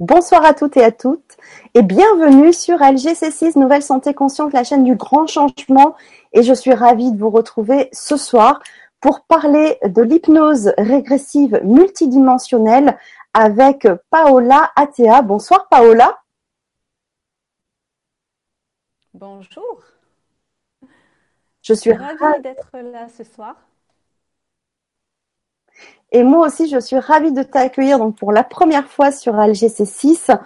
Bonsoir à toutes et à toutes et bienvenue sur LGC6 Nouvelle Santé Consciente, la chaîne du grand changement. Et je suis ravie de vous retrouver ce soir pour parler de l'hypnose régressive multidimensionnelle avec Paola Atea. Bonsoir Paola. Bonjour. Je suis ravie d'être là ce soir. Et moi aussi, je suis ravie de t'accueillir donc pour la première fois sur LGC6. Euh,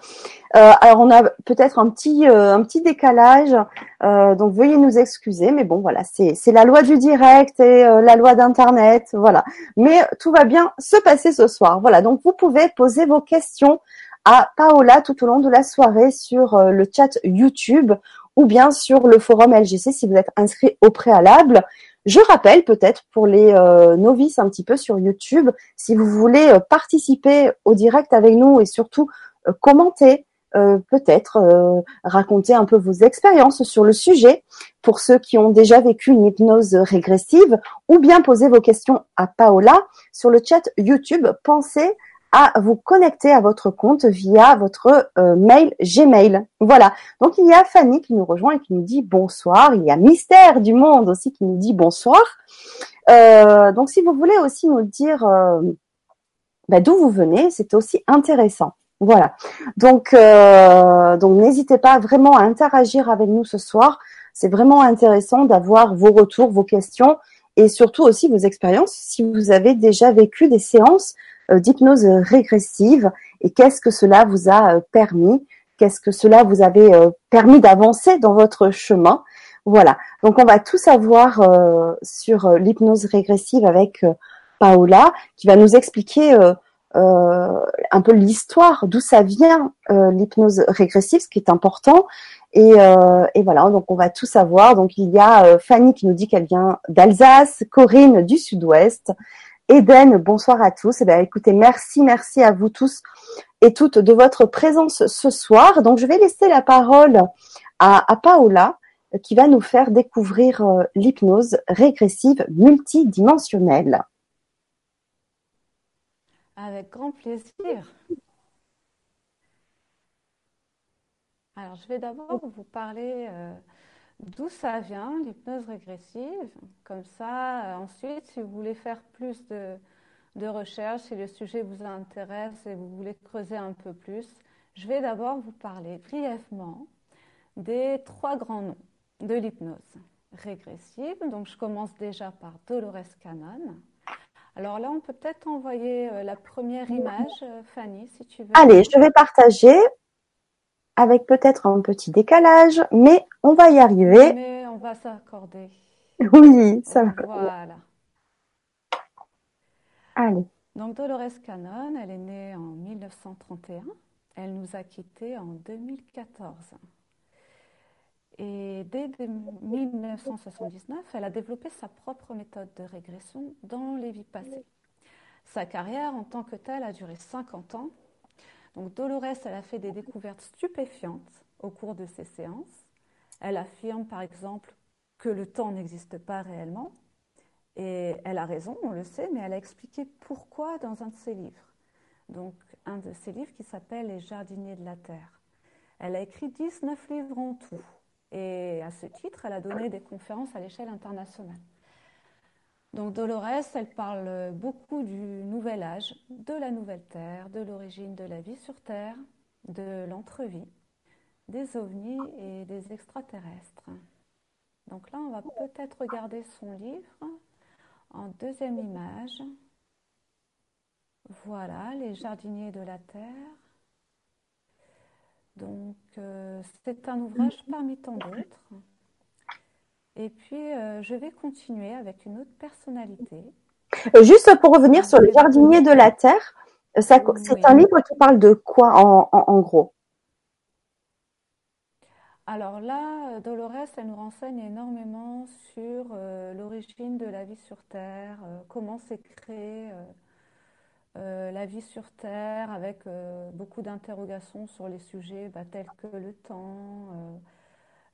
alors on a peut-être un petit euh, un petit décalage, euh, donc veuillez nous excuser, mais bon voilà, c'est c'est la loi du direct et euh, la loi d'internet, voilà. Mais tout va bien se passer ce soir, voilà. Donc vous pouvez poser vos questions à Paola tout au long de la soirée sur euh, le chat YouTube ou bien sur le forum LGC si vous êtes inscrit au préalable. Je rappelle peut-être pour les euh, novices un petit peu sur YouTube, si vous voulez euh, participer au direct avec nous et surtout euh, commenter, peut-être raconter un peu vos expériences sur le sujet pour ceux qui ont déjà vécu une hypnose régressive ou bien poser vos questions à Paola sur le chat YouTube. Pensez à vous connecter à votre compte via votre euh, mail Gmail. Voilà. Donc il y a Fanny qui nous rejoint et qui nous dit bonsoir. Il y a Mystère du Monde aussi qui nous dit bonsoir. Euh, donc si vous voulez aussi nous dire euh, bah, d'où vous venez, c'est aussi intéressant. Voilà. Donc donc n'hésitez pas vraiment à interagir avec nous ce soir. C'est vraiment intéressant d'avoir vos retours, vos questions et surtout aussi vos expériences. Si vous avez déjà vécu des séances euh, d'hypnose régressive et qu'est-ce que cela vous a euh, permis, qu'est-ce que cela vous avait euh, permis d'avancer dans votre chemin? Voilà, donc on va tout savoir sur l'hypnose régressive avec Paola qui va nous expliquer un peu l'histoire, d'où ça vient l'hypnose régressive, ce qui est important. Et, et, voilà, donc on va tout savoir. Donc il y a Fanny qui nous dit qu'elle vient d'Alsace, Corinne du Sud-Ouest, Eden, bonsoir à tous. Eh écoutez, merci, merci à vous tous et toutes de votre présence ce soir. Donc, je vais laisser la parole à, Paola qui va nous faire découvrir euh, l'hypnose régressive multidimensionnelle. Avec grand plaisir. Alors, je vais d'abord vous parler euh, d'où ça vient, l'hypnose régressive. Comme ça, euh, ensuite, si vous voulez faire plus de, de recherches, si le sujet vous intéresse et vous voulez creuser un peu plus, je vais d'abord vous parler brièvement des trois grands noms de l'hypnose régressive. Donc, je commence déjà par Dolores Cannon. Alors là, on peut peut-être envoyer euh, la première image, euh, Fanny, si tu veux. Allez, je vais partager avec peut-être un petit décalage, mais on va y arriver. Mais on va s'accorder. Oui, ça va. Voilà. Allez. Donc Dolores Cannon, elle est née en 1931. Elle nous a quittés en 2014. Et dès 1979, elle a développé sa propre méthode de régression dans les vies passées. Sa carrière en tant que telle a duré 50 ans donc Dolores, a fait des découvertes stupéfiantes au cours de ses séances. Elle affirme par exemple que le temps n'existe pas réellement. Et elle a raison, on le sait, mais elle a expliqué pourquoi dans un de ses livres. Donc un de ses livres qui s'appelle Les jardiniers de la Terre. Elle a écrit 19 livres en tout. Et à ce titre, elle a donné des conférences à l'échelle internationale. Donc Dolores, elle parle beaucoup du nouvel âge, de la nouvelle Terre, de l'origine de la vie sur Terre, de l'entrevie, des ovnis et des extraterrestres. Donc là, on va peut-être regarder son livre en deuxième image. Voilà, les jardiniers de la Terre. Donc, euh, c'est un ouvrage parmi tant d'autres. Et puis, euh, je vais continuer avec une autre personnalité. Euh, juste pour revenir sur le jardinier de la Terre, euh, c'est un livre qui parle de quoi en, gros? Alors là, Dolores, elle nous renseigne énormément sur l'origine de la vie sur Terre, comment s'est créée la vie sur Terre, avec beaucoup d'interrogations sur les sujets bah, tels que le temps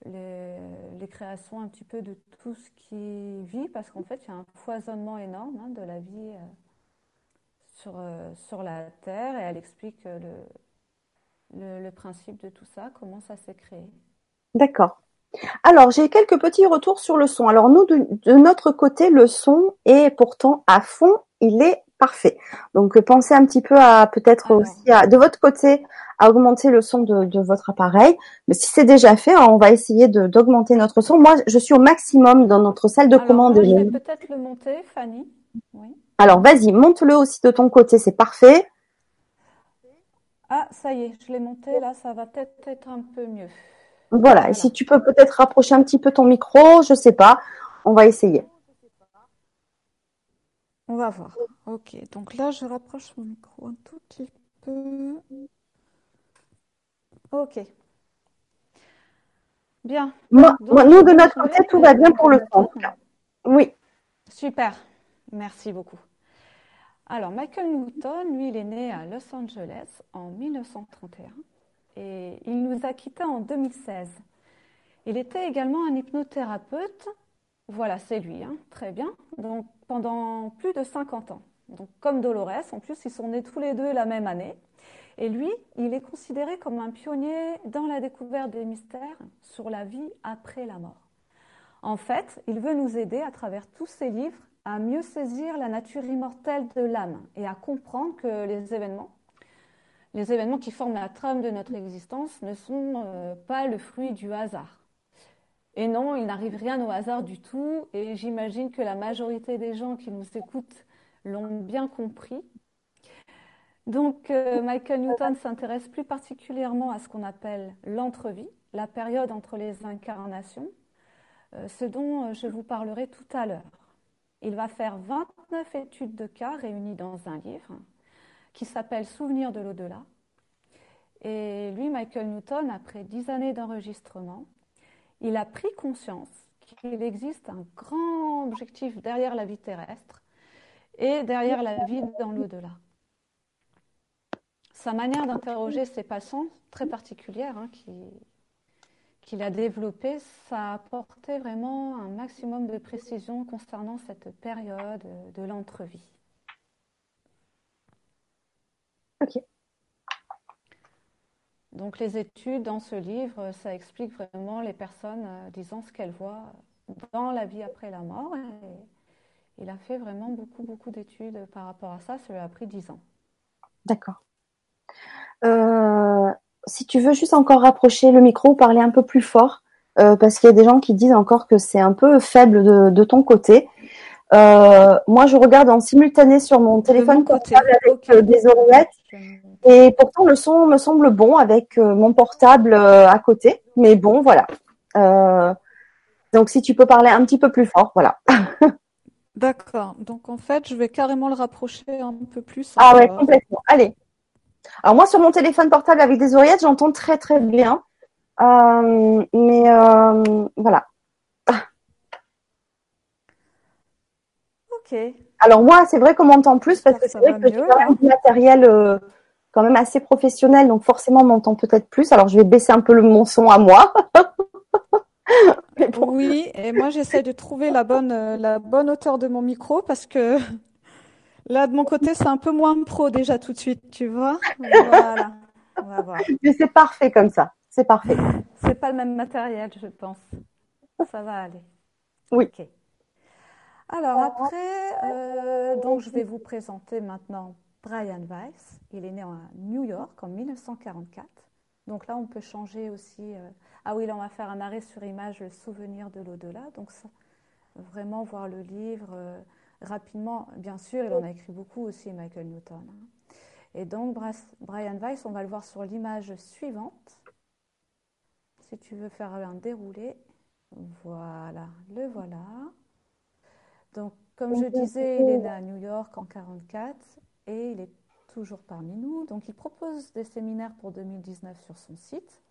les, créations un petit peu de tout ce qui vit, parce qu'en fait, il y a un foisonnement énorme hein, de la vie euh, sur, euh, sur la Terre, et elle explique le, le, principe de tout ça, comment ça s'est créé. D'accord. Alors, j'ai quelques petits retours sur le son. Alors, nous, de, notre côté, le son est pourtant à fond, il est parfait. Donc, pensez un petit peu à peut-être aussi à, de votre côté à augmenter le son de, votre appareil. Mais si c'est déjà fait, hein, on va essayer d'augmenter notre son. Moi, je suis au maximum dans notre salle de commande. je vais peut-être le monter, Fanny. Oui. Alors, vas-y, monte-le aussi de ton côté, c'est parfait. Ah, ça y est, je l'ai monté, là, ça va peut-être être un peu mieux. Voilà. Et si tu peux peut-être rapprocher un petit peu ton micro, je sais pas. On va essayer. On va voir. Ok. Donc là, je rapproche mon micro un tout petit peu. Ok. Bien. Moi, nous, de notre côté, tout va bien pour le son. Oui. Super. Merci beaucoup. Alors, Michael Newton, lui, il est né à Los Angeles en 1931 et il nous a quittés en 2016. Il était également un hypnothérapeute. Voilà, c'est lui, hein, très bien. Donc pendant plus de 50 ans. Donc comme Dolores, en plus ils sont nés tous les deux la même année. Et lui, il est considéré comme un pionnier dans la découverte des mystères sur la vie après la mort. En fait, il veut nous aider à travers tous ses livres à mieux saisir la nature immortelle de l'âme et à comprendre que les événements les événements qui forment la trame de notre existence ne sont euh, pas le fruit du hasard. Et non, il n'arrive rien au hasard du tout, et j'imagine que la majorité des gens qui nous écoutent l'ont bien compris. Donc, euh, Michael Newton s'intéresse plus particulièrement à ce qu'on appelle l'entrevie, la période entre les incarnations, euh, ce dont je vous parlerai tout à l'heure. Il va faire 29 études de cas réunies dans un livre qui s'appelle Souvenir de l'au-delà. Et lui, Michael Newton, après dix années d'enregistrement, il a pris conscience qu'il existe un grand objectif derrière la vie terrestre et derrière la vie dans l'au-delà. Sa manière d'interroger ses patients, très particulière, hein, qu'il a développée, ça a apporté vraiment un maximum de précision concernant cette période de l'entrevie. Ok. Donc les études dans ce livre, ça explique vraiment les personnes euh, disant ce qu'elles voient dans la vie après la mort. Et il a fait vraiment beaucoup, beaucoup d'études par rapport à ça. Ça lui a pris dix ans. D'accord. Euh, si tu veux juste encore rapprocher le micro ou parler un peu plus fort, euh, parce qu'il y a des gens qui disent encore que c'est un peu faible de, ton côté. moi, je regarde en simultané sur mon téléphone portable avec des oreillettes et pourtant, le son me semble bon avec euh, mon portable euh, à côté. Mais bon, voilà. Euh, donc, si tu peux parler un petit peu plus fort, voilà. D'accord. Donc, en fait, je vais carrément le rapprocher un peu plus. Ah ouais, complètement. Allez. Alors, moi, sur mon téléphone portable avec des oreillettes, j'entends très, très bien. mais voilà. Ok. Alors, moi, c'est vrai qu'on m'entend plus parce que c'est vrai que j'ai quand du matériel quand même assez professionnel, donc forcément on m'entend peut-être plus. Alors je vais baisser un peu le, mon son à moi. Oui, et moi j'essaie de trouver la bonne, euh, la bonne hauteur de mon micro parce que là de mon côté c'est un peu moins pro déjà tout de suite, tu vois. Voilà, on va voir. Mais c'est parfait comme ça, c'est parfait. C'est pas le même matériel, je pense. Ça va aller. Oui. Alors après, euh, donc je vais vous présenter maintenant Brian Weiss. Il est né à New York en 1944. Donc là, on peut changer aussi. Euh, ah oui, là, on va faire un arrêt sur image, le souvenir de l'au-delà. Donc, ça, vraiment voir le livre euh, rapidement. Bien sûr, il en a écrit beaucoup aussi, Michael Newton. Et donc, Brian Weiss, on va le voir sur l'image suivante. Si tu veux faire un déroulé. Voilà, le voilà. Donc, comme je disais, il est né à New York en 1944 et il est toujours parmi nous. Donc il propose des séminaires pour 2019 sur son site.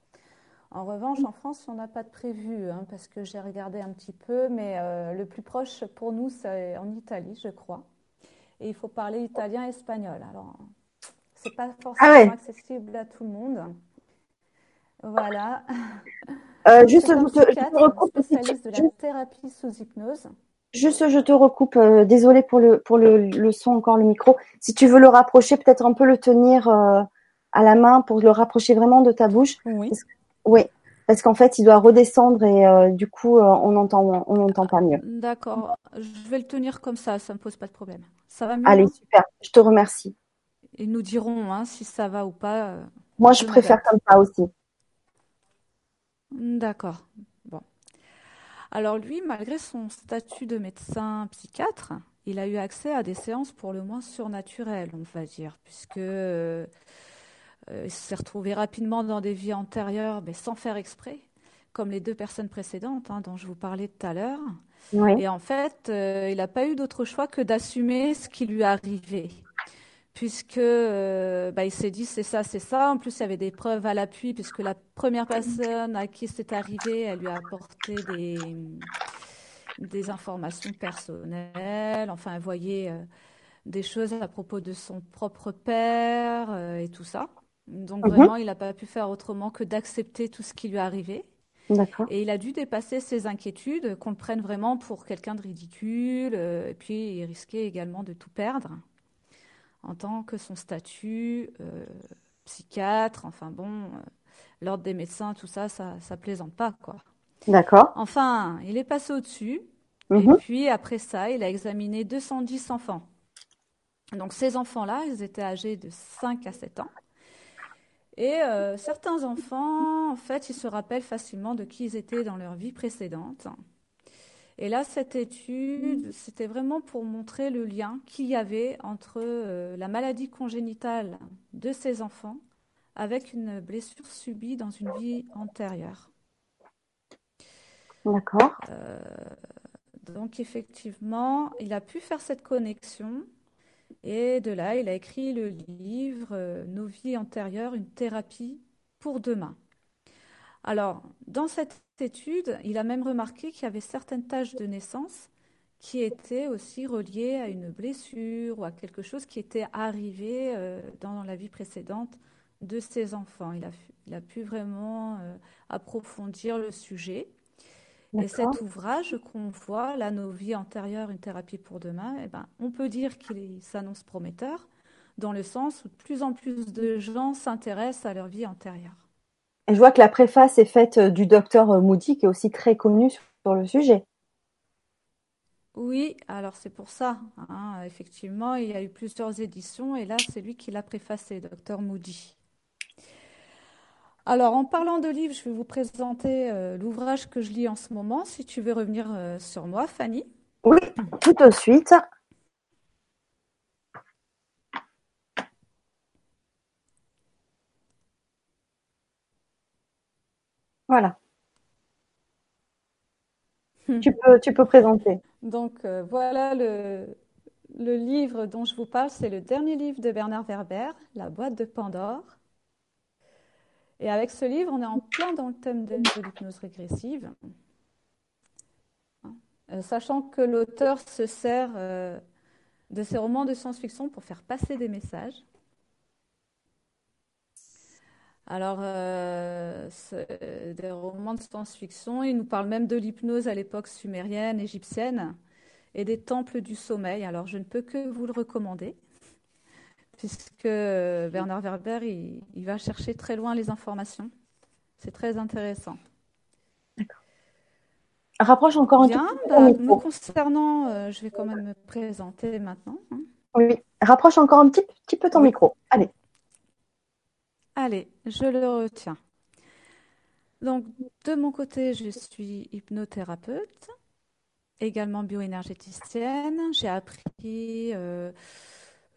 En revanche, en France, on n'a pas de prévu, hein, parce que j'ai regardé un petit peu, mais euh, le plus proche pour nous, c'est en Italie, je crois. Et il faut parler italien et espagnol. Alors, c'est pas forcément ah accessible à tout le monde. Voilà. Euh, juste, je te, spécialiste de la thérapie sous hypnose. Juste, je te recoupe. Euh, désolé pour le pour le, le, son encore le micro. Si tu veux le rapprocher, peut-être un peu le tenir à la main pour le rapprocher vraiment de ta bouche. Oui. Oui, parce qu'en fait, il doit redescendre et du coup, on n'entend on n'entend pas mieux. D'accord. Je vais le tenir comme ça, ça me pose pas de problème. Ça va mieux Allez, super. Je te remercie. Et nous dirons hein, si ça va ou pas. Moi, je préfère comme ça aussi. D'accord. Bon. Alors lui, malgré son statut de médecin psychiatre, il a eu accès à des séances pour le moins surnaturelles, on va dire, puisque euh, il s'est retrouvé rapidement dans des vies antérieures, mais sans faire exprès, comme les deux personnes précédentes hein, dont je vous parlais tout à l'heure. Et en fait, euh, il n'a pas eu d'autre choix que d'assumer ce qui lui arrivait puisque euh, bah, il s'est dit c'est ça, c'est ça. En plus, il y avait des preuves à l'appui, puisque la première personne à qui c'est arrivé, elle lui a apporté des, des informations personnelles. Enfin, elle voyait euh, des choses à propos de son propre père euh, et tout ça. Donc mhm. vraiment, il n'a pas pu faire autrement que d'accepter tout ce qui lui arrivait. Et il a dû dépasser ses inquiétudes, qu'on le prenne vraiment pour quelqu'un de ridicule, et puis il risquait également de tout perdre en tant que son statut euh, psychiatre, enfin bon, euh, l'ordre des médecins, tout ça, ça, ça plaisante pas, quoi. D'accord. Enfin, il est passé au-dessus, et mhm. puis après ça, il a examiné 210 enfants. Donc ces enfants-là, ils étaient âgés de 5 à 7 ans. Et euh, certains enfants, en fait, ils se rappellent facilement de qui ils étaient dans leur vie précédente. Et là, cette étude, c'était vraiment pour montrer le lien qu'il y avait entre euh, la maladie congénitale de ces enfants avec une blessure subie dans une vie antérieure. D'accord. Euh, donc effectivement, il a pu faire cette connexion et de là, il a écrit le livre euh, Nos vies antérieures, une thérapie pour demain. Alors, dans cette étude, il a même remarqué qu'il y avait certaines tâches de naissance qui étaient aussi reliées à une blessure ou à quelque chose qui était arrivé euh, dans la vie précédente de ses enfants. Il a, pu vraiment euh, approfondir le sujet. Et cet ouvrage qu'on voit, là, Nos vies antérieures, une thérapie pour demain, eh ben, on peut dire qu'il s'annonce prometteur dans le sens où de plus en plus de gens s'intéressent à leur vie antérieure je vois que la préface est faite euh, du docteur euh, Moody, qui est aussi très connu sur le sujet. Oui, alors c'est pour ça. Hein. Effectivement, il y a eu plusieurs éditions et là, c'est lui qui l'a préfacé, docteur Moody. Alors, en parlant de livres, je vais vous présenter euh, l'ouvrage que je lis en ce moment. Si tu veux revenir sur moi, Fanny. Oui, tout de suite. Voilà. tu, peux, tu peux présenter. Donc euh, voilà le, le livre dont je vous parle, c'est le dernier livre de Bernard Werber, La boîte de Pandore. Et avec ce livre, on est en plein dans le thème de, l'hypnose régressive. Euh, sachant que l'auteur se sert euh, de ses romans de science-fiction pour faire passer des messages. Alors, euh, des romans de science-fiction, il nous parle même de l'hypnose à l'époque sumérienne, égyptienne, et des temples du sommeil. Alors, je ne peux que vous le recommander, puisque Bernard Werber, il, va chercher très loin les informations. C'est très intéressant. D'accord. Rapproche encore un peu. Bah, me concernant, euh, je vais quand même me présenter maintenant. Hein. Oui, rapproche encore un petit, petit peu ton micro. Allez. Allez, je le retiens. Donc, de mon côté, je suis hypnothérapeute, également bioénergéticienne. J'ai appris euh,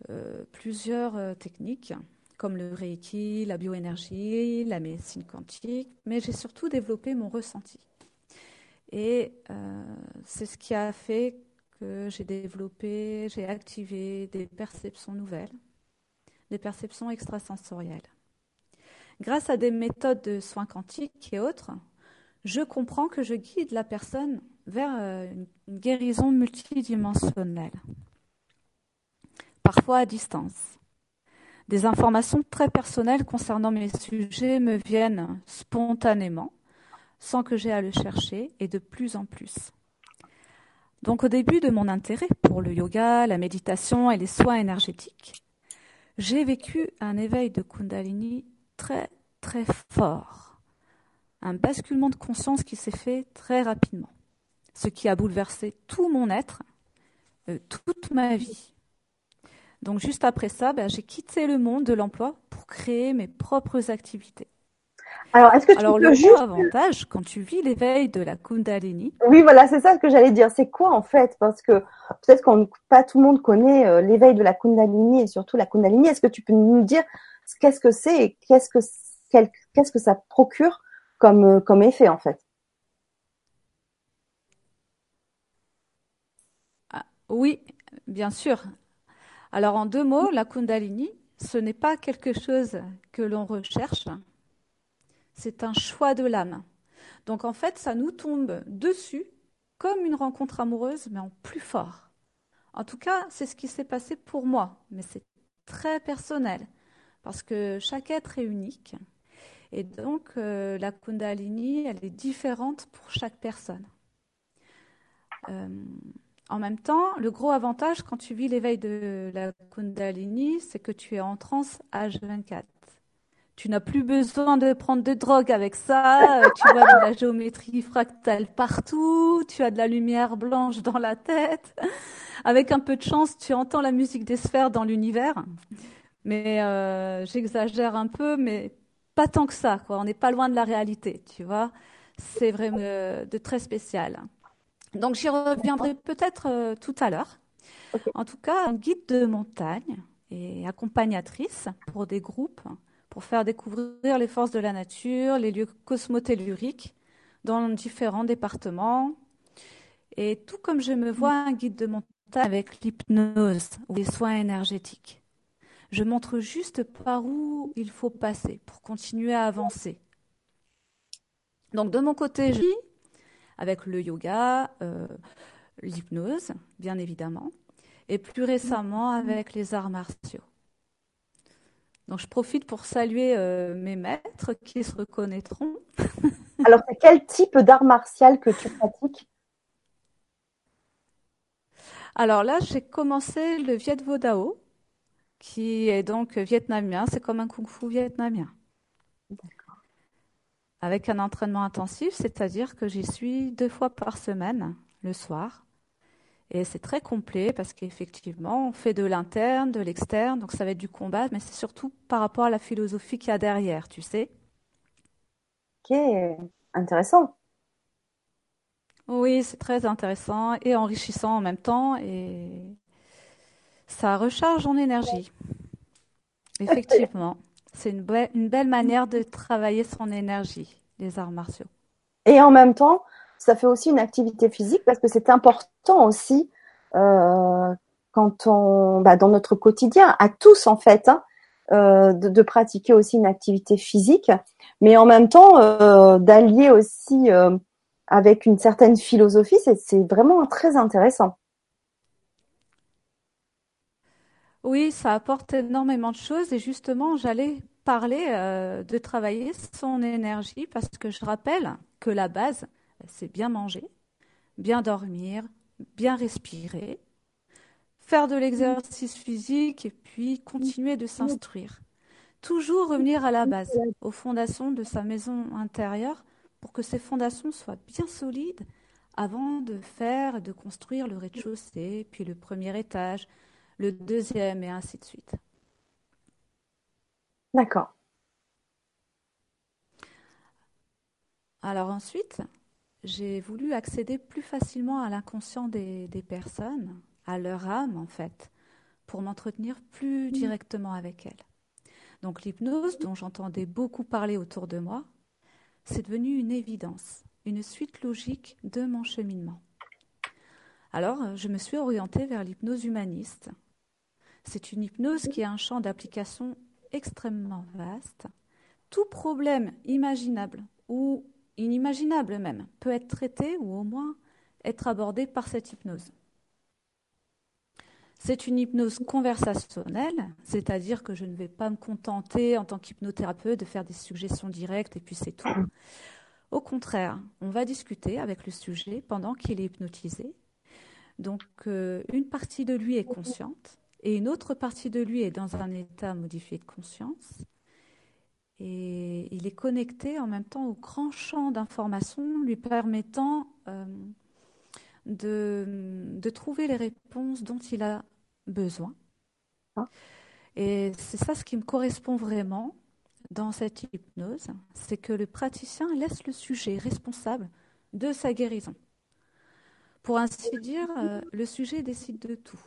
euh, plusieurs euh, techniques, comme le Reiki, la bioénergie, la médecine quantique, mais j'ai surtout développé mon ressenti. Et c'est ce qui a fait que j'ai développé, j'ai activé des perceptions nouvelles, des perceptions extrasensorielles. Grâce à des méthodes de soins quantiques et autres, je comprends que je guide la personne vers euh, une guérison multidimensionnelle, parfois à distance. Des informations très personnelles concernant mes sujets me viennent spontanément, sans que j'aie à le chercher, et de plus en plus. Donc au début de mon intérêt pour le yoga, la méditation et les soins énergétiques, j'ai vécu un éveil de Kundalini très très fort. Un basculement de conscience qui s'est fait très rapidement. Ce qui a bouleversé tout mon être, euh, toute ma vie. Donc juste après ça, ben, j'ai quitté le monde de l'emploi pour créer mes propres activités. Alors, est-ce que tu Alors, peux le juste... gros avantage, quand tu vis l'éveil de la Kundalini, Oui, voilà, c'est ça ce que j'allais dire. C'est quoi en fait? Parce que peut-être qu'on pas tout le monde connaît euh, l'éveil de la Kundalini et surtout la Kundalini. Est-ce que tu peux nous dire qu'est-ce que c'est et qu'est-ce que qu'est-ce que ça procure comme euh, comme effet en fait? Oui, bien sûr. Alors, en deux mots, la Kundalini, ce n'est pas quelque chose que l'on recherche, c'est un choix de l'âme. Donc, en fait, ça nous tombe dessus comme une rencontre amoureuse, mais en plus fort. En tout cas, c'est ce qui s'est passé pour moi, mais c'est très personnel, parce que chaque être est unique. Et donc, euh, la Kundalini, elle est différente pour chaque personne. Euh, en même temps, le gros avantage quand tu vis l'éveil de la Kundalini, c'est que tu es en transe H24. Tu n'as plus besoin de prendre de drogue avec ça. euh, Tu vois de la géométrie fractale partout. Tu as de la lumière blanche dans la tête. Avec un peu de chance, tu entends la musique des sphères dans l'univers. Mais euh, j'exagère un peu, mais pas tant que ça. On n'est pas loin de la réalité, tu vois. C'est vraiment euh, de très spécial. Donc j'y reviendrai peut-être euh, tout à l'heure. En tout cas, un guide de montagne et accompagnatrice pour des groupes pour faire découvrir les forces de la nature, les lieux cosmotelluriques dans différents départements. Et tout comme je me vois un guide de montagne avec l'hypnose ou les soins énergétiques. Je montre juste par où il faut passer pour continuer à avancer. Donc de mon côté, je avec le yoga, euh, l'hypnose, bien évidemment, et plus récemment avec les arts martiaux. Donc je profite pour saluer euh, mes maîtres qui se reconnaîtront. Alors, c'est quel type d'art martial que tu pratiques? Alors là, j'ai commencé le Viet Vo Dao, qui est donc vietnamien, c'est comme un kung-fu vietnamien. Avec un entraînement intensif, c'est-à-dire que j'y suis deux fois par semaine, le soir. Et c'est très complet parce qu'effectivement, on fait de l'interne, de l'externe, donc ça va être du combat, mais c'est surtout par rapport à la philosophie qu'il y a derrière, tu sais. Ok, intéressant. Oui, c'est très intéressant et enrichissant en même temps et ça recharge en énergie. Effectivement, c'est une, be- une belle manière de travailler son énergie, les arts martiaux. Et en même temps, ça fait aussi une activité physique parce que c'est important aussi euh, quand on, bah, dans notre quotidien, à tous en fait, hein, euh, de, pratiquer aussi une activité physique, mais en même temps euh, d'allier aussi avec une certaine philosophie, c'est vraiment très intéressant. Oui, ça apporte énormément de choses et justement, j'allais parler euh, de travailler son énergie parce que je rappelle que la base, c'est bien manger, bien dormir, bien respirer, faire de l'exercice physique et puis continuer de s'instruire. Toujours revenir à la base, aux fondations de sa maison intérieure pour que ces fondations soient bien solides avant de faire de construire le rez-de-chaussée, puis le premier étage, le deuxième et ainsi de suite. D'accord. Alors ensuite, j'ai voulu accéder plus facilement à l'inconscient des, des personnes, à leur âme en fait, pour m'entretenir plus directement avec elles. Donc l'hypnose, dont j'entendais beaucoup parler autour de moi, c'est devenu une évidence, une suite logique de mon cheminement. Alors, je me suis orientée vers l'hypnose humaniste. C'est une hypnose qui a un champ d'application extrêmement vaste. Tout problème imaginable ou inimaginable même peut être traité ou au moins être abordé par cette hypnose. C'est une hypnose conversationnelle, c'est-à-dire que je ne vais pas me contenter en tant qu'hypnothérapeute de faire des suggestions directes et puis c'est tout. Au contraire, on va discuter avec le sujet pendant qu'il est hypnotisé. Donc euh, une partie de lui est consciente et une autre partie de lui est dans un état modifié de conscience. Et il est connecté en même temps au grand champ d'information lui permettant euh, de, de, trouver les réponses dont il a besoin. Ah. Et c'est ça ce qui me correspond vraiment dans cette hypnose, c'est que le praticien laisse le sujet responsable de sa guérison. Pour ainsi dire, euh, le sujet décide de tout.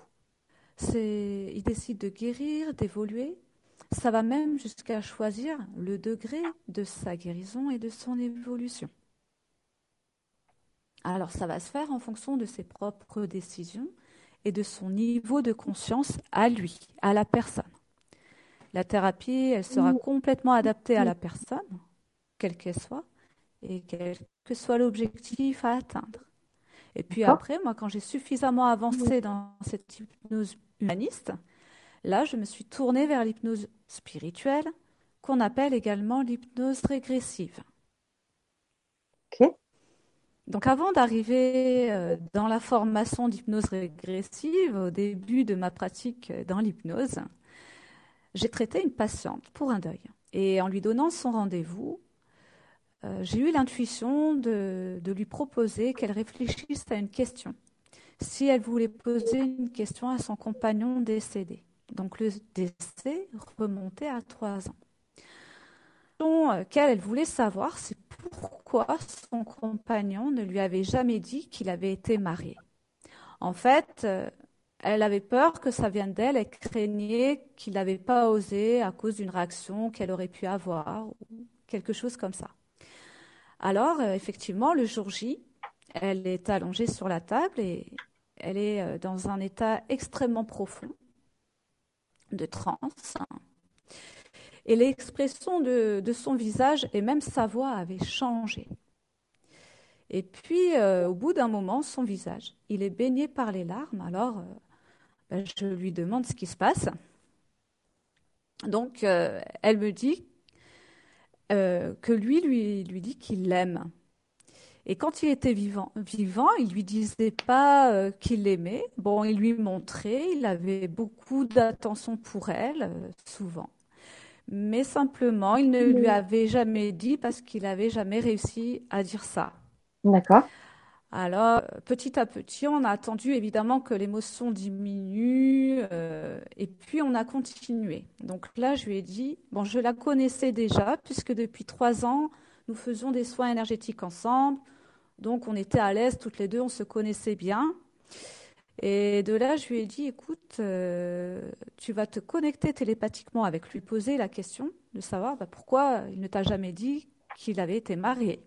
Il décide de guérir, d'évoluer. Ça va même jusqu'à choisir le degré de sa guérison et de son évolution. Alors ça va se faire en fonction de ses propres décisions et de son niveau de conscience à lui, à la personne. La thérapie, elle sera complètement adaptée à la personne, quelle qu'elle soit, et quel que soit l'objectif à atteindre. Et puis après, moi, quand j'ai suffisamment avancé dans cette hypnose humaniste, là, je me suis tournée vers l'hypnose spirituelle, qu'on appelle également l'hypnose régressive. Donc avant d'arriver euh, dans la formation d'hypnose régressive, au début de ma pratique dans l'hypnose, j'ai traité une patiente pour un deuil. Et en lui donnant son rendez-vous, euh, j'ai eu l'intuition de, lui proposer qu'elle réfléchisse à une question. Si elle voulait poser une question à son compagnon décédé. Donc le décès remontait à trois ans. Euh, qu'elle elle voulait savoir, c'est pourquoi son compagnon ne lui avait jamais dit qu'il avait été marié. En fait, euh, elle avait peur que ça vienne d'elle, elle craignait qu'il n'avait pas osé à cause d'une réaction qu'elle aurait pu avoir, ou quelque chose comme ça. Alors, euh, effectivement, le jour J, elle est allongée sur la table et elle est euh, dans un état extrêmement profond de transe. Et l'expression de, son visage et même sa voix avaient changé. Et puis, euh, au bout d'un moment, son visage, il est baigné par les larmes. Alors, ben, je lui demande ce qui se passe. Donc, elle me dit euh, que lui, lui, lui dit qu'il l'aime. Et quand il était vivant, vivant il lui disait pas euh, qu'il l'aimait. Bon, il lui montrait, il avait beaucoup d'attention pour elle, euh, souvent. Mais simplement, il ne lui avait jamais dit parce qu'il n'avait jamais réussi à dire ça. D'accord. Alors, petit à petit, on a attendu évidemment que l'émotion diminue euh, et puis on a continué. Donc là, je lui ai dit, bon, je la connaissais déjà puisque depuis trois ans, nous faisions des soins énergétiques ensemble. Donc on était à l'aise toutes les deux, on se connaissait bien. Et de là, je lui ai dit, écoute, euh, tu vas te connecter télépathiquement avec lui, poser la question de savoir bah, pourquoi il ne t'a jamais dit qu'il avait été marié.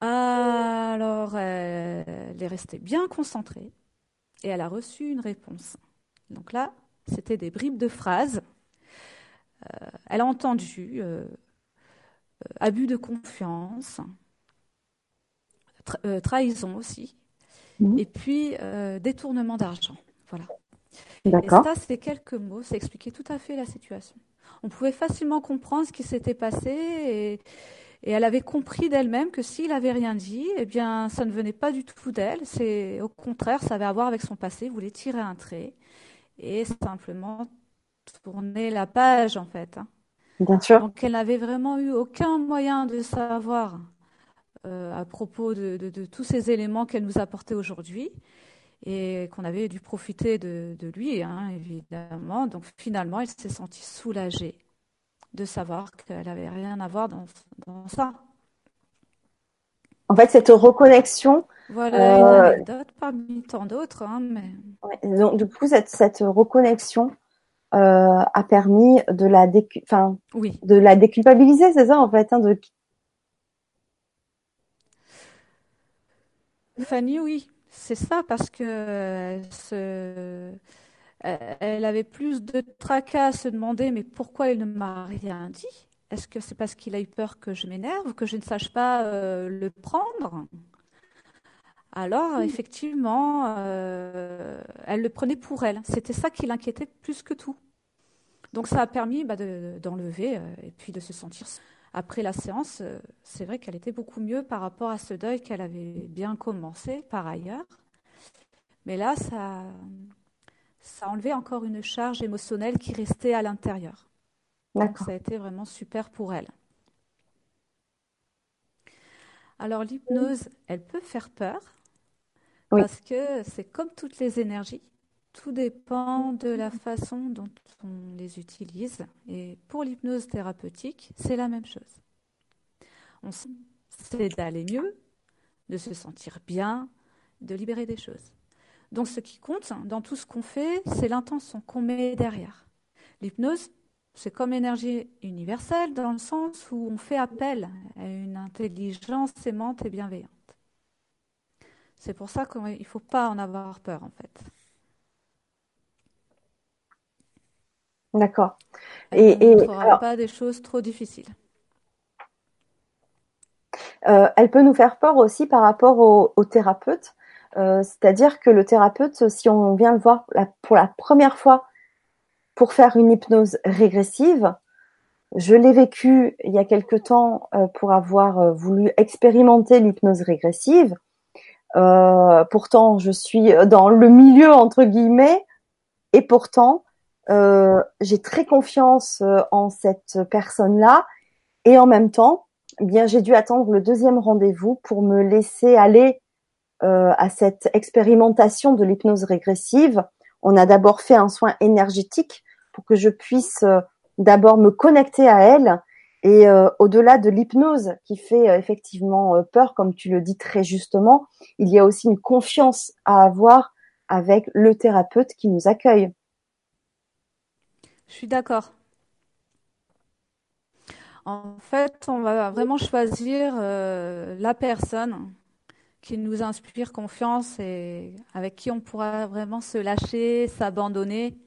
Alors, elle est restée bien concentrée et elle a reçu une réponse. Donc là, c'était des bribes de phrases. Euh, elle a entendu euh, euh, abus de confiance, trahison aussi, mmh. et puis détournement d'argent. Voilà. Et ça, c'est quelques mots, ça expliquait tout à fait la situation. On pouvait facilement comprendre ce qui s'était passé et, et elle avait compris d'elle-même que s'il avait rien dit, eh bien, ça ne venait pas du tout d'elle. C'est au contraire, ça avait à voir avec son passé. Il voulait tirer un trait et simplement tourner la page, en fait. Hein. Bien sûr. Donc, elle n'avait vraiment eu aucun moyen de savoir euh, à propos de, tous ces éléments qu'elle nous apportait aujourd'hui et qu'on avait dû profiter de, lui, hein, évidemment. Donc, finalement, elle s'est sentie soulagée de savoir qu'elle n'avait rien à voir dans, ça. En fait, cette reconnexion. Voilà, une euh, anecdote parmi tant d'autres. Hein, mais... donc, du coup, cette, cette reconnexion euh, a permis de la, enfin, oui. de la déculpabiliser, c'est ça, en fait. Hein, de... Fanny, oui, c'est ça, parce que ce euh, elle avait plus de tracas à se demander mais pourquoi il ne m'a rien dit? Est-ce que c'est parce qu'il a eu peur que je m'énerve, que je ne sache pas euh, le prendre? Alors, effectivement, euh, elle le prenait pour elle. C'était ça qui l'inquiétait plus que tout. Donc, ça a permis bah, d'enlever et puis de se sentir. Après la séance, c'est vrai qu'elle était beaucoup mieux par rapport à ce deuil qu'elle avait bien commencé par ailleurs. Mais là, ça, ça enlevait encore une charge émotionnelle qui restait à l'intérieur. Donc ça a été vraiment super pour elle. Alors l'hypnose, elle peut faire peur parce que c'est comme toutes les énergies. Tout dépend de la façon dont on les utilise. Et pour l'hypnose thérapeutique, c'est la même chose. On sait d'aller mieux, de se sentir bien, de libérer des choses. Donc ce qui compte dans tout ce qu'on fait, c'est l'intention qu'on met derrière. L'hypnose, c'est comme l'énergie universelle dans le sens où on fait appel à une intelligence aimante et bienveillante. C'est pour ça qu'il ne faut pas en avoir peur en fait. D'accord. Et, ne alors, pas des choses trop difficiles. Euh, elle peut nous faire peur aussi par rapport au, thérapeute. Euh, c'est-à-dire que le thérapeute, si on vient le voir pour la première fois pour faire une hypnose régressive. Je l'ai vécu il y a quelque temps euh, pour avoir euh, voulu expérimenter l'hypnose régressive. Pourtant, je suis dans le milieu entre guillemets, et pourtant, j'ai très confiance en cette personne-là. Et en même temps, eh bien, j'ai dû attendre le deuxième rendez-vous pour me laisser aller à cette expérimentation de l'hypnose régressive. On a d'abord fait un soin énergétique pour que je puisse euh, d'abord me connecter à elle et euh, au-delà de l'hypnose qui fait euh, effectivement peur, comme tu le dis très justement, il y a aussi une confiance à avoir avec le thérapeute qui nous accueille. Je suis d'accord. En fait, on va vraiment choisir la personne qui nous inspire confiance et avec qui on pourra vraiment se lâcher, s'abandonner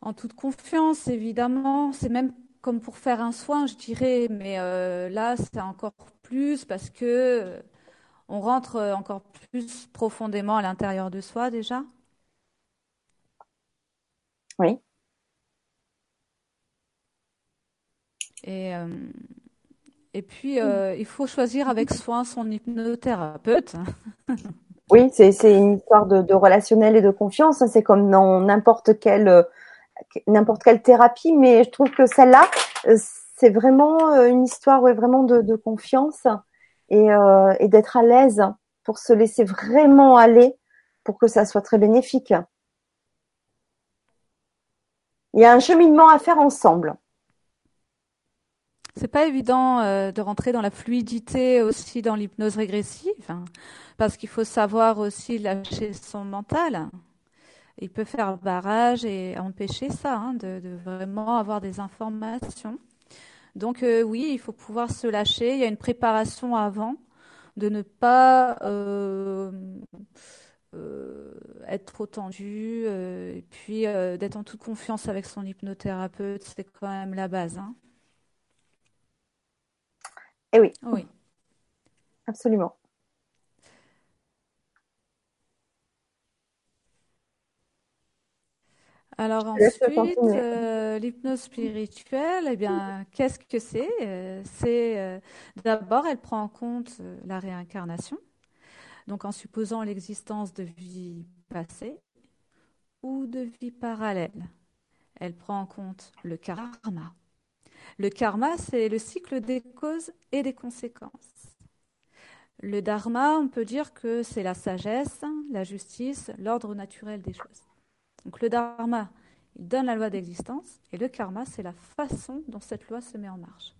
en toute confiance, évidemment. C'est même comme pour faire un soin, je dirais, mais euh, là, c'est encore plus parce que euh, on rentre encore plus profondément à l'intérieur de soi déjà. Oui. Et, euh, et puis, il faut choisir avec soin son hypnothérapeute. oui, c'est une histoire de, de, relationnel et de confiance. C'est comme dans n'importe quel n'importe quelle thérapie, mais je trouve que celle-là, euh, c'est vraiment euh, une histoire vraiment de, confiance euh, et d'être à l'aise pour se laisser vraiment aller pour que ça soit très bénéfique. Il y a un cheminement à faire ensemble. C'est pas évident de rentrer dans la fluidité aussi dans l'hypnose régressive, hein, parce qu'il faut savoir aussi lâcher son mental il peut faire barrage et empêcher ça, hein, de, vraiment avoir des informations. Donc euh, oui, il faut pouvoir se lâcher. Il y a une préparation avant, de ne pas euh, euh, être trop tendu, et puis d'être en toute confiance avec son hypnothérapeute, c'est quand même la base. Hein. Eh oui. Oui. Absolument. Alors ensuite, euh, l'hypnose spirituelle, eh bien, qu'est-ce que c'est euh, C'est euh, d'abord, elle prend en compte la réincarnation, donc en supposant l'existence de vies passées ou de vies parallèles. Elle prend en compte le karma. Le karma, c'est le cycle des causes et des conséquences. Le dharma, on peut dire que c'est la sagesse, la justice, l'ordre naturel des choses. Donc le dharma, il donne la loi d'existence, et le karma, c'est la façon dont cette loi se met en marche.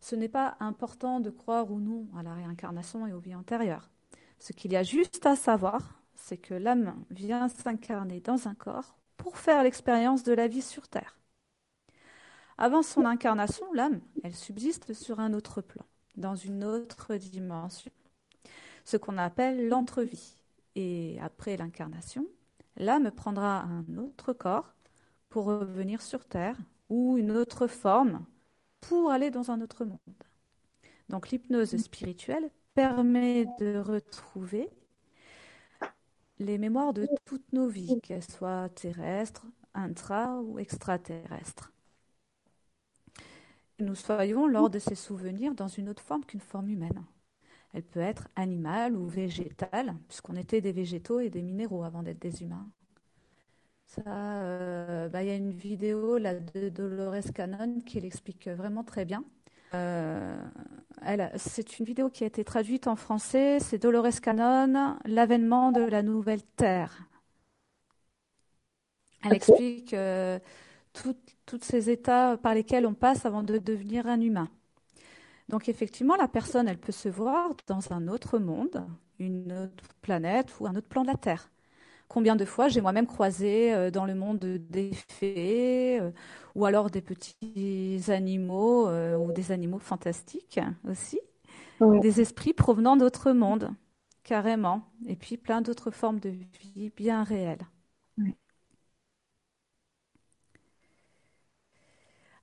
Ce n'est pas important de croire ou non à la réincarnation et aux vies antérieures. Ce qu'il y a juste à savoir, c'est que l'âme vient s'incarner dans un corps pour faire l'expérience de la vie sur Terre. Avant son incarnation, l'âme, elle subsiste sur un autre plan, dans une autre dimension, ce qu'on appelle l'entrevie. Et après l'incarnation, l'âme prendra un autre corps pour revenir sur Terre ou une autre forme pour aller dans un autre monde. Donc l'hypnose spirituelle permet de retrouver les mémoires de toutes nos vies, qu'elles soient terrestres, intra ou extraterrestres. Nous soyons lors de ces souvenirs dans une autre forme qu'une forme humaine. Elle peut être animale ou végétale, puisqu'on était des végétaux et des minéraux avant d'être des humains. Ça, euh, bah, il y a une vidéo là, de Dolores Cannon qui l'explique vraiment très bien. Euh, c'est une vidéo qui a été traduite en français. C'est Dolores Cannon, l'avènement de la nouvelle Terre. Elle explique euh, tous ces états par lesquels on passe avant de devenir un humain. Donc effectivement, la personne, elle peut se voir dans un autre monde, une autre planète ou un autre plan de la Terre. Combien de fois j'ai moi-même croisé euh, dans le monde des fées euh, ou alors des petits animaux euh, ou des animaux fantastiques aussi, des esprits provenant d'autres mondes, carrément, et puis plein d'autres formes de vie bien réelles.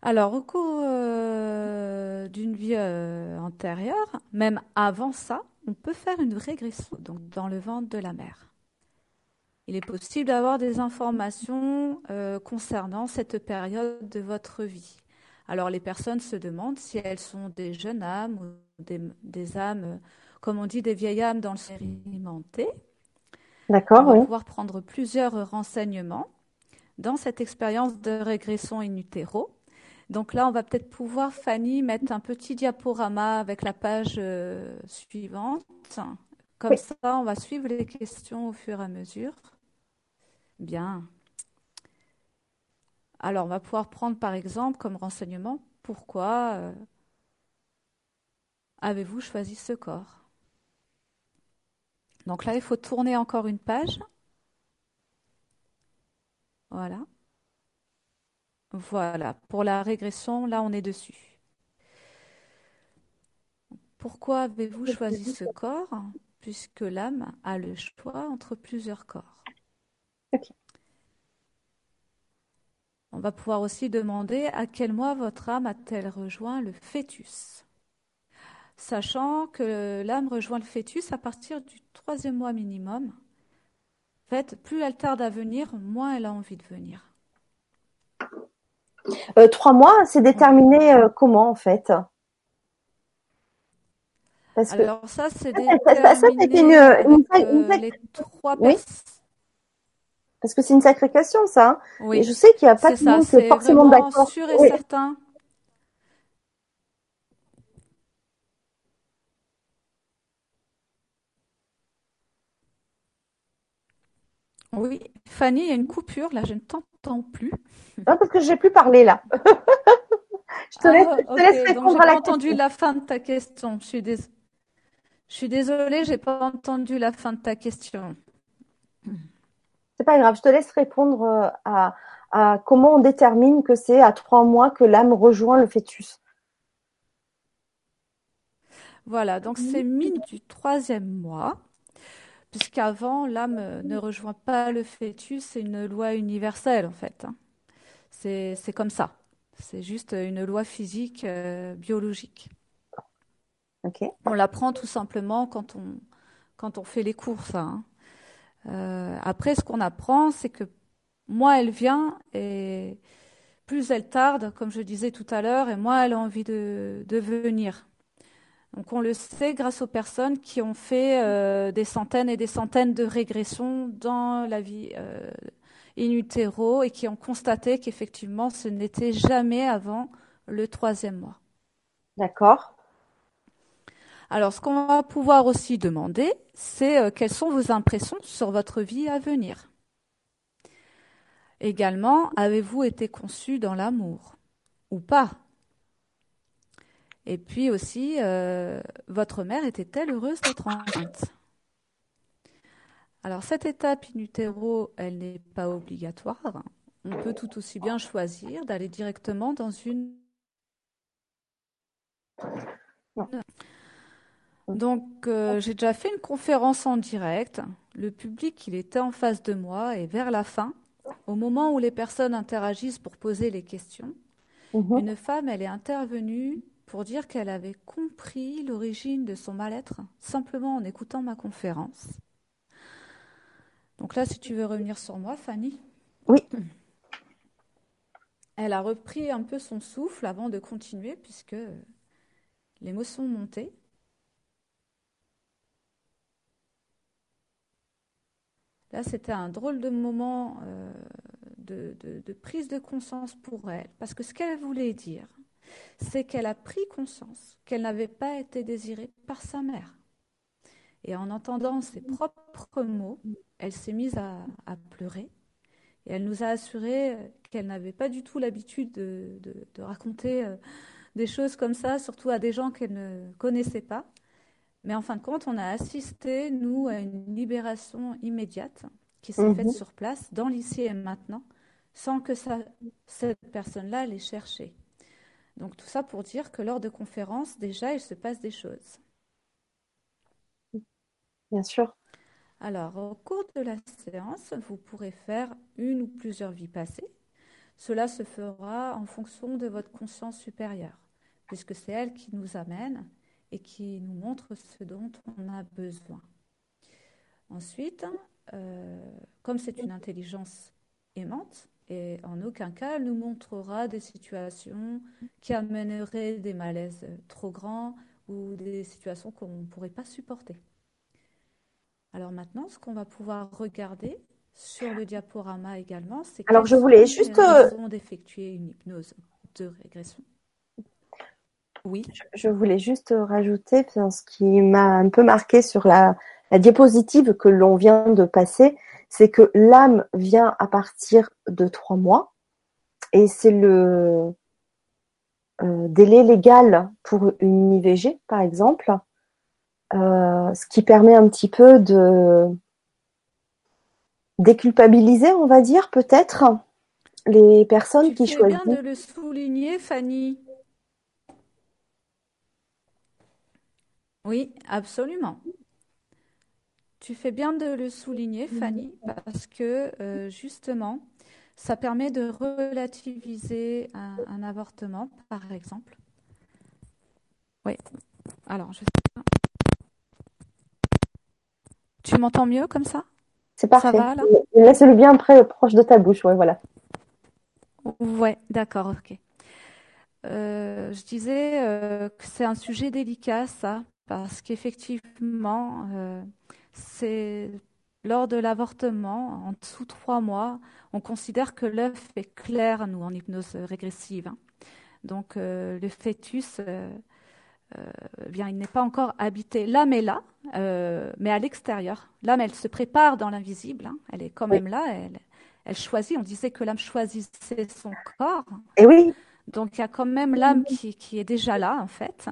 Alors, au cours d'une vie antérieure, même avant ça, on peut faire une régression donc dans le ventre de la mère il est possible d'avoir des informations euh, concernant cette période de votre vie. Alors les personnes se demandent si elles sont des jeunes âmes ou des, âmes, comme on dit, des vieilles âmes dans le expérimenté. D'accord, on va pouvoir prendre plusieurs renseignements dans cette expérience de régression in utero. Donc là, on va peut-être pouvoir, Fanny, mettre un petit diaporama avec la page euh, suivante. Comme ça, on va suivre les questions au fur et à mesure. Bien. Alors, on va pouvoir prendre par exemple comme renseignement pourquoi euh, avez-vous choisi ce corps? Donc là, il faut tourner encore une page. Voilà. Voilà. Pour la régression, là, on est dessus. Pourquoi avez-vous choisi ce corps Puisque l'âme a le choix entre plusieurs corps? On va pouvoir aussi demander à quel mois votre âme a-t-elle rejoint le fœtus? Sachant que l'âme rejoint le fœtus à partir du troisième mois minimum. En fait, plus elle tarde à venir, moins elle a envie de venir. Euh, trois mois, c'est déterminé euh, comment en fait? Alors ça, c'est déterminé ça, les trois parce que c'est une sacrée question, ça. Oui. Et je sais qu'il n'y a pas le monde qui est forcément d'accord. sûr et certain. Oui, Fanny, il y a une coupure, là, je ne t'entends plus. Non, parce que je n'ai plus parlé, là. je te laisse, ah, laisse répondre à la entendu la fin de ta question. Je suis, dés... je suis désolée, je n'ai pas entendu la fin de ta question. C'est pas grave, je te laisse répondre euh, à, à comment on détermine que c'est à trois mois que l'âme rejoint le fœtus. Voilà, donc c'est mine du troisième mois, puisqu'avant, l'âme ne rejoint pas le fœtus, c'est une loi universelle en fait. Hein. C'est comme ça. C'est juste une loi physique, euh, biologique. On l'apprend tout simplement quand on, quand on fait les cours, ça. Hein. Euh, après, ce qu'on apprend, c'est que moins elle vient et plus elle tarde, comme je disais tout à l'heure, et moins elle a envie de, venir. Donc on le sait grâce aux personnes qui ont fait euh, des centaines et des centaines de régressions dans la vie euh, in utero et qui ont constaté qu'effectivement ce n'était jamais avant le troisième mois. D'accord. Alors, ce qu'on va pouvoir aussi demander, c'est euh, quelles sont vos impressions sur votre vie à venir? Également, avez-vous été conçu dans l'amour? Ou pas? Et puis aussi, euh, votre mère était-elle heureuse d'être enceinte? Alors, cette étape in utero, elle n'est pas obligatoire. On peut tout aussi bien choisir d'aller directement dans une. Donc, euh, j'ai déjà fait une conférence en direct. Le public, il était en face de moi et vers la fin, au moment où les personnes interagissent pour poser les questions, mhm. une femme, elle est intervenue pour dire qu'elle avait compris l'origine de son mal-être simplement en écoutant ma conférence. Donc là, si tu veux revenir sur moi, Fanny. Oui. Elle a repris un peu son souffle avant de continuer puisque l'émotion montait. Là, c'était un drôle de moment euh, de, de prise de conscience pour elle. Parce que ce qu'elle voulait dire, c'est qu'elle a pris conscience qu'elle n'avait pas été désirée par sa mère. Et en entendant ses propres mots, elle s'est mise à, pleurer. Et elle nous a assuré qu'elle n'avait pas du tout l'habitude de, raconter euh, des choses comme ça, surtout à des gens qu'elle ne connaissait pas. Mais en fin de compte, on a assisté, nous, à une libération immédiate qui s'est faite mhm. sur place, dans l'ici et maintenant, sans que cette personne-là l'ait cherché. Donc tout ça pour dire que lors de conférences, déjà, il se passe des choses. Bien sûr. Alors, au cours de la séance, vous pourrez faire une ou plusieurs vies passées. Cela se fera en fonction de votre conscience supérieure, puisque c'est elle qui nous amène et qui nous montre ce dont on a besoin. Ensuite, euh, comme c'est une intelligence aimante, et en aucun cas elle nous montrera des situations qui amèneraient des malaises trop grands ou des situations qu'on ne pourrait pas supporter. Alors maintenant, ce qu'on va pouvoir regarder sur le diaporama également, c'est alors je voulais juste euh, d'effectuer une hypnose de régression. Oui. Je voulais juste rajouter ce qui m'a un peu marqué sur la, la diapositive que l'on vient de passer, c'est que l'âme vient à partir de trois mois et c'est le euh, délai légal pour une IVG, par exemple, euh, ce qui permet un petit peu de déculpabiliser, on va dire, peut-être, les personnes qui choisissent. bien de le souligner, Fanny. Oui, absolument. Tu fais bien de le souligner, Fanny, parce que euh, justement, ça permet de relativiser un, avortement, par exemple. Oui. Alors, je sais pas. Tu m'entends mieux comme ça? C'est parfait. Ça va, Laisse-le bien près, proche de ta bouche, ouais, voilà. Ouais, d'accord, ok. Euh, je disais euh, que c'est un sujet délicat, ça, parce qu'effectivement, c'est lors de l'avortement, en dessous de trois mois, on considère que l'œuf est clair, nous, en hypnose régressive. Hein. Donc, euh, le fœtus, euh, euh, bien, il n'est pas encore habité. L'âme est là, mais à l'extérieur. L'âme, elle se prépare dans l'invisible. Hein. Elle est quand même là. Elle, elle choisit. On disait que l'âme choisissait son corps. Et oui. Donc, il y a quand même l'âme qui, qui, est déjà là, en fait.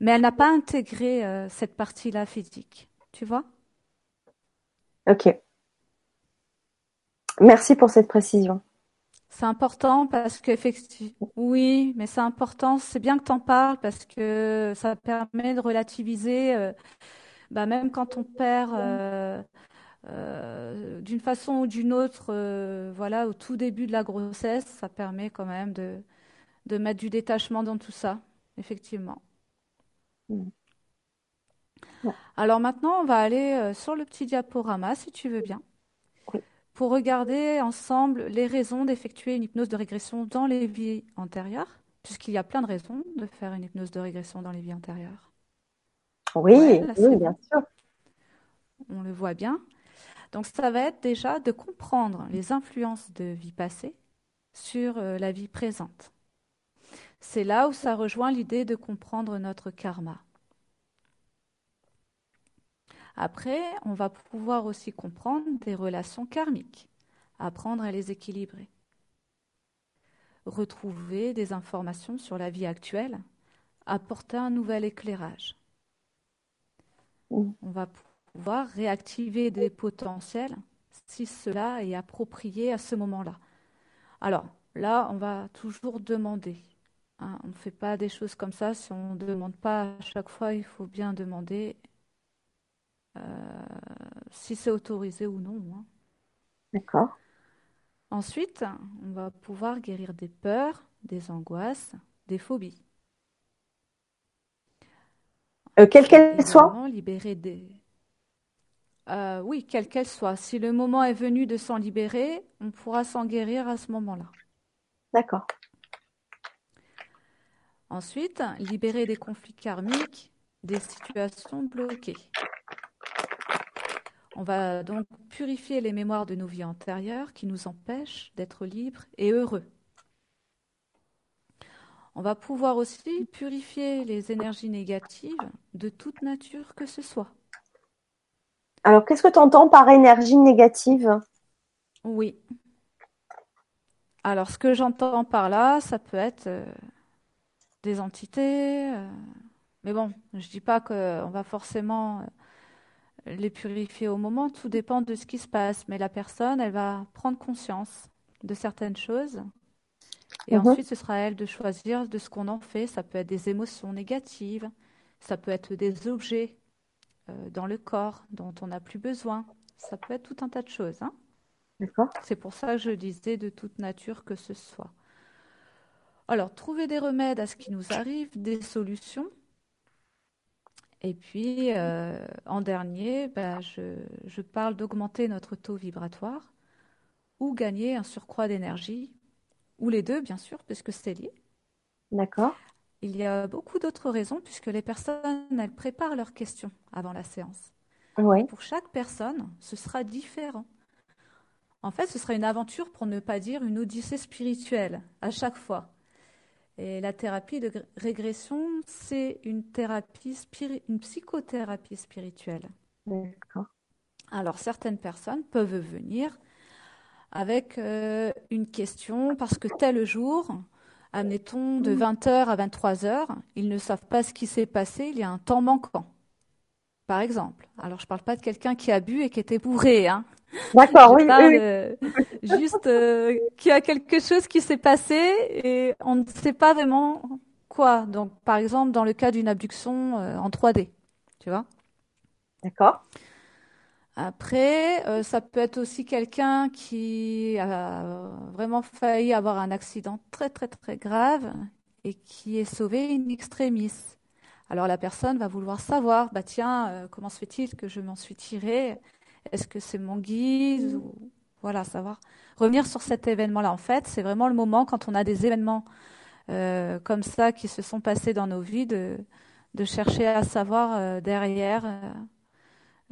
Mais elle n'a pas intégré cette partie-là physique. Tu vois? Ok. Merci pour cette précision. C'est important parce qu'effectivement, oui, mais c'est important, c'est bien que tu en parles parce que ça permet de relativiser, euh, bah, même quand on perd euh, euh, d'une façon ou d'une autre, voilà, au tout début de la grossesse, ça permet quand même de, de mettre du détachement dans tout ça, effectivement. Alors maintenant, on va aller euh, sur le petit diaporama, si tu veux bien, pour regarder ensemble les raisons d'effectuer une hypnose de régression dans les vies antérieures, puisqu'il y a plein de raisons de faire une hypnose de régression dans les vies antérieures. Oui, bien sûr. On le voit bien. Donc ça va être déjà de comprendre les influences de vie passée sur euh, la vie présente. C'est là où ça rejoint l'idée de comprendre notre karma. Après, on va pouvoir aussi comprendre des relations karmiques, apprendre à les équilibrer, retrouver des informations sur la vie actuelle, apporter un nouvel éclairage. On va pouvoir réactiver des potentiels si cela est approprié à ce moment-là. Alors là, on va toujours demander. Hein. on ne fait pas des choses comme ça si on ne demande pas à chaque fois, il faut bien demander si c'est autorisé ou non. Hein. D'accord. Ensuite, on va pouvoir guérir des peurs, des angoisses, des phobies. Euh, quelle qu'elle soit libérer des... Euh, oui, quelle qu'elle soit. Si le moment est venu de s'en libérer, on pourra s'en guérir à ce moment-là. D'accord. Ensuite, libérer des conflits karmiques, des situations bloquées. On va donc purifier les mémoires de nos vies antérieures qui nous empêchent d'être libres et heureux. On va pouvoir aussi purifier les énergies négatives de toute nature que ce soit. Alors, qu'est-ce que tu entends par énergie négative? Oui. Alors, ce que j'entends par là, ça peut être euh, des entités. Euh, mais bon, je ne dis pas qu'on va forcément euh, les purifier au moment. Tout dépend de ce qui se passe. Mais la personne, elle va prendre conscience de certaines choses et mhm. ensuite, ce sera à elle de choisir de ce qu'on en fait. Ça peut être des émotions négatives, ça peut être des objets euh, dans le corps dont on n'a plus besoin. Ça peut être tout un tas de choses. Hein. D'accord. C'est pour ça que je disais de toute nature que ce soit. Alors, trouver des remèdes à ce qui nous arrive, des solutions. Et puis, euh, en dernier, ben, je, je parle d'augmenter notre taux vibratoire ou gagner un surcroît d'énergie ou les deux, bien sûr, puisque c'est lié. D'accord. Il y a beaucoup d'autres raisons, puisque les personnes, elles préparent leurs questions avant la séance. Oui. Pour chaque personne, ce sera différent. En fait, ce sera une aventure, pour ne pas dire une odyssée spirituelle, à chaque fois. Et la thérapie de régression, c'est une thérapie, une psychothérapie spirituelle. D'accord. Alors, certaines personnes peuvent venir avec euh, une question parce que tel jour, admettons de 20h à 23h, ils ne savent pas ce qui s'est passé, il y a un temps manquant. Par exemple. Alors, je ne parle pas de quelqu'un qui a bu et qui était bourré. Hein. D'accord, oui. Parle, euh, juste euh, qu'il y a quelque chose qui s'est passé et on ne sait pas vraiment quoi. Donc, par exemple, dans le cas d'une abduction en 3D. Tu vois D'accord. Après, euh, ça peut être aussi quelqu'un qui a vraiment failli avoir un accident très très très grave et qui est sauvé in extremis. Alors la personne va vouloir savoir, bah tiens, euh, comment se fait-il que je m'en suis tiré Est-ce que c'est mon guise ou voilà, savoir revenir sur cet événement-là. En fait, c'est vraiment le moment quand on a des événements euh, comme ça qui se sont passés dans nos vies de, de chercher à savoir derrière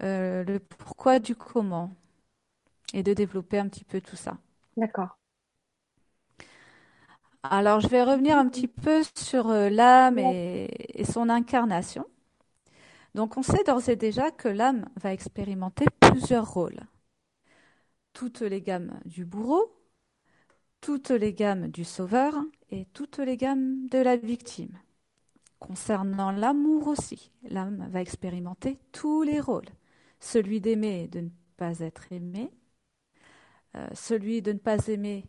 euh, le pourquoi du comment et de développer un petit peu tout ça. D'accord. Alors, je vais revenir un petit peu sur euh, l'âme et, et, son incarnation. Donc, on sait d'ores et déjà que l'âme va expérimenter plusieurs rôles. Toutes les gammes du bourreau, toutes les gammes du sauveur et toutes les gammes de la victime. Concernant l'amour aussi, l'âme va expérimenter tous les rôles celui d'aimer et de ne pas être aimé, euh, celui de ne pas aimer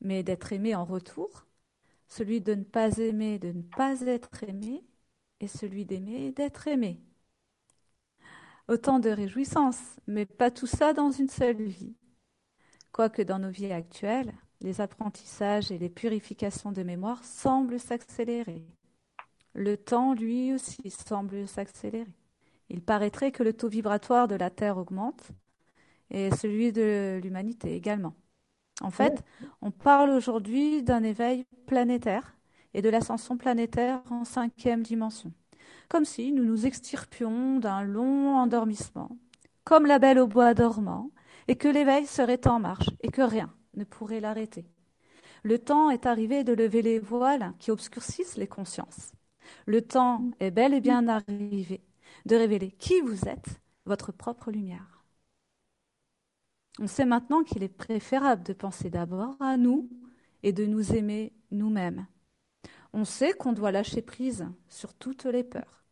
mais d'être aimé en retour, celui de ne pas aimer de ne pas être aimé, et celui d'aimer d'être aimé. Autant de réjouissances, mais pas tout ça dans une seule vie. Quoique dans nos vies actuelles, les apprentissages et les purifications de mémoire semblent s'accélérer. Le temps, lui aussi, semble s'accélérer il paraîtrait que le taux vibratoire de la Terre augmente et celui de l'humanité également. En fait, on parle aujourd'hui d'un éveil planétaire et de l'ascension planétaire en cinquième dimension, comme si nous nous extirpions d'un long endormissement, comme la belle au bois dormant, et que l'éveil serait en marche et que rien ne pourrait l'arrêter. Le temps est arrivé de lever les voiles qui obscurcissent les consciences. Le temps est bel et bien arrivé de révéler qui vous êtes, votre propre lumière. On sait maintenant qu'il est préférable de penser d'abord à nous et de nous aimer nous-mêmes. On sait qu'on doit lâcher prise sur toutes les peurs,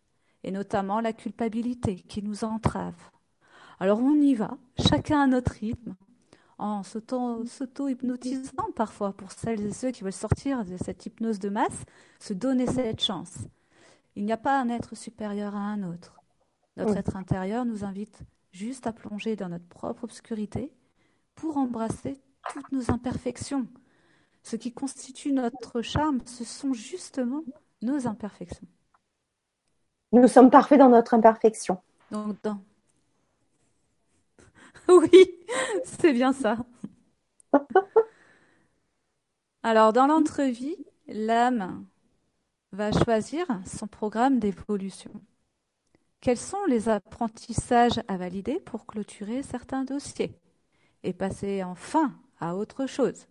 et notamment la culpabilité qui nous entrave. Alors on y va, chacun à notre rythme, en s'auto-hypnotisant parfois pour celles et ceux qui veulent sortir de cette hypnose de masse, se donner cette chance. Il n'y a pas un être supérieur à un autre. Notre être intérieur nous invite juste à plonger dans notre propre obscurité pour embrasser toutes nos imperfections. Ce qui constitue notre charme, ce sont justement nos imperfections. Nous sommes parfaits dans notre imperfection. Donc, dans... oui, c'est bien ça. Alors, dans l'entrevie, l'âme va choisir son programme d'évolution. quels sont les apprentissages à valider pour clôturer certains dossiers et passer enfin à autre chose?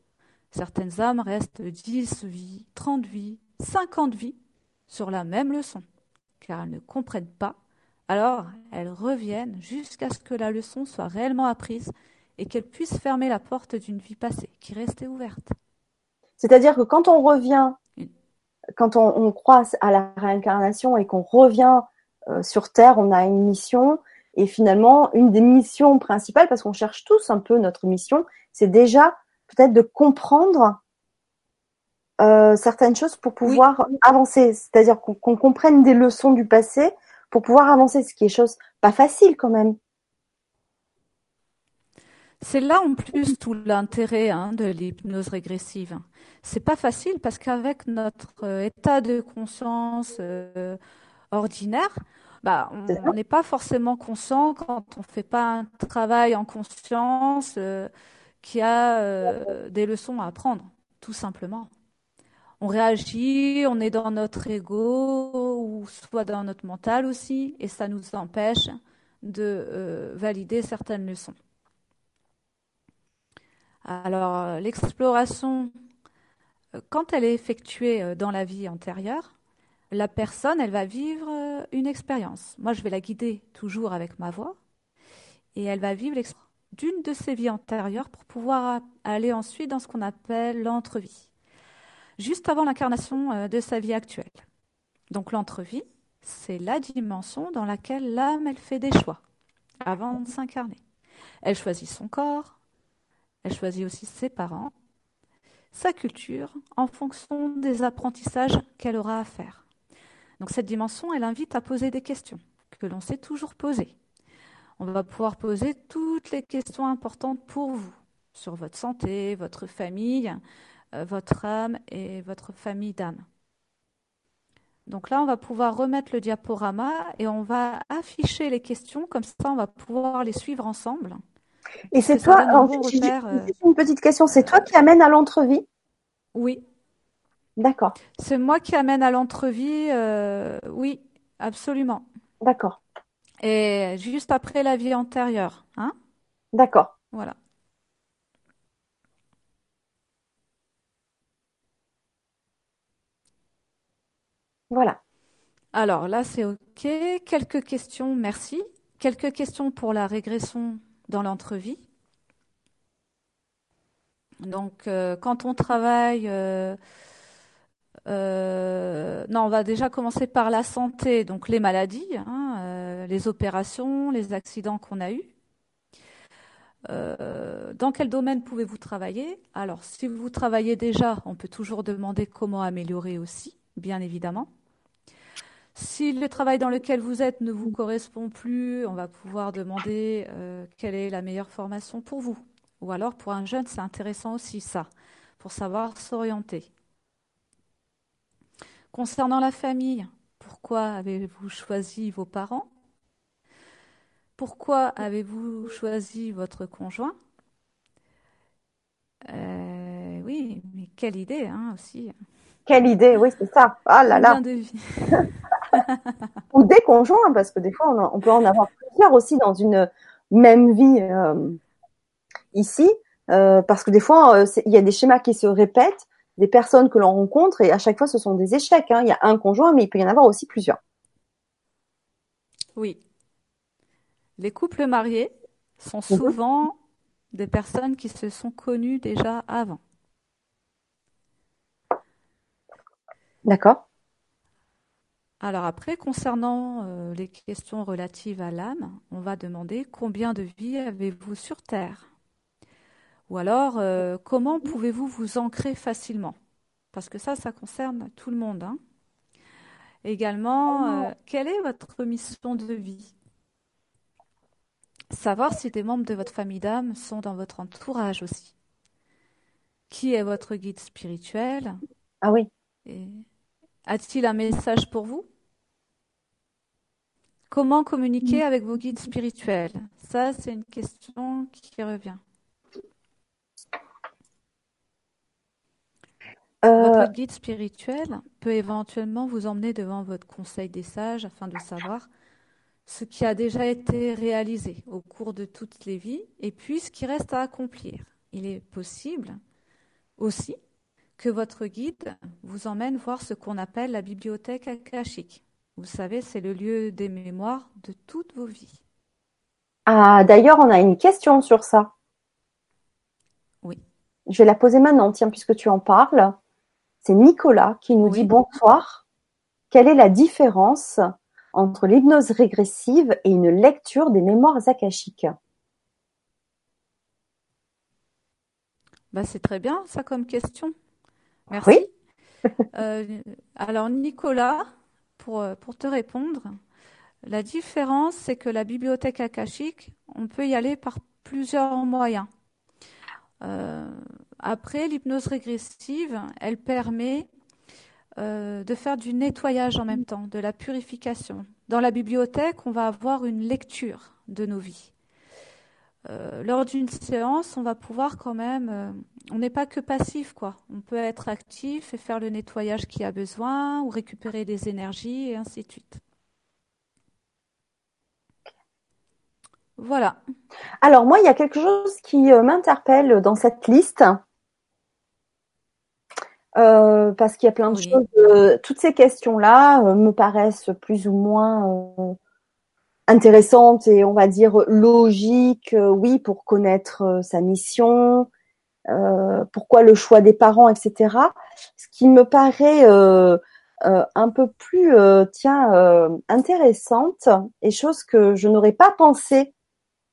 Certaines âmes restent 10 vies, 30 vies, 50 vies sur la même leçon, car elles ne comprennent pas. Alors, elles reviennent jusqu'à ce que la leçon soit réellement apprise et qu'elles puissent fermer la porte d'une vie passée qui restait ouverte. C'est-à-dire que quand on revient, quand on, croit à la réincarnation et qu'on revient euh, sur Terre, on a une mission. Et finalement, une des missions principales, parce qu'on cherche tous un peu notre mission, c'est déjà peut-être de comprendre euh, certaines choses pour pouvoir avancer. C'est-à-dire qu'on comprenne des leçons du passé pour pouvoir avancer, ce qui est chose pas facile quand même. C'est là en plus tout l'intérêt hein, de l'hypnose régressive. C'est pas facile parce qu'avec notre euh, état de conscience euh, ordinaire, bah, on n'est pas forcément conscient quand on ne fait pas un travail en conscience euh, qui a des leçons à apprendre, tout simplement. On réagit, on est dans notre ego ou soit dans notre mental aussi, et ça nous empêche de valider certaines leçons. Alors, l'exploration, euh, quand elle est effectuée euh, dans la vie antérieure, la personne, elle va vivre euh, une expérience. Moi, je vais la guider toujours avec ma voix, et elle va vivre l'expérience d'une de ses vies antérieures pour pouvoir aller ensuite dans ce qu'on appelle l'entrevie, juste avant l'incarnation de sa vie actuelle. Donc l'entrevie, c'est la dimension dans laquelle l'âme, elle fait des choix avant de s'incarner. Elle choisit son corps, elle choisit aussi ses parents, sa culture, en fonction des apprentissages qu'elle aura à faire. Donc cette dimension, elle invite à poser des questions que l'on sait toujours poser. On va pouvoir poser toutes les questions importantes pour vous sur votre santé, votre famille, euh, votre âme et votre famille d'âme. Donc là, on va pouvoir remettre le diaporama et on va afficher les questions, comme ça on va pouvoir les suivre ensemble. Et c'est toi, en euh. une petite question, c'est toi qui amène à l'entrevie Oui. D'accord. C'est moi qui amène à l'entrevie, euh, oui, absolument. D'accord. Et juste après la vie antérieure, hein? D'accord. Voilà. Voilà. Alors là, c'est OK. Quelques questions, merci. Quelques questions pour la régression dans l'entrevie. Donc, euh, quand on travaille, euh, euh, non, on va déjà commencer par la santé, donc les maladies, hein, les opérations, les accidents qu'on a eus. dans quel domaine pouvez-vous travailler? Alors, si vous travaillez déjà, on peut toujours demander comment améliorer aussi, bien évidemment. Si le travail dans lequel vous êtes ne vous correspond plus, on va pouvoir demander euh, quelle est la meilleure formation pour vous. Ou alors pour un jeune, c'est intéressant aussi ça, pour savoir s'orienter. Concernant la famille, pourquoi avez-vous choisi vos parents? Pourquoi avez-vous choisi votre conjoint? Euh, Oui, mais quelle idée hein, aussi. Quelle idée, oui, c'est ça. Ah là là. Ou des conjoints, parce que des fois, on, peut en avoir plusieurs aussi dans une même vie euh, ici, euh, parce que des fois, il y a des schémas qui se répètent, des personnes que l'on rencontre, et à chaque fois, ce sont des échecs. Hein. Il y a un conjoint, mais il peut y en avoir aussi plusieurs. Oui. Les couples mariés sont mhm. souvent des personnes qui se sont connues déjà avant. D'accord. Alors après, concernant euh, les questions relatives à l'âme, on va demander combien de vies avez-vous sur Terre? Ou alors, euh, comment pouvez-vous vous ancrer facilement? Parce que ça, ça concerne tout le monde. Hein. Également, euh, quelle est votre mission de vie? Savoir si des membres de votre famille d'âme sont dans votre entourage aussi. Qui est votre guide spirituel? Ah oui. A-t-il un message pour vous? Comment communiquer avec vos guides spirituels? Ça, c'est une question qui revient. Euh, votre guide spirituel peut éventuellement vous emmener devant votre conseil des sages afin de savoir ce qui a déjà été réalisé au cours de toutes les vies et puis ce qui reste à accomplir. Il est possible aussi que votre guide vous emmène voir ce qu'on appelle la bibliothèque akashique. Vous savez, c'est le lieu des mémoires de toutes vos vies. Ah, d'ailleurs, on a une question sur ça. Oui. Je vais la poser maintenant, tiens, puisque tu en parles. C'est Nicolas qui nous dit bonsoir. Quelle est la différence entre l'hypnose régressive et une lecture des mémoires akashiques bah, C'est très bien ça comme question. Merci. Oui. Euh, alors Nicolas, pour, pour te répondre, la différence c'est que la bibliothèque akashique, on peut y aller par plusieurs moyens. Euh, après, l'hypnose régressive, elle permet euh, de faire du nettoyage en même temps, de la purification. Dans la bibliothèque, on va avoir une lecture de nos vies. Euh, lors d'une séance, on va pouvoir quand même, euh, on n'est pas que passif, quoi. On peut être actif et faire le nettoyage qui a besoin, ou récupérer des énergies, et ainsi de suite. Voilà. Alors moi, il y a quelque chose qui m'interpelle dans cette liste. Euh, parce qu'il y a plein de choses. Euh, toutes ces questions-là euh, me paraissent plus ou moins intéressantes et on va dire logiques. oui, pour connaître sa mission, pourquoi le choix des parents, etc. Ce qui me paraît un peu plus, tiens, intéressante et chose que je n'aurais pas pensé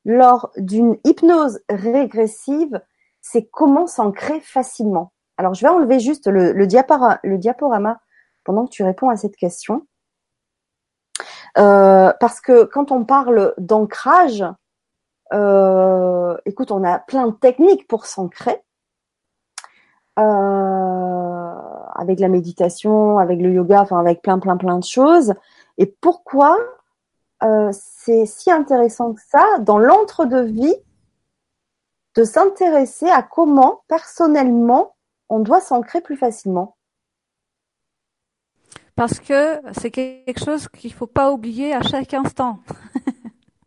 lors d'une hypnose régressive, c'est comment s'ancrer facilement. Alors, je vais enlever juste le, diaporama, pendant que tu réponds à cette question. Euh, parce que quand on parle d'ancrage, euh, écoute, on a plein de techniques pour s'ancrer. Euh, avec la méditation, avec le yoga, enfin avec plein, plein, plein de choses. Et pourquoi c'est si intéressant que ça, dans l'entre-deux-vie, de s'intéresser à comment personnellement on doit s'ancrer plus facilement Parce que c'est quelque chose qu'il faut pas oublier à chaque instant.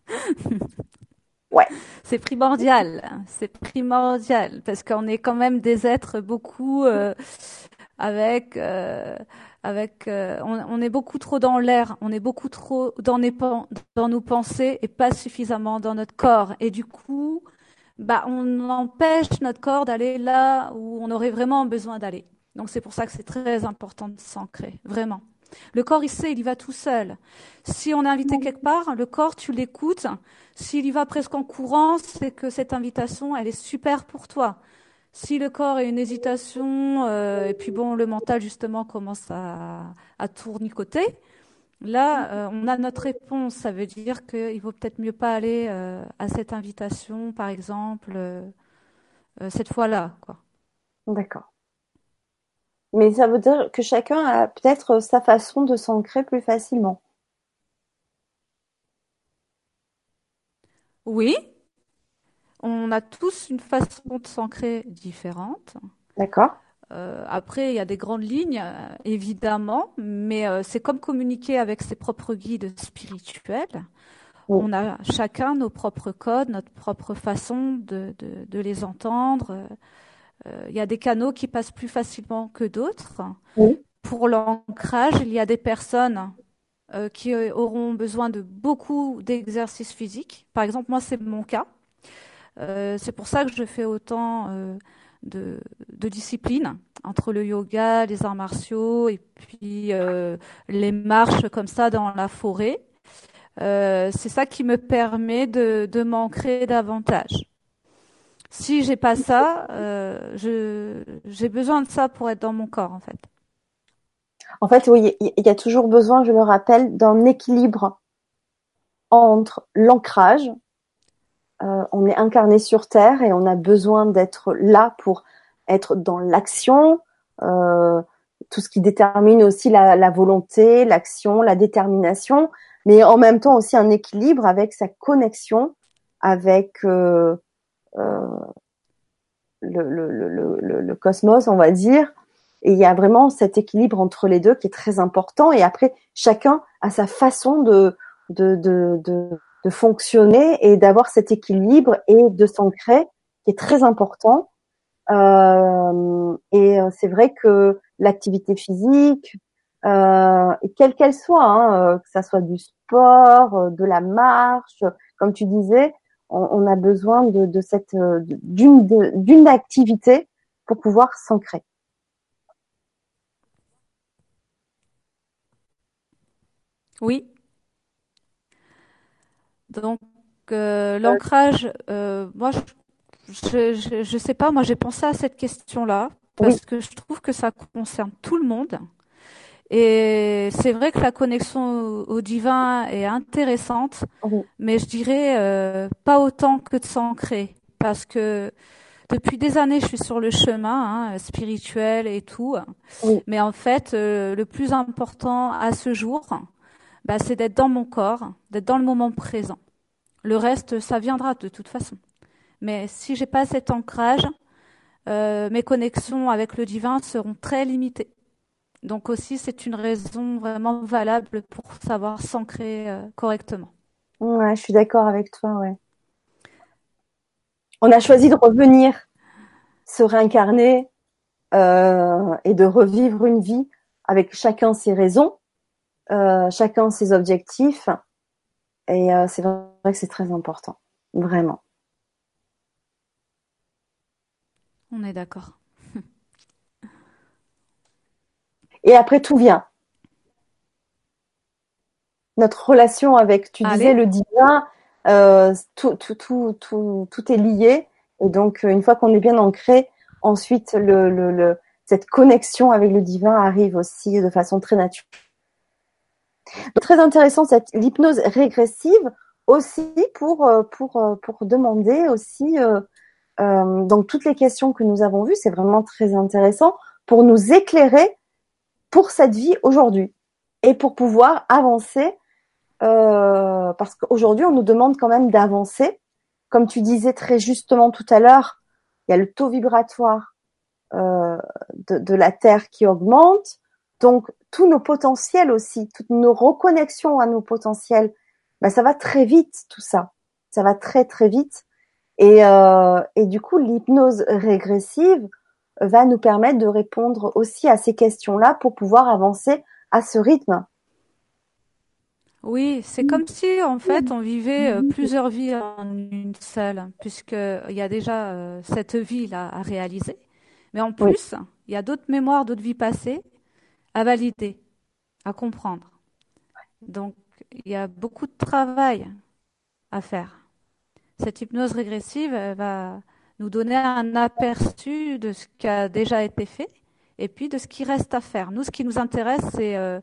ouais. C'est primordial, c'est primordial parce qu'on est quand même des êtres beaucoup euh, avec euh, avec euh, on, est beaucoup trop dans l'air, on est beaucoup trop dans, dans nos pensées et pas suffisamment dans notre corps et du coup bah, on empêche notre corps d'aller là où on aurait vraiment besoin d'aller. Donc c'est pour ça que c'est très important de s'ancrer, vraiment. Le corps, il sait, il y va tout seul. Si on est invité quelque part, le corps, tu l'écoutes. S'il y va presque en courant, c'est que cette invitation, elle est super pour toi. Si le corps a une hésitation, euh, et puis bon, le mental justement commence à, à tournicoter, Là, euh, on a notre réponse. Ça veut dire qu'il vaut peut-être mieux pas aller euh, à cette invitation, par exemple, euh, cette fois-là. D'accord. Mais ça veut dire que chacun a peut-être sa façon de s'ancrer plus facilement. Oui. On a tous une façon de s'ancrer différente. D'accord. Euh, après, il y a des grandes lignes, euh, évidemment, mais euh, c'est comme communiquer avec ses propres guides spirituels. On a chacun nos propres codes, notre propre façon de, de, les entendre. Il y a des canaux qui passent plus facilement que d'autres. Pour l'ancrage, il y a des personnes qui auront besoin de beaucoup d'exercices physiques. Par exemple, moi, c'est mon cas. c'est pour ça que je fais autant de, de disciplines entre le yoga, les arts martiaux et puis euh, les marches comme ça dans la forêt. Euh, c'est ça qui me permet de, de m'ancrer davantage. Si j'ai pas ça, euh, je, j'ai besoin de ça pour être dans mon corps en fait. En fait, oui, il y a toujours besoin, je le rappelle, d'un équilibre entre l'ancrage, euh, on est incarné sur Terre et on a besoin d'être là pour être dans l'action, euh, tout ce qui détermine aussi la, volonté, l'action, la détermination, mais en même temps aussi un équilibre avec sa connexion avec euh, le, cosmos, on va dire. Et il y a vraiment cet équilibre entre les deux qui est très important. Et après, chacun a sa façon de de, de, de, de fonctionner et d'avoir cet équilibre et de s'ancrer qui est très important. Euh, et c'est vrai que l'activité physique, euh, quelle qu'elle soit, hein, que ça soit du sport, de la marche, comme tu disais, on, on a besoin de, de cette d'une d'une activité pour pouvoir s'ancrer. Oui. Donc, euh, l'ancrage, euh, moi, je, je, je, sais pas, moi, j'ai pensé à cette question-là parce que je trouve que ça concerne tout le monde. Et c'est vrai que la connexion au, divin est intéressante, mais je dirais euh, pas autant que de s'ancrer, parce que depuis des années, je suis sur le chemin hein, spirituel et tout. Mais en fait, le plus important à ce jour, bah, c'est d'être dans mon corps, d'être dans le moment présent. Le reste, ça viendra de toute façon. Mais si j'ai pas cet ancrage, euh, mes connexions avec le divin seront très limitées. Donc aussi, c'est une raison vraiment valable pour savoir s'ancrer euh, correctement. Ouais, je suis d'accord avec toi, ouais. On a choisi de revenir, se réincarner euh, et de revivre une vie avec chacun ses raisons. Euh, chacun ses objectifs. Et euh, c'est vrai que c'est très important, vraiment. On est d'accord. Et après, tout vient. Notre relation avec, tu disais, le divin, euh, tout, tout, tout, tout, tout est lié. Et donc, une fois qu'on est bien ancré, ensuite, le, le, le, cette connexion avec le divin arrive aussi de façon très naturelle. Très intéressant cette l'hypnose régressive aussi pour euh, pour euh, pour demander aussi euh, euh, donc toutes les questions que nous avons vues, c'est vraiment très intéressant pour nous éclairer pour cette vie aujourd'hui et pour pouvoir avancer euh, parce qu'aujourd'hui on nous demande quand même d'avancer. Comme tu disais très justement tout à l'heure, il y a le taux vibratoire euh, de, de, la Terre qui augmente, donc tous nos potentiels aussi, toutes nos reconnexions à nos potentiels, ben, ça va très vite tout ça. Ça va très très vite. Et, euh, et du coup, l'hypnose régressive va nous permettre de répondre aussi à ces questions-là pour pouvoir avancer à ce rythme. Oui, c'est comme si en fait on vivait euh, plusieurs vies en une seule, puisqu'il y a déjà euh, cette vie là à réaliser. Mais en plus, il y a d'autres mémoires, d'autres vies passées à valider, à comprendre. Donc, il y a beaucoup de travail à faire. Cette hypnose régressive va nous donner un aperçu de ce qui a déjà été fait et puis de ce qui reste à faire. Nous, ce qui nous intéresse, c'est euh,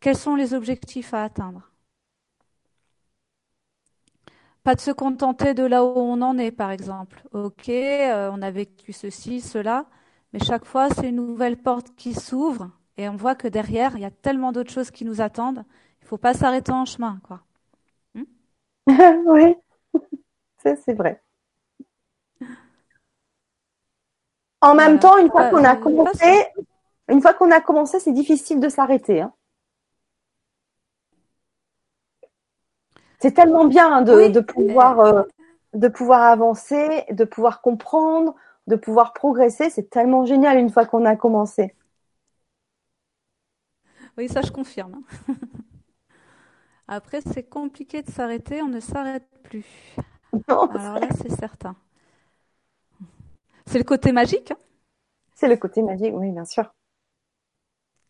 quels sont les objectifs à atteindre. Pas de se contenter de là où on en est, par exemple. Ok, euh, on a vécu ceci, cela, mais chaque fois, c'est une nouvelle porte qui s'ouvre et on voit que derrière, il y a tellement d'autres choses qui nous attendent. Il ne faut pas s'arrêter en chemin, quoi. Hmm oui, c'est vrai. En même temps, une fois qu'on a commencé, une fois qu'on a commencé, c'est difficile de s'arrêter. Hein. C'est tellement bien de, pouvoir, euh, de pouvoir avancer, de pouvoir comprendre, de pouvoir progresser. C'est tellement génial une fois qu'on a commencé. Oui, ça je confirme. Après, c'est compliqué de s'arrêter, on ne s'arrête plus. Alors là, c'est certain. C'est le côté magique. Hein? c'est le côté magique, oui, bien sûr.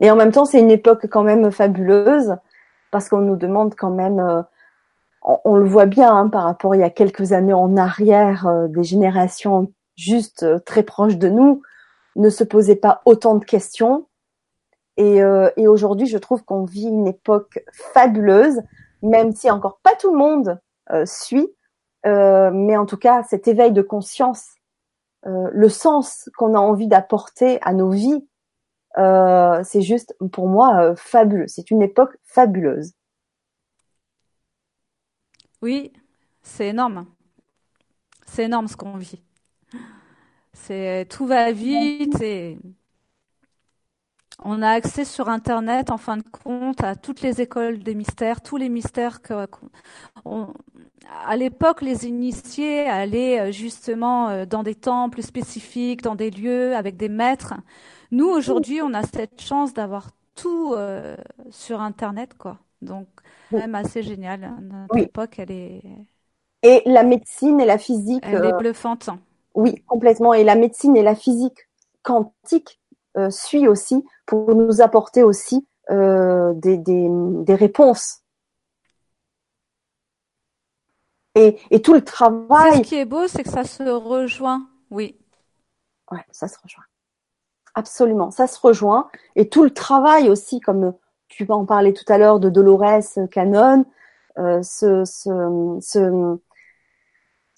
Et en même temps, c'est une époque quand même fabuleuse parce qu'on nous demande quand même, euh, on, le voit bien hein, par rapport il y a quelques années en arrière, euh, des générations juste euh, très proches de nous ne se posaient pas autant de questions et, euh, et aujourd'hui, je trouve qu'on vit une époque fabuleuse, même si encore pas tout le monde euh, suit. Euh, mais en tout cas, cet éveil de conscience, le sens qu'on a envie d'apporter à nos vies, c'est juste pour moi fabuleux. C'est une époque fabuleuse. Oui, c'est énorme. C'est énorme ce qu'on vit. C'est tout va vite et on a accès sur Internet, en fin de compte, à toutes les écoles des mystères, tous les mystères que. à l'époque, les initiés allaient euh, justement euh, dans des temples spécifiques, dans des lieux avec des maîtres. Nous, aujourd'hui, on a cette chance d'avoir tout euh, sur Internet, quoi. Donc, même assez génial. Notre époque, elle est. Et la médecine et la physique. Elle est bluffante. Oui, complètement. Et la médecine et la physique quantique euh, suit aussi pour nous apporter aussi euh, des, des, des, réponses. Et, et tout le travail. Ce qui est beau, c'est que ça se rejoint. Oui. Ouais, ça se rejoint. Absolument, ça se rejoint. Et tout le travail aussi, comme tu vas en parler tout à l'heure de Dolores Cannon, euh, ce, ce, ce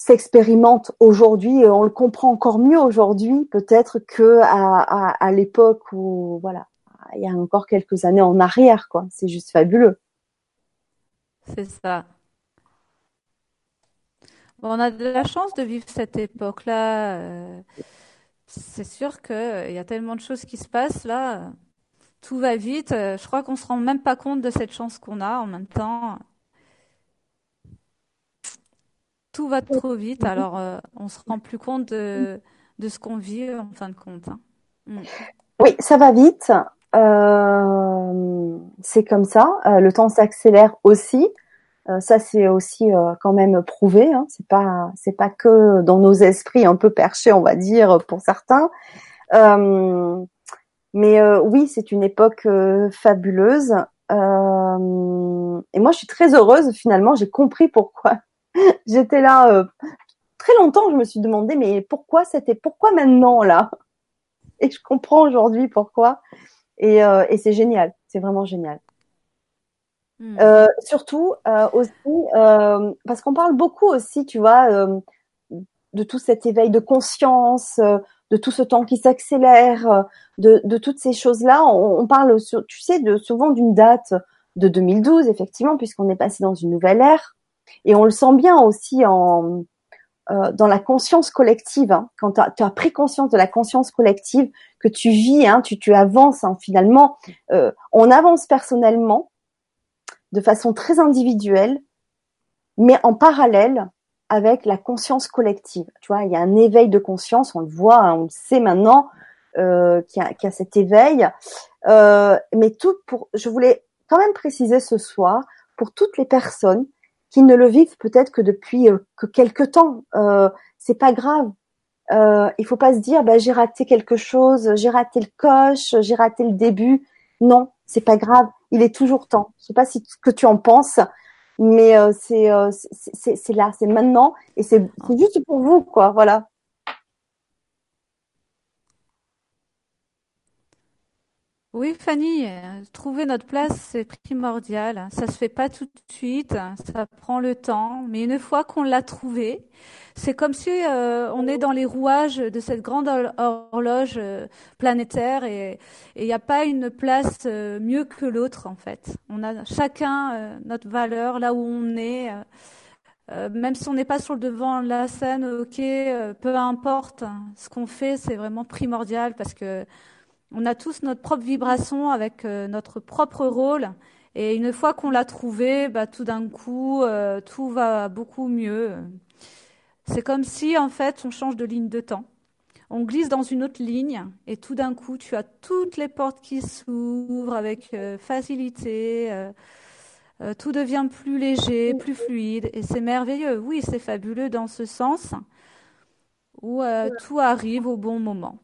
s'expérimente aujourd'hui et on le comprend encore mieux aujourd'hui peut-être que à, l'époque où voilà il y a encore quelques années en arrière quoi. C'est juste fabuleux. C'est ça. Bon, on a de la chance de vivre cette époque là euh, c'est sûr que euh, il y a tellement de choses qui se passent là tout va vite je crois qu'on se rend même pas compte de cette chance qu'on a en même temps tout va trop vite, alors euh, on se rend plus compte de, de ce qu'on vit en fin de compte. Hein. Mm. Oui, ça va vite. Euh, c'est comme ça. Euh, le temps s'accélère aussi. Euh, ça, c'est aussi quand même prouvé. Hein. C'est pas, c'est pas que dans nos esprits un peu perchés, on va dire pour certains. mais oui, c'est une époque fabuleuse. et moi, je suis très heureuse. Finalement, j'ai compris pourquoi J'étais là euh, très longtemps. Je me suis demandé, mais pourquoi c'était, pourquoi maintenant là? Et je comprends aujourd'hui pourquoi. Et, euh, et c'est génial. C'est vraiment génial. Hmm. Euh, surtout euh, aussi euh, parce qu'on parle beaucoup aussi, tu vois, de tout cet éveil de conscience, de tout ce temps qui s'accélère, de, de, toutes ces choses-là. On, on, parle, tu sais, de, souvent d'une date de 2012, effectivement, puisqu'on est passé dans une nouvelle ère. Et on le sent bien aussi en, euh, dans la conscience collective. Hein, quand tu as, pris conscience de la conscience collective, que tu vis, hein, tu, avances hein, finalement. Euh, on avance personnellement de façon très individuelle, mais en parallèle avec la conscience collective. Tu vois, il y a un éveil de conscience, on le voit, hein, on le sait maintenant euh, qu'il y, y, a cet éveil. Euh, mais tout pour, je voulais quand même préciser ce soir pour toutes les personnes qui ne le vivent peut-être que depuis euh, que quelques temps. Euh, c'est pas grave. Euh, il faut pas se dire bah, j'ai raté quelque chose, j'ai raté le coche, j'ai raté le début. Non, c'est pas grave. Il est toujours temps. Je sais pas si que tu en penses, mais euh, c'est c'est là, c'est maintenant et c'est juste pour vous quoi. Voilà. Oui, Fanny, euh, trouver notre place, c'est primordial. Ça se fait pas tout de suite, ça prend le temps, mais une fois qu'on l'a trouvé, c'est comme si euh, on est dans les rouages de cette grande horloge euh, planétaire et il n'y a pas une place mieux que l'autre en fait. On a chacun notre valeur là où on est. même si on n'est pas sur le devant de la scène, ok, peu importe. Ce qu'on fait, c'est vraiment primordial parce que on a tous notre propre vibration avec euh, notre propre rôle. Et une fois qu'on l'a trouvé, bah, tout d'un coup, euh, tout va beaucoup mieux. C'est comme si, en fait, on change de ligne de temps. On glisse dans une autre ligne et tout d'un coup, tu as toutes les portes qui s'ouvrent avec euh, facilité. tout devient plus léger, plus fluide et c'est merveilleux. Oui, c'est fabuleux dans ce sens où tout arrive au bon moment.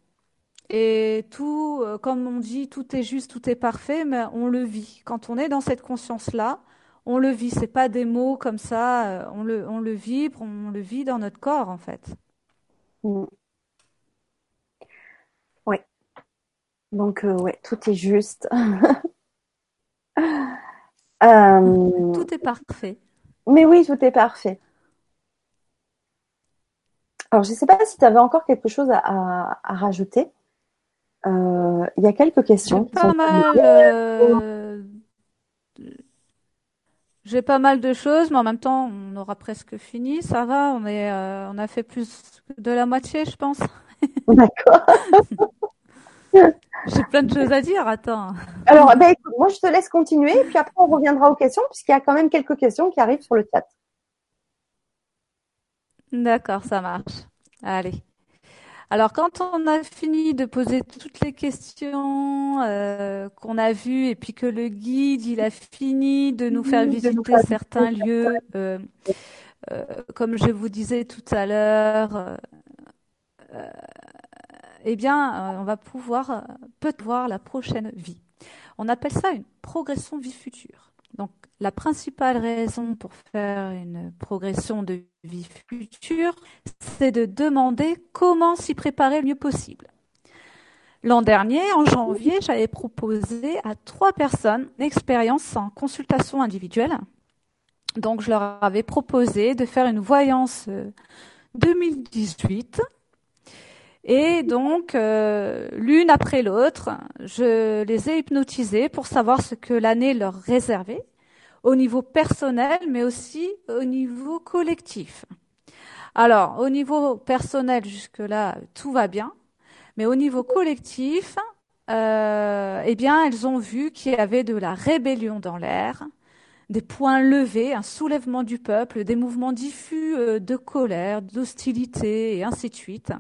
Et tout, euh, comme on dit, tout est juste, tout est parfait, mais on le vit. Quand on est dans cette conscience-là, on le vit. C'est pas des mots comme ça. Euh, on le, on le vibre, on le vit dans notre corps, en fait. Mm. Oui. Donc, euh, ouais, tout est juste. Tout est parfait. Mais oui, tout est parfait. Alors, je ne sais pas si tu avais encore quelque chose à rajouter. Euh, il y a quelques questions. J'ai pas mal. Euh, j'ai pas mal de choses, mais en même temps, on aura presque fini. Ça va, on est, euh, on a fait plus de la moitié, je pense. D'accord. J'ai plein de choses à dire, attends. Alors, ben, écoute, moi, je te laisse continuer, puis après, on reviendra aux questions, puisqu'il y a quand même quelques questions qui arrivent sur le chat. D'accord, ça marche. Allez. Alors, quand on a fini de poser toutes les questions euh, qu'on a vues et puis que le guide il a fini de nous faire visiter certains lieux, euh, euh, comme je vous disais tout à l'heure, eh bien, on va pouvoir peut voir la prochaine vie. On appelle ça une progression vie future. Donc, la principale raison pour faire une progression de vie future, c'est de demander comment s'y préparer le mieux possible. L'an dernier, en janvier, j'avais proposé à trois personnes une expérience en consultation individuelle. Donc, je leur avais proposé de faire une voyance 2018. Et donc, euh, l'une après l'autre, je les ai hypnotisées pour savoir ce que l'année leur réservait au niveau personnel, mais aussi au niveau collectif. Alors, au niveau personnel, jusque-là, tout va bien, mais au niveau collectif, euh, eh bien, elles ont vu qu'il y avait de la rébellion dans l'air, des points levés, un soulèvement du peuple, des mouvements diffus euh, de colère, d'hostilité, et ainsi de suite.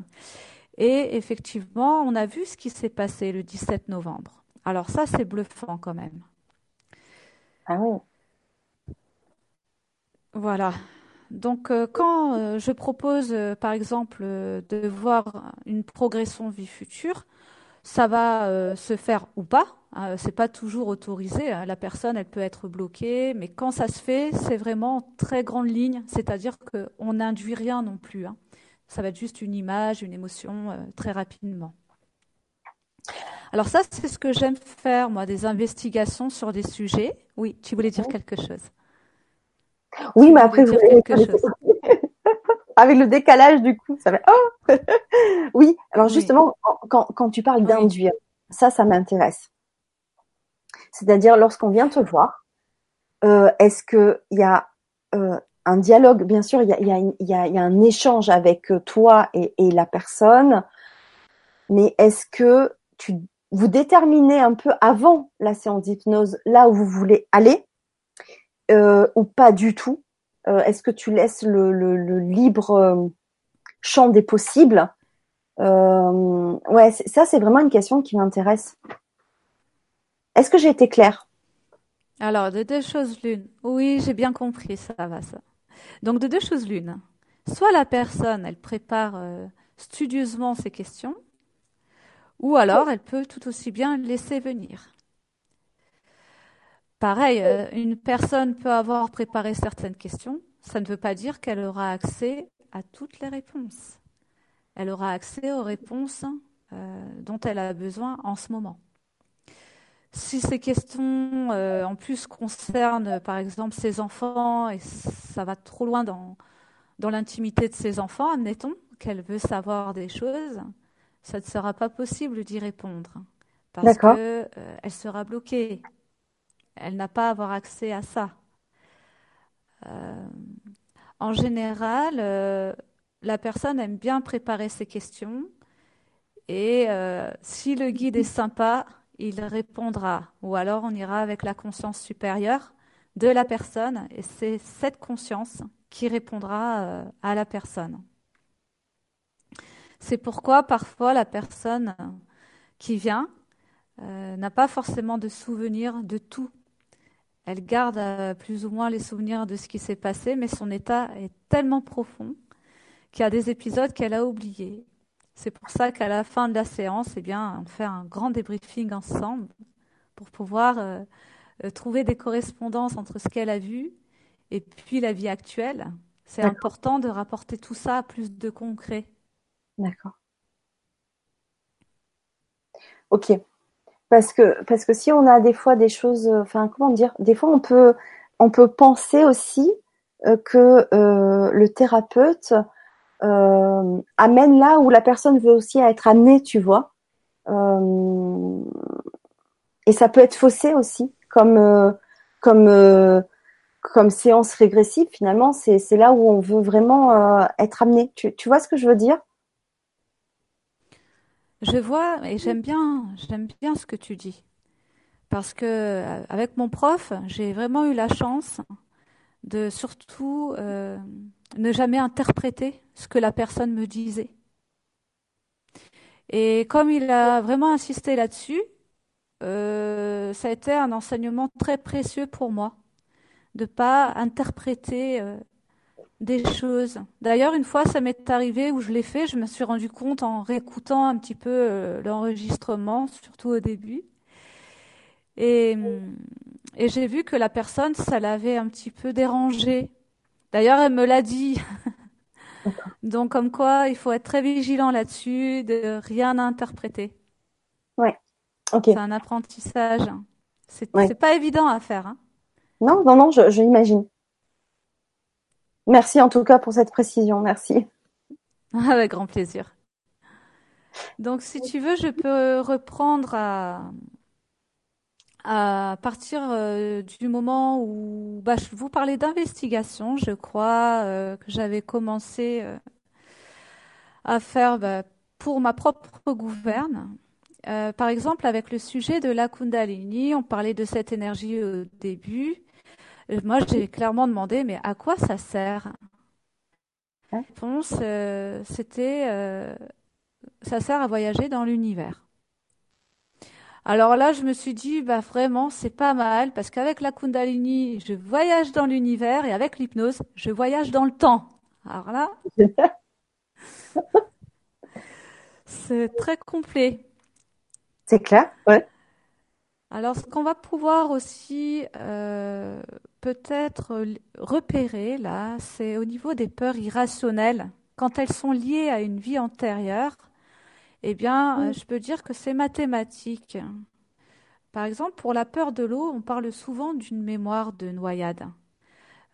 Et effectivement, on a vu ce qui s'est passé le 17 novembre. Alors ça, c'est bluffant quand même. Ah oui. Voilà. Donc, euh, quand euh, je propose, euh, par exemple, de voir une progression vie future, ça va se faire ou pas. Hein, c'est pas toujours autorisé. Hein. La personne, elle peut être bloquée, mais quand ça se fait, c'est vraiment en très grande ligne. C'est-à-dire qu'on n'induit rien non plus. Hein. Ça va être juste une image, une émotion, très rapidement. Alors ça, c'est ce que j'aime faire, moi, des investigations sur des sujets. Oui, tu voulais dire quelque chose. Oui, mais après, vous avec le décalage du coup, ça va. Oh oui. Alors justement, quand, tu parles d'induire, ça, ça m'intéresse. C'est-à-dire lorsqu'on vient te voir, euh, est-ce que il y a euh, un dialogue. Bien sûr, il y a, un échange avec toi et, la personne, mais est-ce que tu vous déterminez un peu avant la séance d'hypnose là où vous voulez aller euh, ou pas du tout? Euh, Est-ce que tu laisses le, libre euh, champ des possibles? Ouais, ça c'est vraiment une question qui m'intéresse. Est-ce que j'ai été claire? Alors, de deux choses l'une. Oui, j'ai bien compris, ça va ça. Donc, de deux choses l'une. Soit la personne, elle prépare studieusement ses questions, ou alors elle peut tout aussi bien laisser venir. Pareil, euh, une personne peut avoir préparé certaines questions. Ça ne veut pas dire qu'elle aura accès à toutes les réponses. Elle aura accès aux réponses euh, dont elle a besoin en ce moment. Si ces questions, euh, en plus, concernent, par exemple, ses enfants et ça va trop loin dans, dans l'intimité de ses enfants, admettons qu'elle veut savoir des choses, ça ne sera pas possible d'y répondre. Parce qu'elle sera bloquée. Elle n'a pas à avoir accès à ça. Euh, en général, euh, la personne aime bien préparer ses questions. Et euh, si le guide est sympa, il répondra. Ou alors on ira avec la conscience supérieure de la personne et c'est cette conscience qui répondra à la personne. C'est pourquoi parfois la personne qui vient n'a pas forcément de souvenir de tout elle garde euh, plus ou moins les souvenirs de ce qui s'est passé, mais son état est tellement profond qu'il y a des épisodes qu'elle a oubliés. C'est pour ça qu'à la fin de la séance, eh bien, on fait un grand débriefing ensemble pour pouvoir euh, euh, trouver des correspondances entre ce qu'elle a vu et puis la vie actuelle. C'est important de rapporter tout ça à plus de concret. D'accord. Ok parce que parce que si on a des fois des choses, euh, enfin comment dire, des fois on peut on peut penser aussi euh, que euh, le thérapeute amène là où la personne veut aussi être amenée, tu vois. et ça peut être faussé aussi, comme comme comme séance régressive. Finalement, c'est c'est là où on veut vraiment être amené. Tu tu vois ce que je veux dire? Je vois et j'aime bien, j'aime bien ce que tu dis. Parce que euh, avec mon prof, j'ai vraiment eu la chance de surtout euh, ne jamais interpréter ce que la personne me disait. Et comme il a vraiment insisté là-dessus, euh, ça a été un enseignement très précieux pour moi de pas interpréter euh, des choses. D'ailleurs, une fois, ça m'est arrivé où je l'ai fait, je me suis rendu compte en réécoutant un petit peu euh, l'enregistrement, surtout au début. Et, et j'ai vu que la personne, ça l'avait un petit peu dérangé. D'ailleurs, elle me l'a dit. Donc, comme quoi, il faut être très vigilant là-dessus, de rien interpréter. Ouais. Ok. C'est un apprentissage. C'est Ouais. pas évident à faire. Hein. Non, non, non, je, je l'imagine. Merci en tout cas pour cette précision. Merci. Avec grand plaisir. Donc, si tu veux, je peux reprendre à, à partir euh, du moment où bah, je vous parlais d'investigation, je crois, euh, que j'avais commencé euh, à faire bah, pour ma propre gouverne. Par exemple, avec le sujet de la Kundalini, on parlait de cette énergie au début. Moi, j'ai clairement demandé, mais à quoi ça sert? Hein? La réponse, c'était, ça sert à voyager dans l'univers. Alors là, je me suis dit, bah vraiment, c'est pas mal, parce qu'avec la Kundalini, je voyage dans l'univers, et avec l'hypnose, je voyage dans le temps. Alors là, c'est très complet. C'est clair? Ouais. Alors, ce qu'on va pouvoir aussi euh, peut-être repérer là, c'est au niveau des peurs irrationnelles. Quand elles sont liées à une vie antérieure, eh bien, euh, je peux dire que c'est mathématique. Par exemple, pour la peur de l'eau, on parle souvent d'une mémoire de noyade.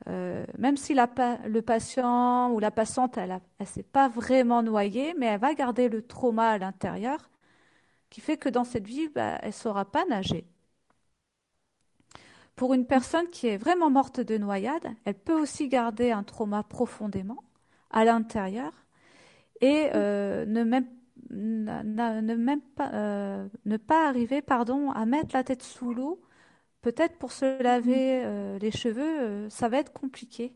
Euh, même si la le patient ou la patiente, elle, elle s'est pas vraiment noyée, mais elle va garder le trauma à l'intérieur, qui fait que dans cette vie, bah, elle saura pas nager. Pour une personne qui est vraiment morte de noyade, elle peut aussi garder un trauma profondément à l'intérieur et euh, ne même, na- ne même pas, euh, ne pas arriver pardon, à mettre la tête sous l'eau. Peut-être pour se laver euh, les cheveux, euh, ça va être compliqué.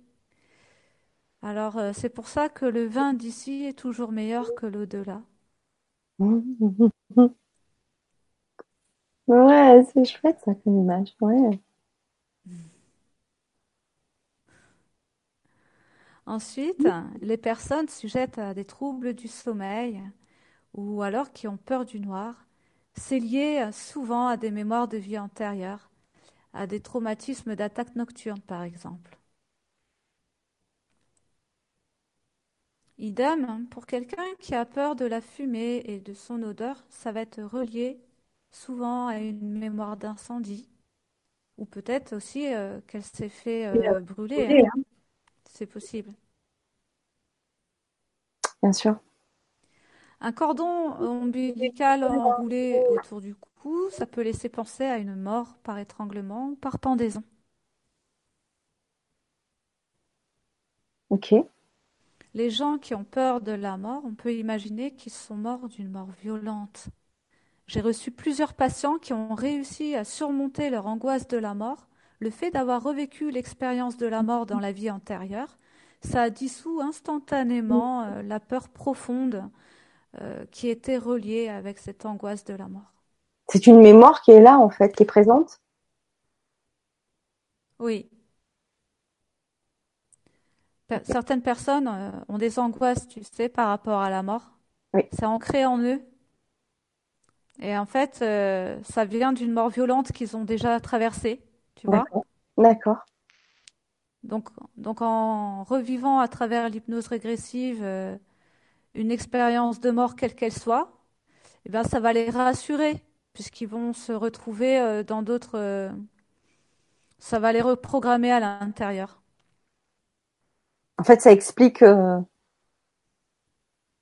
Alors c'est pour ça que le vin d'ici est toujours meilleur que l'au-delà. Ouais, c'est chouette ça comme image. Ouais. Ensuite, les personnes sujettes à des troubles du sommeil ou alors qui ont peur du noir, c'est lié euh, souvent à des mémoires de vie antérieures, à des traumatismes d'attaque nocturne par exemple. Idem, hein, pour quelqu'un qui a peur de la fumée et de son odeur, ça va être relié souvent à une mémoire d'incendie ou peut-être aussi euh, qu'elle s'est fait euh, brûler. hein. hein. C'est possible. Bien sûr. Un cordon ombilical enroulé autour du cou, ça peut laisser penser à une mort par étranglement ou par pendaison. Ok. Les gens qui ont peur de la mort, on peut imaginer qu'ils sont morts d'une mort violente. J'ai reçu plusieurs patients qui ont réussi à surmonter leur angoisse de la mort. Le fait d'avoir revécu l'expérience de la mort dans la vie antérieure, ça a dissous instantanément euh, la peur profonde euh, qui était reliée avec cette angoisse de la mort. C'est une mémoire qui est là en fait, qui est présente? Oui. Per- certaines personnes euh, ont des angoisses, tu sais, par rapport à la mort. Oui. C'est ancré en eux. Et en fait, euh, ça vient d'une mort violente qu'ils ont déjà traversée, tu vois. D'accord. Donc, donc en revivant à travers l'hypnose régressive euh, une expérience de mort quelle qu'elle soit, eh ben, ça va les rassurer, puisqu'ils vont se retrouver euh, dans d'autres... euh, ça va les reprogrammer à l'intérieur. En fait, ça explique, euh,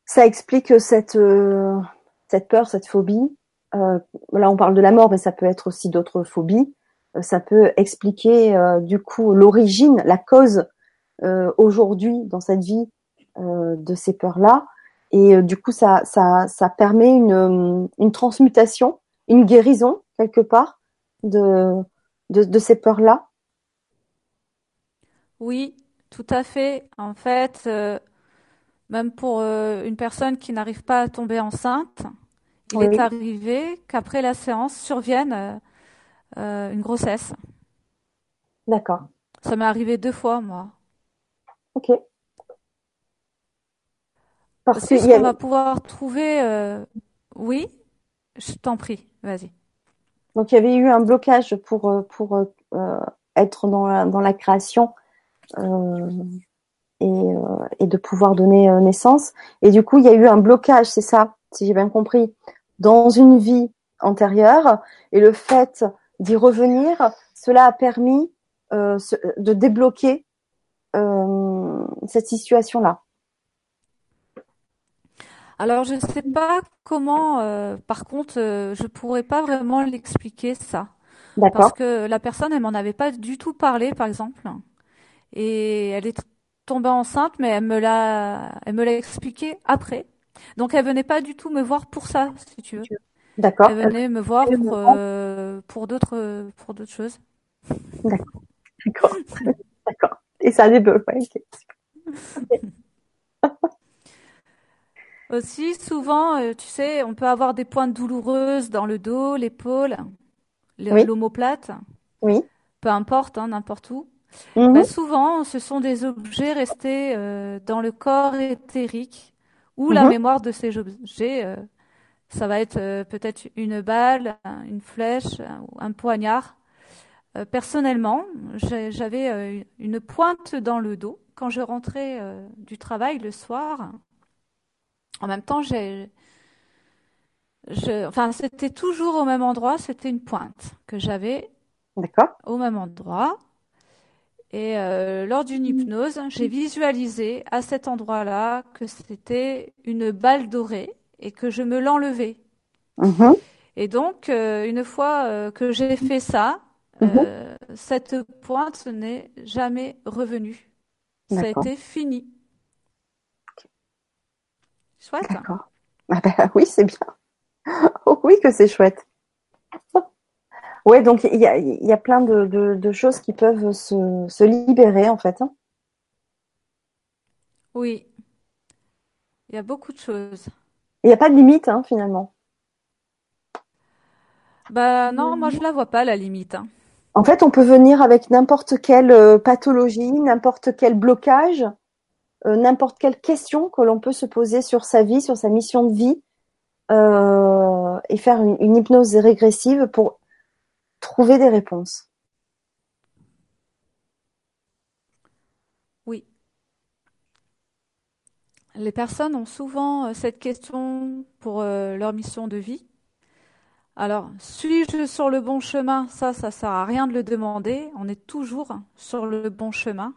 ça explique cette, cette peur, cette phobie. Là, on parle de la mort, mais ça peut être aussi d'autres phobies. Ça peut expliquer du coup l'origine, la cause aujourd'hui dans cette vie de ces peurs-là. Et du coup ça ça ça permet une une transmutation, une guérison quelque part de de, de ces peurs là. Oui, tout à fait. En fait, euh, même pour euh, une personne qui n'arrive pas à tomber enceinte, il est arrivé qu'après la séance survienne euh, une grossesse. D'accord. Ça m'est arrivé deux fois, moi. Ok. Parce ce qu'on va pouvoir trouver, oui, je t'en prie, vas-y. Donc il y avait eu un blocage pour pour être dans la, dans la création euh, et, euh, et, de pouvoir donner euh, naissance. Et du coup, il y a eu un blocage, c'est ça, si j'ai bien compris, dans une vie antérieure. Et le fait d'y revenir, cela a permis euh, de débloquer euh, cette situation-là. Alors, je ne sais pas comment, euh, par contre, je pourrais pas vraiment l'expliquer ça. Parce que la personne, elle m'en avait pas du tout parlé, par exemple et elle est tombée enceinte, mais elle me l'a, elle me l'a expliqué après. Donc elle venait pas du tout me voir pour ça, si tu veux. D'accord. Elle venait me voir pour, euh, pour d'autres pour d'autres choses. D'accord. D'accord. D'accord. Et ça débloqué. Aussi, souvent, euh, tu sais, on peut avoir des pointes douloureuses dans le dos, l'épaule, l'omoplate. Oui. Peu importe, hein, n'importe où. Mhm. Bah, souvent, ce sont des objets restés euh, dans le corps éthérique ou la mhm. mémoire de ces objets. Euh, ça va être peut-être une balle, une flèche ou un poignard. personnellement, j'avais une pointe dans le dos quand je rentrais du travail le soir. En même temps, j'ai, je, enfin, c'était toujours au même endroit. C'était une pointe que j'avais au même endroit. Et euh, lors d'une hypnose, j'ai visualisé à cet endroit-là que c'était une balle dorée et que je me l'enlevais. Mm-hmm. Et donc, euh, une fois euh, que j'ai fait ça, mm-hmm. cette pointe n'est jamais revenue. Ça a été fini. Chouette. D'accord. Ah ben, oui, c'est bien. Oh oui que c'est chouette. Ouais, donc il y a, y a plein de, de, de, choses qui peuvent se, se libérer en fait. Hein. Oui, il y a beaucoup de choses. Il n'y a pas de limite hein, finalement. Bah non, moi je la vois pas la limite. Hein. En fait, on peut venir avec n'importe quelle euh, pathologie, n'importe quel blocage, n'importe quelle question que l'on peut se poser sur sa vie, sur sa mission de vie, euh, et faire une, hypnose régressive pour trouver des réponses. Oui. Les personnes ont souvent euh, cette question pour euh, leur mission de vie. Alors, suis-je sur le bon chemin? Ça, ça sert à rien de le demander. On est toujours sur le bon chemin.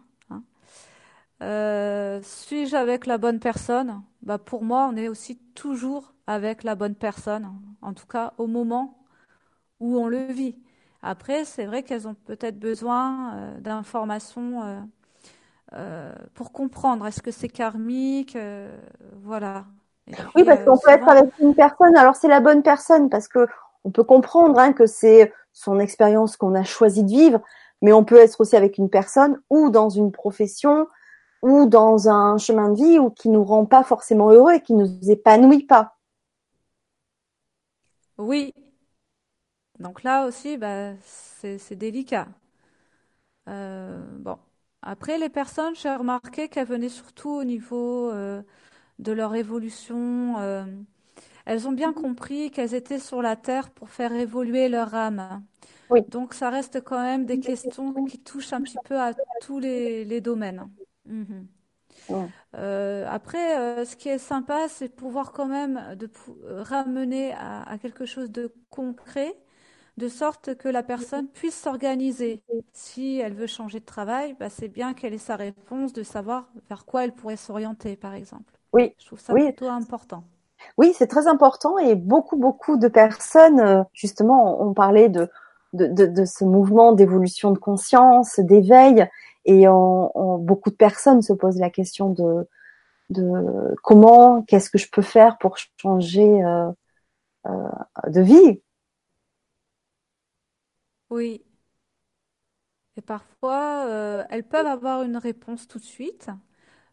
Euh, suis-je avec la bonne personne? Bah, Pour moi, on est aussi toujours avec la bonne personne, en tout cas au moment où on le vit. Après, c'est vrai qu'elles ont peut-être besoin euh, d'informations euh, euh, pour comprendre. Est-ce que c'est karmique? Voilà. oui, parce qu'on peut être avec une personne. Alors c'est la bonne personne parce que on peut comprendre hein, que c'est son expérience qu'on a choisi de vivre, mais on peut être aussi avec une personne ou dans une profession ou dans un chemin de vie ou qui nous rend pas forcément heureux et qui nous épanouit pas. Oui, donc là aussi, bah, c'est délicat. Euh, bon. Après, les personnes, j'ai remarqué qu'elles venaient surtout au niveau euh, de leur évolution. Euh, elles ont bien compris qu'elles étaient sur la Terre pour faire évoluer leur âme. Oui. Donc ça reste quand même des questions qui touchent un petit peu à tous les, domaines. Mhm. après, ce qui est sympa, c'est pouvoir quand même de ramener à, quelque chose de concret de sorte que la personne puisse s'organiser. Si elle veut changer de travail, bah, c'est bien qu'elle ait sa réponse, de savoir vers quoi elle pourrait s'orienter, par exemple. Oui. Je trouve ça plutôt important. Oui, c'est très important et beaucoup, beaucoup de personnes, euh, justement, ont parlé de, de, de, ce mouvement d'évolution de conscience, d'éveil, et beaucoup de personnes se posent la question de comment, qu'est-ce que je peux faire pour changer euh, euh, de vie. Oui. Et parfois, euh, elles peuvent avoir une réponse tout de suite.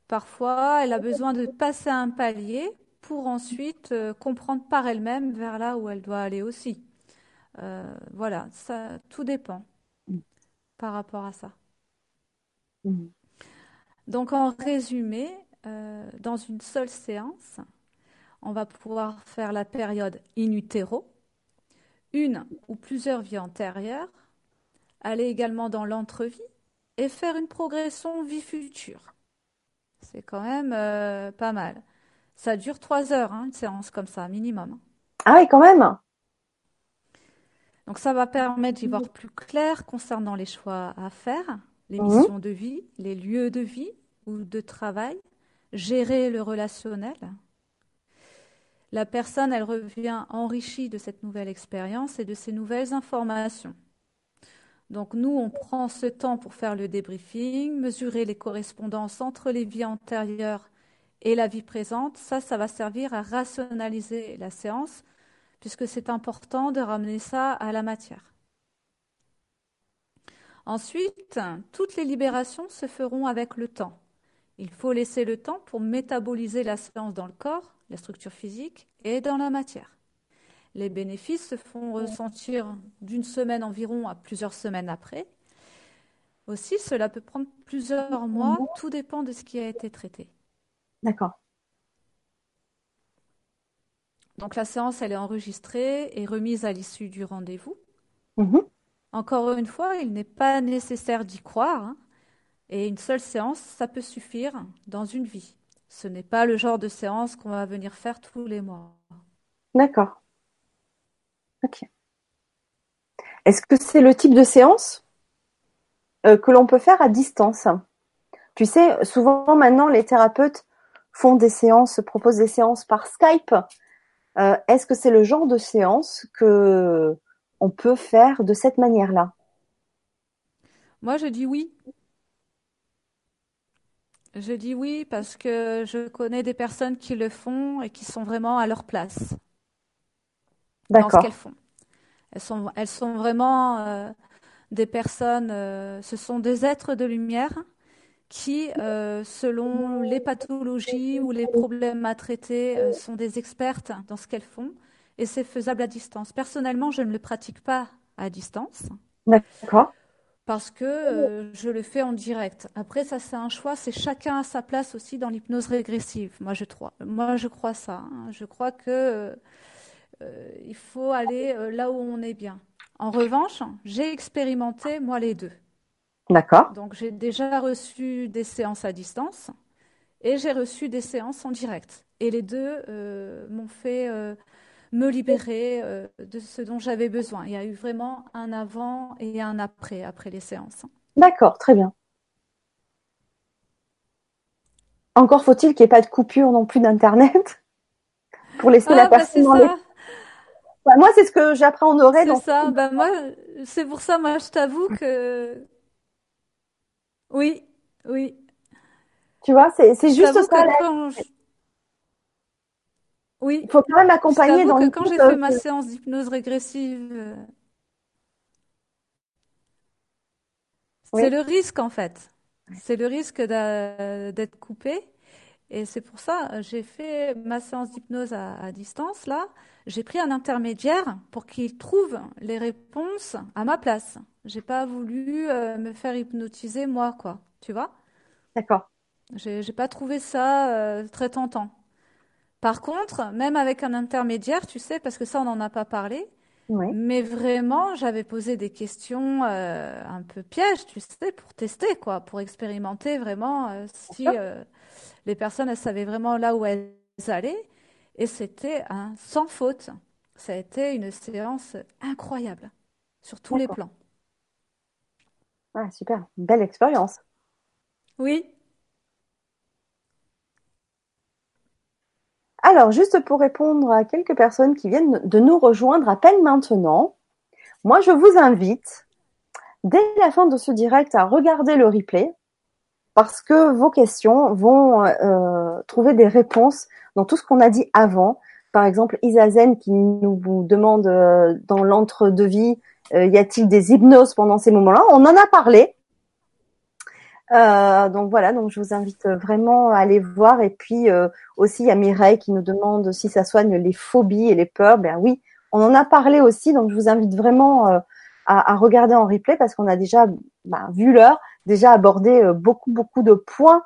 Parfois, elle a besoin de passer un palier pour ensuite comprendre par elle-même vers là où elle doit aller aussi. voilà, ça, tout dépend par rapport à ça. Mm. Donc, en résumé, euh, dans une seule séance, on va pouvoir faire la période in utero, une ou plusieurs vies antérieures, aller également dans l'entrevie et faire une progression vie future. C'est quand même euh, pas mal. Ça dure trois heures, hein, une séance comme ça, minimum. Ah oui, quand même. Donc ça va permettre d'y voir plus clair concernant les choix à faire, les mhm. missions de vie, les lieux de vie ou de travail, gérer le relationnel. La personne, elle revient enrichie de cette nouvelle expérience et de ces nouvelles informations. Donc nous, on prend ce temps pour faire le débriefing, mesurer les correspondances entre les vies antérieures et la vie présente. Ça, ça va servir à rationaliser la séance, puisque c'est important de ramener ça à la matière. Ensuite, toutes les libérations se feront avec le temps. Il faut laisser le temps pour métaboliser la séance dans le corps, la structure physique et dans la matière. Les bénéfices se font ressentir d'une semaine environ à plusieurs semaines après. Aussi, cela peut prendre plusieurs mois, tout dépend de ce qui a été traité. D'accord. Donc la séance, elle est enregistrée et remise à l'issue du rendez-vous. Mhm. Encore une fois, il n'est pas nécessaire d'y croire. Hein. Et une seule séance, ça peut suffire dans une vie. Ce n'est pas le genre de séance qu'on va venir faire tous les mois. D'accord. Ok. Est-ce que c'est le type de séance euh, que l'on peut faire à distance? Tu sais, souvent maintenant, les thérapeutes font des séances, proposent des séances par Skype. Euh, est-ce que c'est le genre de séance que on peut faire de cette manière-là Moi, je dis oui. Je dis oui parce que je connais des personnes qui le font et qui sont vraiment à leur place dans ce qu'elles font. Elles sont, elles sont vraiment euh, des personnes, euh, ce sont des êtres de lumière qui, euh, selon les pathologies ou les problèmes à traiter, sont des expertes dans ce qu'elles font et c'est faisable à distance. Personnellement, je ne le pratique pas à distance. D'accord parce que euh, je le fais en direct. Après, ça, c'est un choix, c'est chacun à sa place aussi dans l'hypnose régressive. Moi, je, moi, je crois ça. Hein. Je crois que euh, il faut aller euh, là où on est bien. En revanche, j'ai expérimenté, moi, les deux. D'accord. Donc, j'ai déjà reçu des séances à distance et j'ai reçu des séances en direct. Et les deux m'ont fait me libérer euh, de ce dont j'avais besoin. Il y a eu vraiment un avant et un après, après les séances. D'accord, très bien. Encore faut-il qu'il n'y ait pas de coupure non plus d'Internet pour laisser la ah, bah, personne dans les... Bah, moi, c'est ce que j'apprendrai. C'est ça. Bah, moi, c'est pour ça, moi, je t'avoue que oui, oui. Tu vois, c'est juste ça. Oui. Il faut quand même accompagner dans que quand j'ai fait ma séance d'hypnose régressive, euh, c'est le risque en fait. C'est le risque d'être coupé. Et c'est pour ça, j'ai fait ma séance d'hypnose à, distance, là. J'ai pris un intermédiaire pour qu'il trouve les réponses à ma place. J'ai pas voulu euh, me faire hypnotiser moi, quoi. Tu vois? D'accord. J'ai pas trouvé ça euh, très tentant. Par contre, même avec un intermédiaire, tu sais, parce que ça, on n'en a pas parlé, mais vraiment, j'avais posé des questions euh, un peu pièges, tu sais, pour tester, quoi, pour expérimenter vraiment euh, si euh, les personnes, elles savaient vraiment là où elles allaient. Et c'était un sans faute. Ça a été une séance incroyable sur tous les plans. Ah, super, belle expérience. Oui, Alors, juste pour répondre à quelques personnes qui viennent de nous rejoindre à peine maintenant, moi je vous invite, dès la fin de ce direct, à regarder le replay parce que vos questions vont euh, trouver des réponses dans tout ce qu'on a dit avant. Par exemple, Isazen qui nous demande euh, dans l'entre-deux-vie, euh, y a-t-il des hypnoses pendant ces moments-là? On en a parlé. Euh, donc voilà, donc je vous invite vraiment à aller voir. Et puis aussi, il y a Mireille qui nous demande si ça soigne les phobies et les peurs. Ben oui, on en a parlé aussi. Donc je vous invite vraiment à, à, regarder en replay parce qu'on a déjà ben, vu l'heure, déjà abordé beaucoup beaucoup de points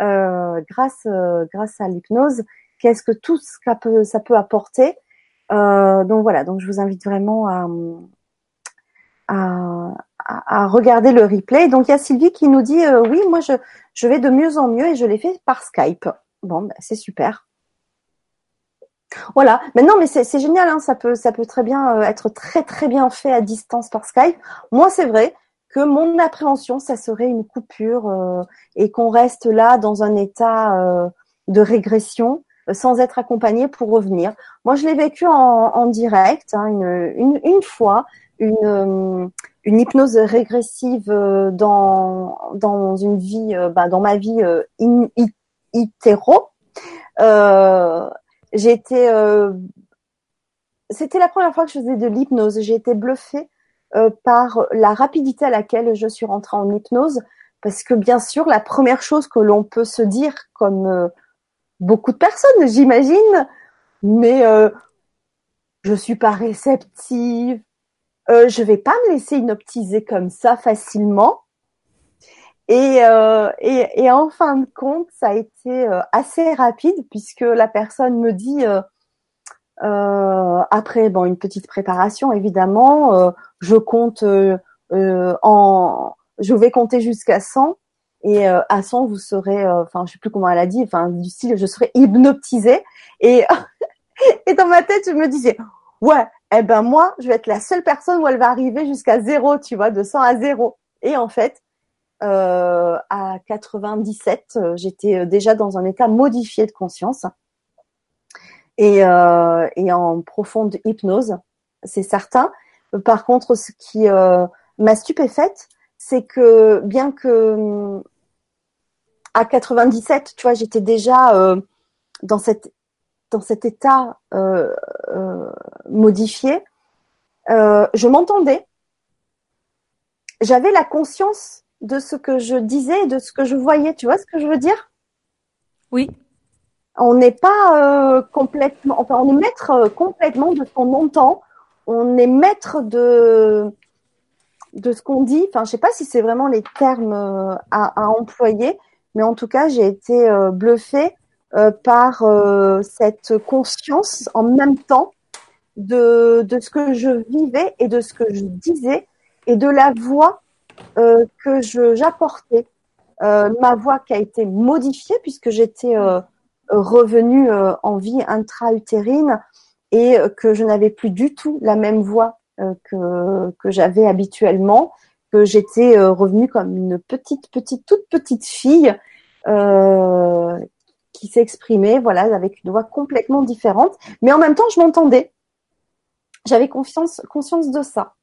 euh, grâce grâce à l'hypnose qu'est-ce que tout ce que peut, ça peut apporter. Euh, donc voilà, donc je vous invite vraiment à, à, regarder le replay. Donc il y a Sylvie qui nous dit euh, oui, moi je, je vais de mieux en mieux et je l'ai fait par Skype. Bon, ben, c'est super. Voilà. Maintenant, mais c'est génial. Hein, ça peut, ça peut très bien euh, être très très bien fait à distance par Skype. Moi, c'est vrai que mon appréhension, ça serait une coupure et qu'on reste là dans un état de régression sans être accompagné pour revenir. Moi, je l'ai vécu en, en direct hein, une, une, une, fois, une, euh, une hypnose régressive euh, dans, dans une vie, euh, bah, dans ma vie in, itéro. Euh, j'ai été, c'était la première fois que je faisais de l'hypnose. J'ai été bluffée par la rapidité à laquelle je suis rentrée en hypnose, parce que bien sûr, la première chose que l'on peut se dire comme beaucoup de personnes, j'imagine, mais euh, je suis pas réceptive. Euh, je vais pas me laisser hypnotiser comme ça facilement. Et, euh, et, et, en fin de compte, ça a été euh, assez rapide puisque la personne me dit euh, après bon une petite préparation évidemment, je compte en je vais compter jusqu'à 100 et euh, à 100 vous serez euh, enfin je sais plus comment elle a dit enfin du style je serai hypnotisée et et dans ma tête je me disais ouais eh ben moi je vais être la seule personne où elle va arriver jusqu'à zéro tu vois de 100 à zéro. Et en fait euh, à 97 euh, j'étais déjà dans un état modifié de conscience. Et en profonde hypnose c'est certain. Par contre ce qui m'a stupéfaite c'est que bien que à 97, tu vois, j'étais déjà euh, dans cette dans cet état euh, euh, modifié. je m'entendais. J'avais la conscience de ce que je disais, de ce que je voyais. Tu vois ce que je veux dire? Oui. On n'est pas complètement, enfin, on est maître complètement de ce qu'on entend. On est maître de de ce qu'on dit. Enfin, je sais pas si c'est vraiment les termes à, à employer, mais en tout cas, j'ai été euh, bluffée euh, par euh, cette conscience en même temps de, ce que je vivais et de ce que je disais et de la voix euh, que j'apportais. Euh, ma voix qui a été modifiée puisque j'étais euh, revenue en vie intra-utérine et que je n'avais plus du tout la même voix que, j'avais habituellement que j'étais euh, revenue comme une petite, petite, toute petite fille euh, qui s'exprimait, voilà, avec une voix complètement différente. Mais en même temps, je m'entendais. J'avais confiance, conscience de ça.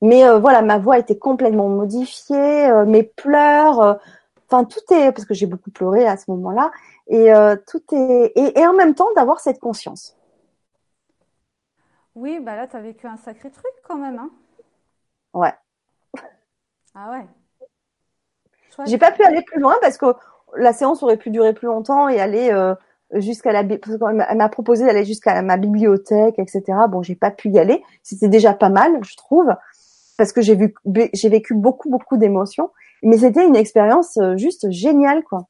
Mais euh, voilà, ma voix était complètement modifiée, mes pleurs, enfin tout est parce que j'ai beaucoup pleuré à ce moment-là, et tout est et, et en même temps d'avoir cette conscience. Oui, bah là, tu as vécu un sacré truc quand même, hein. Ouais. Ah ouais. J'ai pas pu aller plus loin parce que la séance aurait pu durer plus longtemps et aller euh, jusqu'à la elle m'a proposé d'aller jusqu'à ma bibliothèque etc bon j'ai pas pu y aller. C'était déjà pas mal je trouve parce que j'ai vu j'ai vécu beaucoup beaucoup d'émotions. Mais c'était une expérience euh, juste géniale quoi.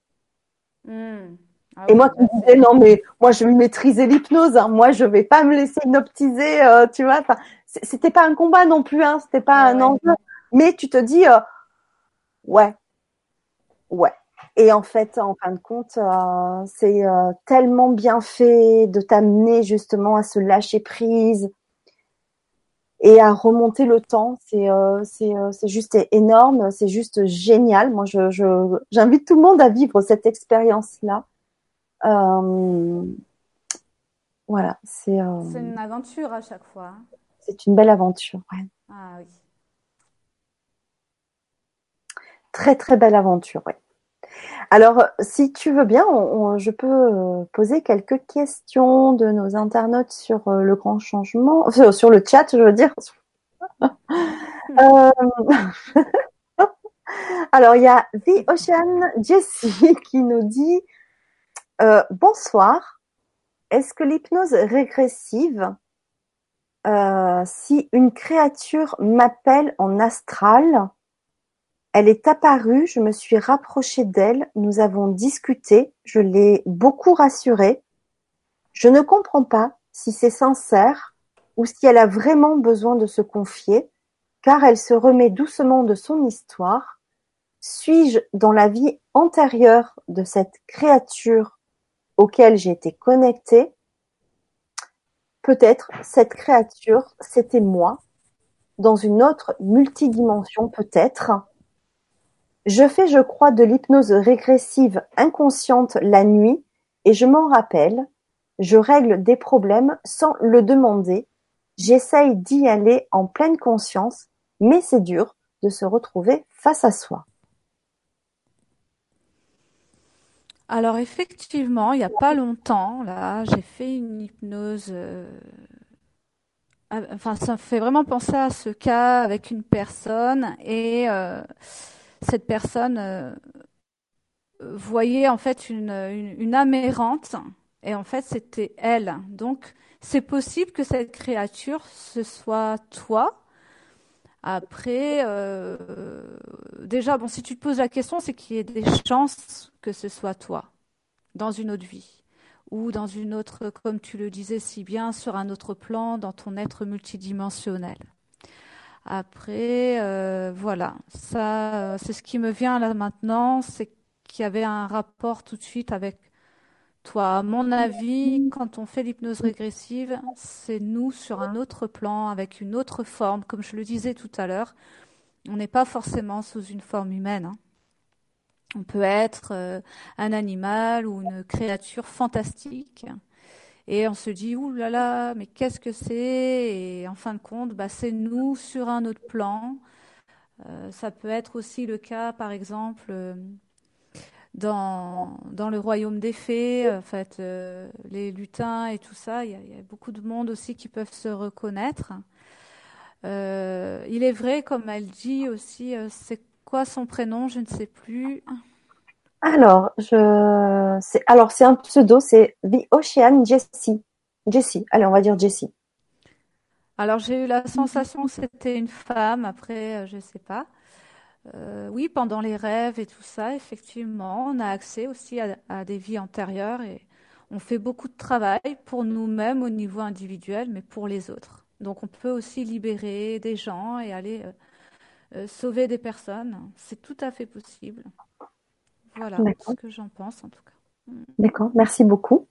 Mmh. ah et moi qui me disais non mais moi je vais maîtriser l'hypnose hein. moi je vais pas me laisser hypnotiser euh, tu vois. Enfin c'était pas un combat non plus hein. C'était pas un enjeu. Mais tu te dis, euh, ouais, ouais. Et en fait, en fin de compte, euh, c'est euh, tellement bien fait de t'amener justement à se lâcher prise et à remonter le temps. C'est c'est juste énorme, c'est juste génial. Moi, je j'invite tout le monde à vivre cette expérience-là. voilà, c'est. c'est une aventure à chaque fois. Hein. C'est une belle aventure, ouais. Ah oui. Très très belle aventure, oui. Alors, si tu veux bien, je peux euh, poser quelques questions de nos internautes sur euh, le grand changement, sur, le chat, je veux dire. Euh, alors, il y a The Ocean Jessie qui nous dit Bonsoir. Est-ce que l'hypnose régressive, si une créature m'appelle en astral, elle est apparue, je me suis rapprochée d'elle, nous avons discuté, je l'ai beaucoup rassurée. Je ne comprends pas si c'est sincère ou si elle a vraiment besoin de se confier, car elle se remet doucement de son histoire. Suis-je dans la vie antérieure de cette créature auquel j'ai été connectée? Peut-être cette créature, c'était moi, dans une autre multidimension peut-être. Je fais je crois de l'hypnose régressive inconsciente la nuit et je m'en rappelle, je règle des problèmes sans le demander, j'essaye d'y aller en pleine conscience, mais c'est dur de se retrouver face à soi. Alors effectivement, il n'y a pas longtemps, là, j'ai fait une hypnose. Euh, enfin, ça me fait vraiment penser à ce cas avec une personne et euh, cette personne euh, voyait en fait une, une, âme errante et en fait c'était elle. Donc c'est possible que cette créature ce soit toi. Après, euh, déjà, bon, si tu te poses la question, c'est qu'il y ait des chances que ce soit toi dans une autre vie ou dans une autre, comme tu le disais si bien, sur un autre plan, dans ton être multidimensionnel. Après, euh, voilà, ça, euh, c'est ce qui me vient là maintenant, c'est qu'il y avait un rapport tout de suite avec toi. À mon avis, quand on fait l'hypnose régressive, c'est nous sur un autre plan, avec une autre forme. Comme je le disais tout à l'heure, on n'est pas forcément sous une forme humaine. Hein. On peut être euh, un animal ou une créature fantastique et on se dit, ouh là là, mais qu'est-ce que c'est? Et en fin de compte, bah, c'est nous sur un autre plan. Euh, ça peut être aussi le cas, par exemple, euh, dans, dans le royaume des fées, en fait, euh, les lutins et tout ça. Il y, a, beaucoup de monde aussi qui peuvent se reconnaître. il est vrai, comme elle dit aussi, c'est quoi son prénom? Je ne sais plus. Alors, je, c'est, alors c'est un pseudo, c'est The Ocean Jessie. Jessie. Allez, on va dire Jessie. Alors, j'ai eu la sensation que c'était une femme. Après, euh, je ne sais pas. Euh, oui, pendant les rêves et tout ça, effectivement, on a accès aussi à, des vies antérieures et on fait beaucoup de travail pour nous-mêmes au niveau individuel, mais pour les autres. Donc, on peut aussi libérer des gens et aller euh, sauver des personnes. C'est tout à fait possible. Voilà ce que j'en pense en tout cas. Mm. D'accord, merci beaucoup.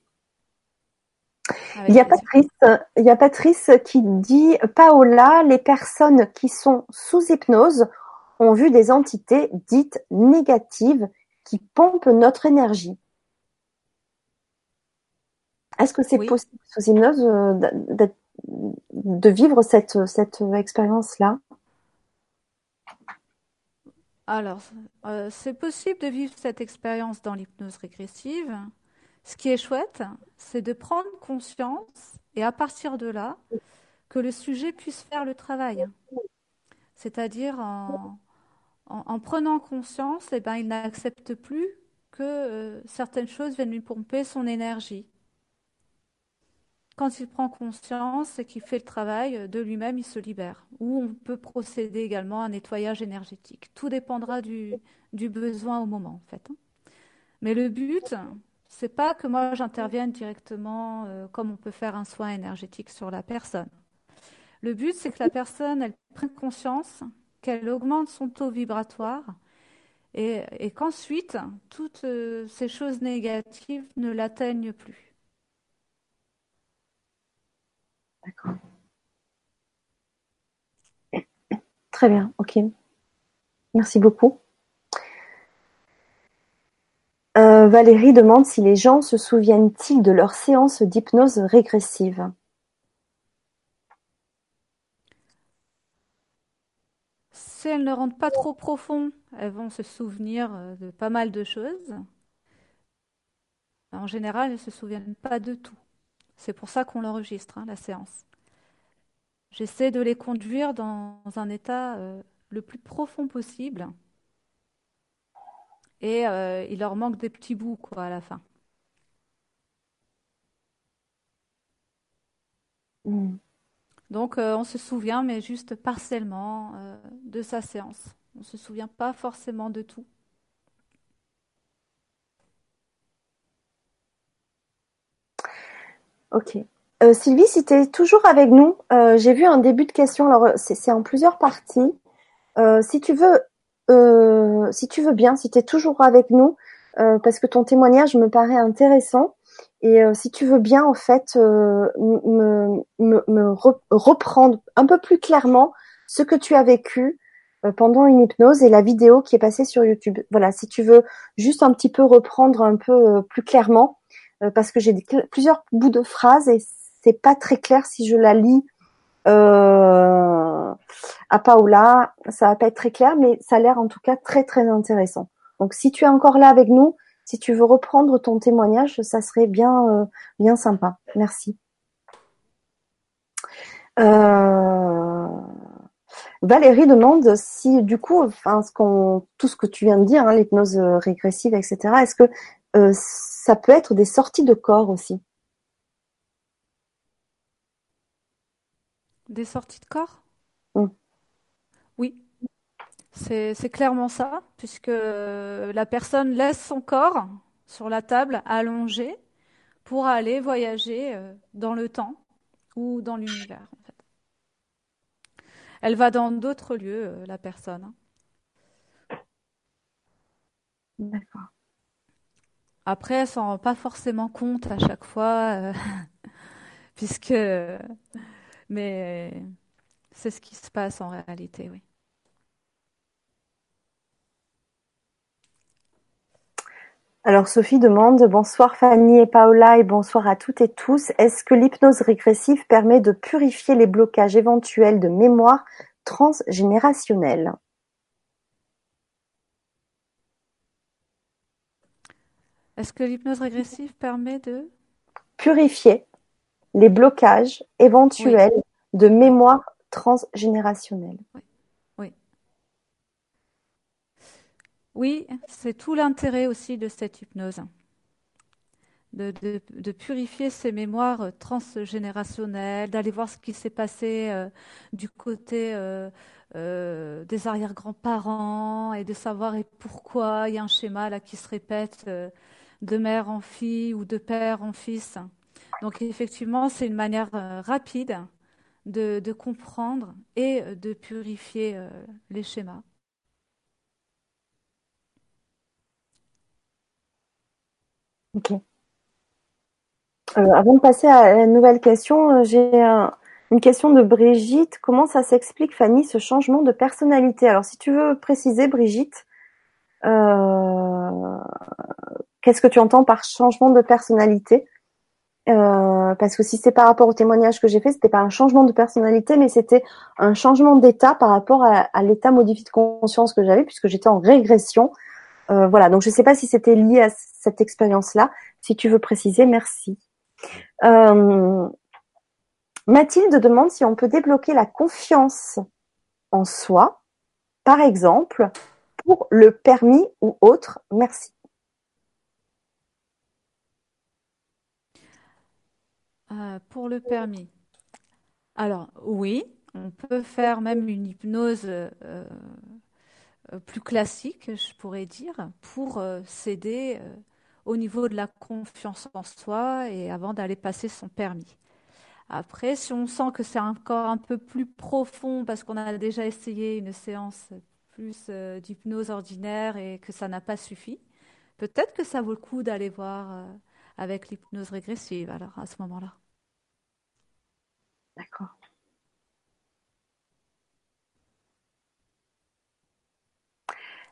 il y, a Patrice, il y a Patrice qui dit Paola, les personnes qui sont sous hypnose ont vu des entités dites négatives qui pompent notre énergie. Est-ce que c'est possible sous hypnose euh, de vivre cette, cette expérience-là? Alors, euh, c'est possible de vivre cette expérience dans l'hypnose régressive. Ce qui est chouette, c'est de prendre conscience et à partir de là, que le sujet puisse faire le travail. C'est-à-dire en, prenant conscience, eh ben, il n'accepte plus que euh, certaines choses viennent lui pomper son énergie. Quand il prend conscience et qu'il fait le travail de lui-même, il se libère. Ou on peut procéder également à un nettoyage énergétique. Tout dépendra du, besoin au moment, en fait. Hein. Mais le but, c'est pas que moi j'intervienne directement euh, comme on peut faire un soin énergétique sur la personne. Le but, c'est que la personne, elle prenne conscience, qu'elle augmente son taux vibratoire et, qu'ensuite, toutes euh, ces choses négatives ne l'atteignent plus. D'accord. Très bien, ok. Merci beaucoup. Euh, Valérie demande si les gens se souviennent-ils de leur séance d'hypnose régressive. si elles ne rentrent pas trop profond, elles vont se souvenir euh, de pas mal de choses. En général, elles ne se souviennent pas de tout. C'est pour ça qu'on l'enregistre, hein, la séance. J'essaie de les conduire dans un état euh, le plus profond possible. Et euh, il leur manque des petits bouts quoi, à la fin. Mm. Donc euh, on se souvient, mais juste partiellement de sa séance. On ne se souvient pas forcément de tout. Ok. Euh, Sylvie, si tu es toujours avec nous, euh, j'ai vu un début de question. Alors, euh, c'est en plusieurs parties. si tu veux, si tu veux bien, si tu es toujours avec nous, parce que ton témoignage me paraît intéressant. Et si tu veux bien, en fait, me, me, reprendre un peu plus clairement ce que tu as vécu pendant une hypnose et la vidéo qui est passée sur YouTube. Voilà, si tu veux juste un petit peu reprendre un peu plus clairement, parce que j'ai plusieurs bouts de phrases et c'est pas très clair si je la lis euh, à Paola, ça va pas être très clair, mais ça a l'air en tout cas très très intéressant. Donc si tu es encore là avec nous, si tu veux reprendre ton témoignage, ça serait bien euh, bien sympa. Merci. Euh, Valérie demande si du coup, tout ce que tu viens de dire, hein, l'hypnose régressive, etc. Est-ce que ça peut être des sorties de corps aussi Des sorties de corps? Mm. Oui. C'est clairement ça, puisque la personne laisse son corps sur la table allongé pour aller voyager euh, dans le temps ou dans l'univers. En fait. Elle va dans d'autres lieux, euh, la personne. Hein. D'accord. Après, elle s'en rend pas forcément compte à chaque fois, euh, puisque mais c'est ce qui se passe en réalité, oui. Alors Sophie demande bonsoir Fanny et Paola et bonsoir à toutes et tous. Est-ce que l'hypnose régressive permet de purifier les blocages éventuels de mémoire transgénérationnelle? Est-ce que l'hypnose régressive permet de purifier les blocages éventuels de mémoire transgénérationnelle. Oui. Oui, c'est tout l'intérêt aussi de cette hypnose. De, purifier ces mémoires transgénérationnelles, d'aller voir ce qui s'est passé euh, du côté euh, euh, des arrière-grands-parents et de savoir et pourquoi il y a un schéma là qui se répète de mère en fille ou de père en fils. Donc effectivement, c'est une manière euh, rapide de, comprendre et euh, de purifier euh, les schémas. Ok. avant de passer à la nouvelle question, j'ai une question de Brigitte. Comment ça s'explique, Fanny, ce changement de personnalité? Alors, si tu veux préciser, Brigitte, qu'est-ce que tu entends par changement de personnalité? Euh, parce que si c'est par rapport au témoignage que j'ai fait, c'était pas un changement de personnalité, mais c'était un changement d'état par rapport à, l'état modifié de conscience que j'avais, puisque j'étais en régression. Euh, voilà, donc je ne sais pas si c'était lié à cette expérience-là. Si tu veux préciser, merci. Euh, Mathilde demande si on peut débloquer la confiance en soi, par exemple, pour le permis ou autre. Merci. Euh, pour le permis. Alors oui, on peut faire même une hypnose euh, euh, plus classique, je pourrais dire, pour s'aider au niveau de la confiance en soi et avant d'aller passer son permis. Après, si on sent que c'est encore un peu plus profond parce qu'on a déjà essayé une séance plus d'hypnose ordinaire et que ça n'a pas suffi, peut-être que ça vaut le coup d'aller voir avec l'hypnose régressive alors à ce moment-là. D'accord.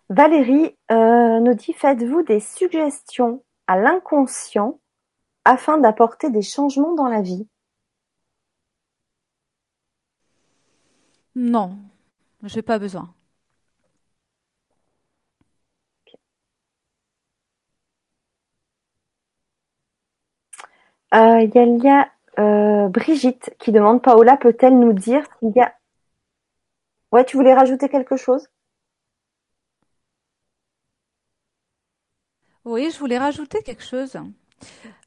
Valérie euh, nous dit faites-vous des suggestions à l'inconscient afin d'apporter des changements dans la vie? Non, j'ai pas besoin. Euh, Il y a, euh, Brigitte qui demande Paola peut-elle nous dire s'il y a. Ouais, tu voulais rajouter quelque chose? Oui, je voulais rajouter quelque chose.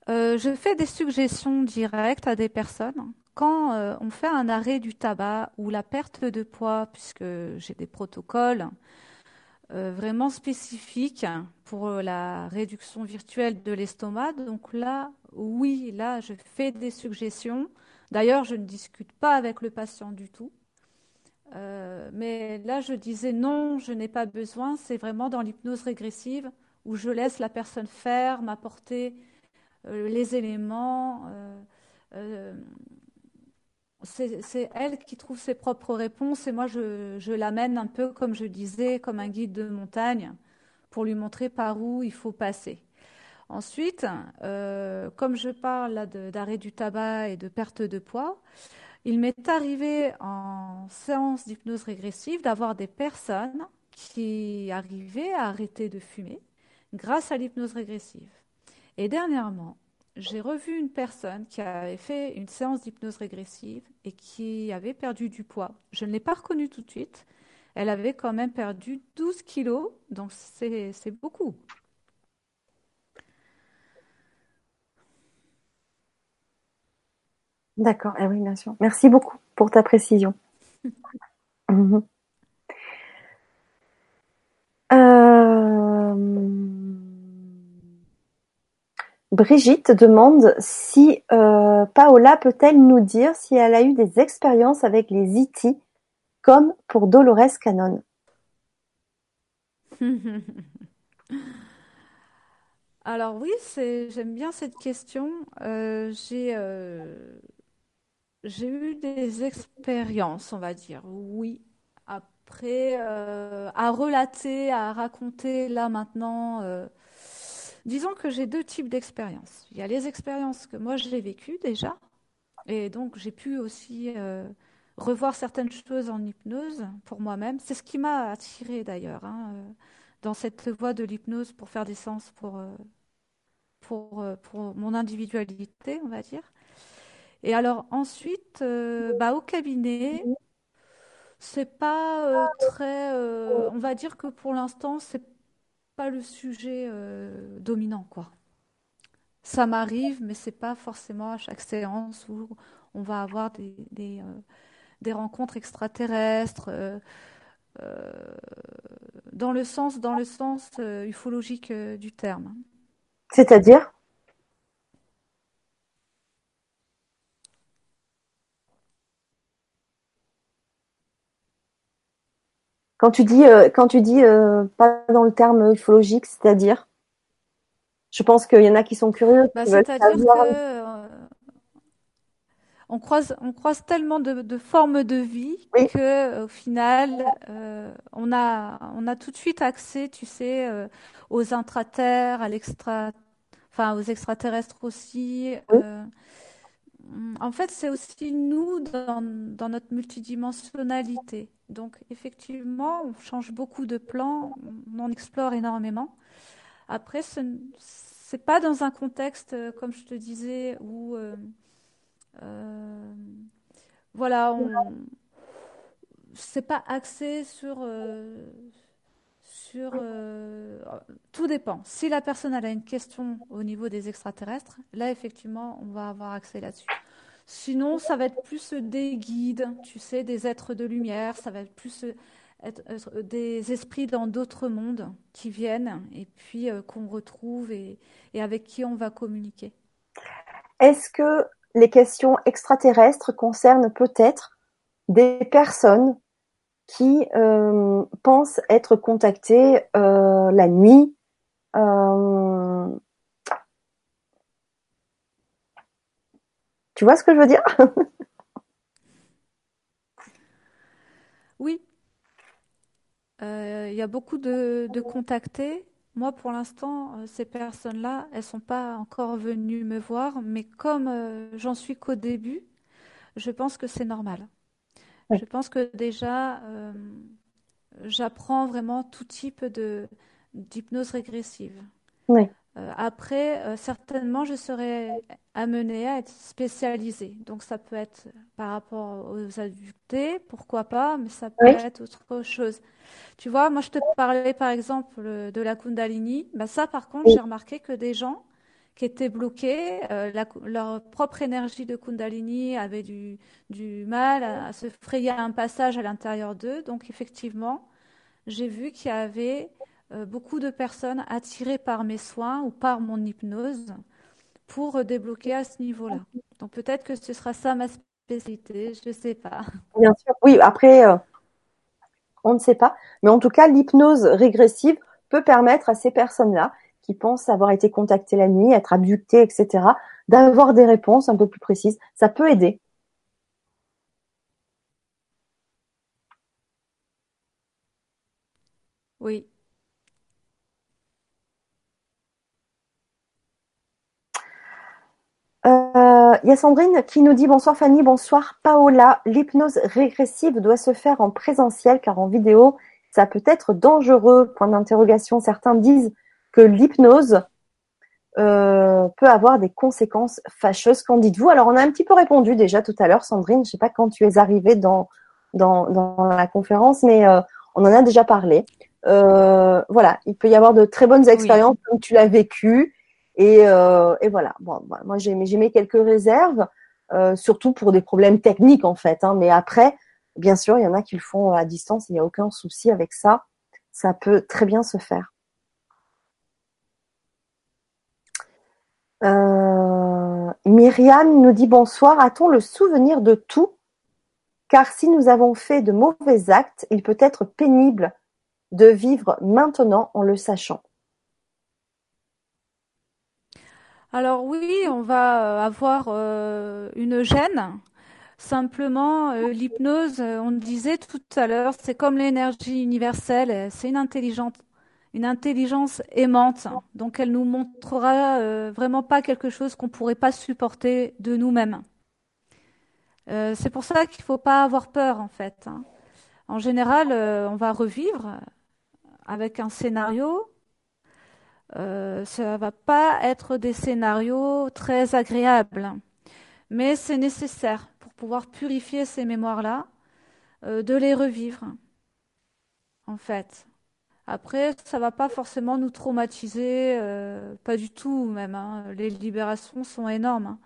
Euh, je fais des suggestions directes à des personnes. Quand on fait un arrêt du tabac ou la perte de poids, puisque j'ai des protocoles euh, vraiment spécifiques pour la réduction virtuelle de l'estomac, donc là, oui, là, je fais des suggestions. D'ailleurs, je ne discute pas avec le patient du tout. Euh, mais là, je disais non, je n'ai pas besoin. C'est vraiment dans l'hypnose régressive où je laisse la personne faire, m'apporter euh, les éléments. euh, euh, c'est elle qui trouve ses propres réponses et moi, je, l'amène un peu, comme je disais, comme un guide de montagne pour lui montrer par où il faut passer. Ensuite, euh, comme je parle d'arrêt du tabac et de perte de poids, il m'est arrivé en séance d'hypnose régressive d'avoir des personnes qui arrivaient à arrêter de fumer grâce à l'hypnose régressive. Et dernièrement, j'ai revu une personne qui avait fait une séance d'hypnose régressive et qui avait perdu du poids. Je ne l'ai pas reconnue tout de suite. Elle avait quand même perdu 12 kilos, donc c'est beaucoup. D'accord. Eh oui, bien sûr. Merci beaucoup pour ta précision. Mhm. Euh, Brigitte demande si euh, Paola peut-elle nous dire si elle a eu des expériences avec les IT comme pour Dolores Cannon. Alors oui, j'aime bien cette question. Euh, j'ai euh, j'ai eu des expériences, on va dire. Oui. Après, à relater, à raconter là maintenant, disons que j'ai deux types d'expériences. Il y a les expériences que moi j'ai vécues déjà, et donc j'ai pu aussi euh, revoir certaines choses en hypnose pour moi-même. C'est ce qui m'a attirée d'ailleurs hein, euh, dans cette voie de l'hypnose pour faire des séances pour, euh, pour, mon individualité, on va dire. Et alors ensuite, bah, au cabinet, c'est pas très, on va dire que pour l'instant, c'est pas le sujet euh, dominant, quoi. Ça m'arrive, mais c'est pas forcément à chaque séance où on va avoir des, des, euh, rencontres extraterrestres euh, dans le sens, dans le sens ufologique du terme. C'est-à-dire, quand tu dis, euh, quand tu dis euh, pas dans le terme ufologique, c'est-à-dire, je pense qu'il y en a qui sont curieux, Bah, c'est-à-dire que euh, On croise, on croise tellement de, de formes de vie Oui, que, au final, euh, on a, on a tout de suite accès, tu sais, euh, aux intraterres, à l'extra, enfin, aux extraterrestres aussi. oui, euh. En fait, c'est aussi nous dans, notre multidimensionnalité. Donc, effectivement, on change beaucoup de plans, on en explore énormément. Après, ce n- c'est pas dans un contexte, euh, comme je te disais, où euh, euh, voilà, on c'est pas axé sur sur tout dépend. Si la personne a une question au niveau des extraterrestres, là effectivement, on va avoir accès là-dessus. Sinon, ça va être plus des guides, tu sais, des êtres de lumière, ça va être plus euh, être des esprits dans d'autres mondes qui viennent et puis euh, qu'on retrouve et, avec qui on va communiquer. Est-ce que les questions extraterrestres concernent peut-être des personnes qui euh, pensent être contactées euh, la nuit Tu vois ce que je veux dire? Oui, Euh, il y a beaucoup de, de contactés. Moi, pour l'instant, euh, ces personnes-là, elles sont pas encore venues me voir, mais comme euh, j'en suis qu'au début, je pense que c'est normal. Oui, Je pense que déjà, euh, j'apprends vraiment tout type de d'hypnose régressive. oui, Euh, après, euh, certainement, je serais amenée à être spécialisée. Donc, ça peut être par rapport aux adultes, pourquoi pas, mais ça peut Oui, être autre chose. Tu vois, moi, je te parlais par exemple de la Kundalini. Bah, ça, par contre, oui, j'ai remarqué que des gens qui étaient bloqués, euh, la- leur propre énergie de Kundalini avait du, du mal à, à se frayer un passage à l'intérieur d'eux. Donc, effectivement, j'ai vu qu'il y avait euh, beaucoup de personnes attirées par mes soins ou par mon hypnose pour euh, débloquer à ce niveau-là. Donc peut-être que ce sera ça ma spécialité, je ne sais pas. bien sûr. Oui, après, euh, on ne sait pas. Mais en tout cas, l'hypnose régressive peut permettre à ces personnes-là qui pensent avoir été contactées la nuit, être abductées, etc., d'avoir des réponses un peu plus précises. Ça peut aider. Oui. Il y a Sandrine qui nous dit bonsoir Fanny, bonsoir Paola. L'hypnose régressive doit se faire en présentiel car en vidéo, ça peut être dangereux. Point d'interrogation. Certains disent que l'hypnose euh, peut avoir des conséquences fâcheuses. Qu'en dites-vous? Alors on a un petit peu répondu déjà tout à l'heure, Sandrine. Je ne sais pas quand tu es arrivée dans dans, dans la conférence, mais euh, on en a déjà parlé. Euh, voilà, il peut y avoir de très bonnes Oui. expériences comme tu l'as vécu. Et, euh, et voilà. Bon, moi, j'ai j'ai mis quelques réserves, euh, surtout pour des problèmes techniques en fait. Hein, mais après, bien sûr, il y en a qui le font à distance. Il n'y a aucun souci avec ça. Ça peut très bien se faire. Euh, Myriam nous dit bonsoir. A-t-on le souvenir de tout? Car si nous avons fait de mauvais actes, il peut être pénible de vivre maintenant en le sachant. Alors oui, on va euh, avoir euh, une gêne. Simplement, euh, l'hypnose, on le disait tout à l'heure, c'est comme l'énergie universelle, c'est une intelligence, une intelligence aimante. Donc elle nous montrera vraiment pas quelque chose qu'on pourrait pas supporter de nous-mêmes. C'est pour ça qu'il faut pas avoir peur en fait. hein. En général, on va revivre avec un scénario. Euh, ça va pas être des scénarios très agréables, mais c'est nécessaire pour pouvoir purifier ces mémoires-là, euh, de les revivre en fait. Après, ça va pas forcément nous traumatiser, euh, pas du tout même. hein. Les libérations sont énormes. hein.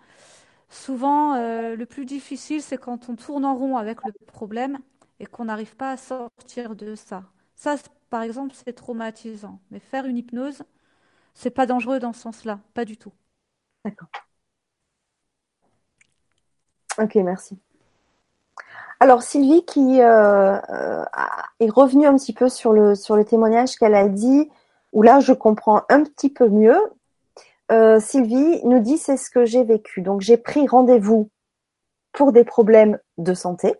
Souvent, euh, le plus difficile, c'est quand on tourne en rond avec le problème et qu'on n'arrive pas à sortir de ça. Ça, par exemple, c'est traumatisant. Mais faire une hypnose, c'est pas dangereux dans ce sens-là, pas du tout. D'accord. Ok, merci. Alors Sylvie qui euh, euh, est revenue un petit peu sur le témoignage qu'elle a dit, où là je comprends un petit peu mieux. Euh, Sylvie nous dit c'est ce que j'ai vécu. Donc j'ai pris rendez-vous pour des problèmes de santé.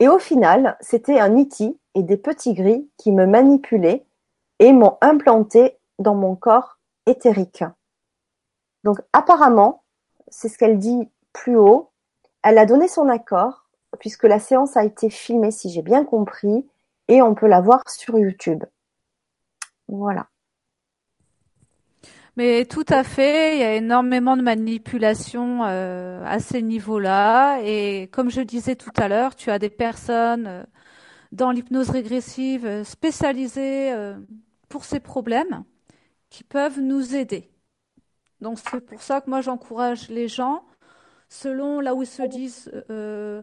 Et au final, c'était un E.T. et des petits gris qui me manipulaient et m'ont implanté dans mon corps éthérique. Donc apparemment, c'est ce qu'elle dit plus haut, elle a donné son accord puisque la séance a été filmée, si j'ai bien compris, et on peut la voir sur YouTube. Voilà. Mais tout à fait, il y a énormément de manipulation euh, à ces niveaux-là. Et comme je disais tout à l'heure, tu as des personnes euh, dans l'hypnose régressive euh, spécialisées euh, pour ces problèmes qui peuvent nous aider. Donc c'est pour ça que moi j'encourage les gens, selon là où ils se disent, euh,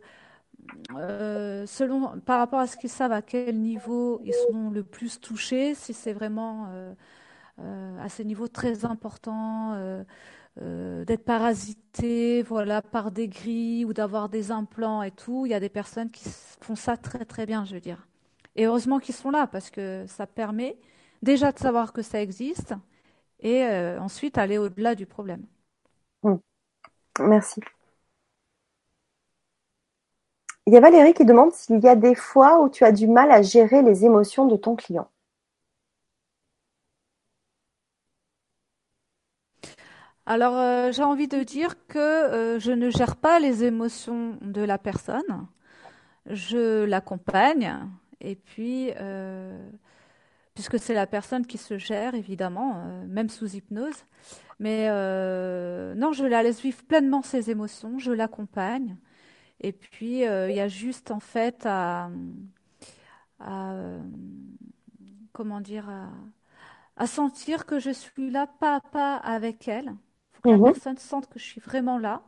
selon par rapport à ce qu'ils savent à quel niveau ils sont le plus touchés, si c'est vraiment à ces niveaux très importants, euh, d'être parasité, voilà, par des grilles ou d'avoir des implants et tout. Il y a des personnes qui font ça très très bien, je veux dire. Et heureusement qu'ils sont là parce que ça permet déjà de savoir que ça existe et euh, ensuite aller au-delà du problème. Mm. Merci. Il y a Valérie qui demande s'il y a des fois où tu as du mal à gérer les émotions de ton client. Alors, euh, j'ai envie de dire que euh, je ne gère pas les émotions de la personne, je l'accompagne et puis euh, puisque c'est la personne qui se gère, évidemment, même sous hypnose. Mais non, je la laisse vivre pleinement ses émotions, je l'accompagne. Et puis, il y a juste, en fait, à, comment dire, à, sentir que je suis là pas à pas avec elle. Faut que la mhm. personne sente que je suis vraiment là,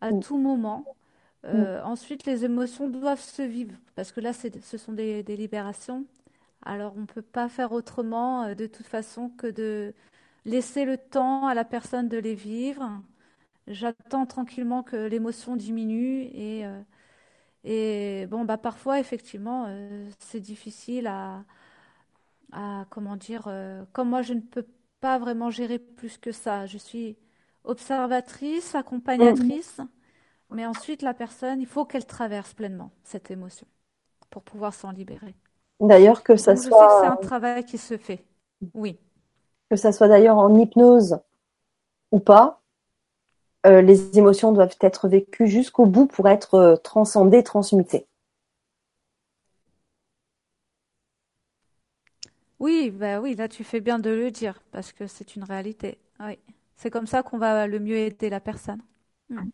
à mm. tout moment. Euh, mm. Ensuite, les émotions doivent se vivre, parce que là, ce sont des, libérations. Alors, on ne peut pas faire autrement, euh, de toute façon, que de laisser le temps à la personne de les vivre. J'attends tranquillement que l'émotion diminue et, euh, et bon, bah parfois, effectivement, c'est difficile à, à, comment dire, comme moi, je ne peux pas vraiment gérer plus que ça. Je suis observatrice, accompagnatrice. Mm. Mais ensuite, la personne, il faut qu'elle traverse pleinement cette émotion pour pouvoir s'en libérer. D'ailleurs, que ça soit. c'est un travail qui se fait. Oui. Que ça soit d'ailleurs en hypnose ou pas, euh, les émotions doivent être vécues jusqu'au bout pour être euh, transcendées, transmutées. Oui, bah oui, là tu fais bien de le dire parce que c'est une réalité. Oui. C'est comme ça qu'on va le mieux aider la personne. Hmm.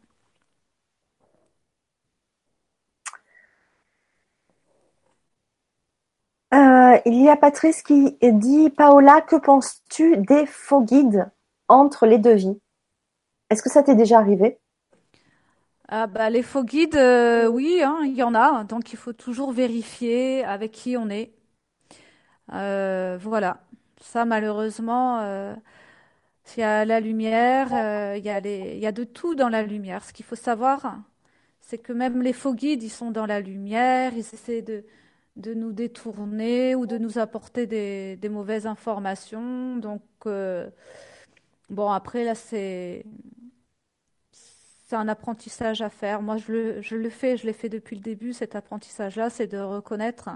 Euh, il y a Patrice qui dit Paola, que penses-tu des faux guides entre les devis Est-ce que ça t'est déjà arrivé? Ah bah, les faux guides, euh, oui, hein, il y en a. Donc il faut toujours vérifier avec qui on est. Euh, voilà. Ça, malheureusement, il y a la lumière, il y a il y a de tout dans la lumière. Ce qu'il faut savoir, c'est que même les faux guides, ils sont dans la lumière. Ils essaient de nous détourner ou de nous apporter des, mauvaises informations. Donc, euh, bon, après, là, c'est, un apprentissage à faire. Moi, je le, je le fais, je l'ai fait depuis le début, cet apprentissage-là, c'est de reconnaître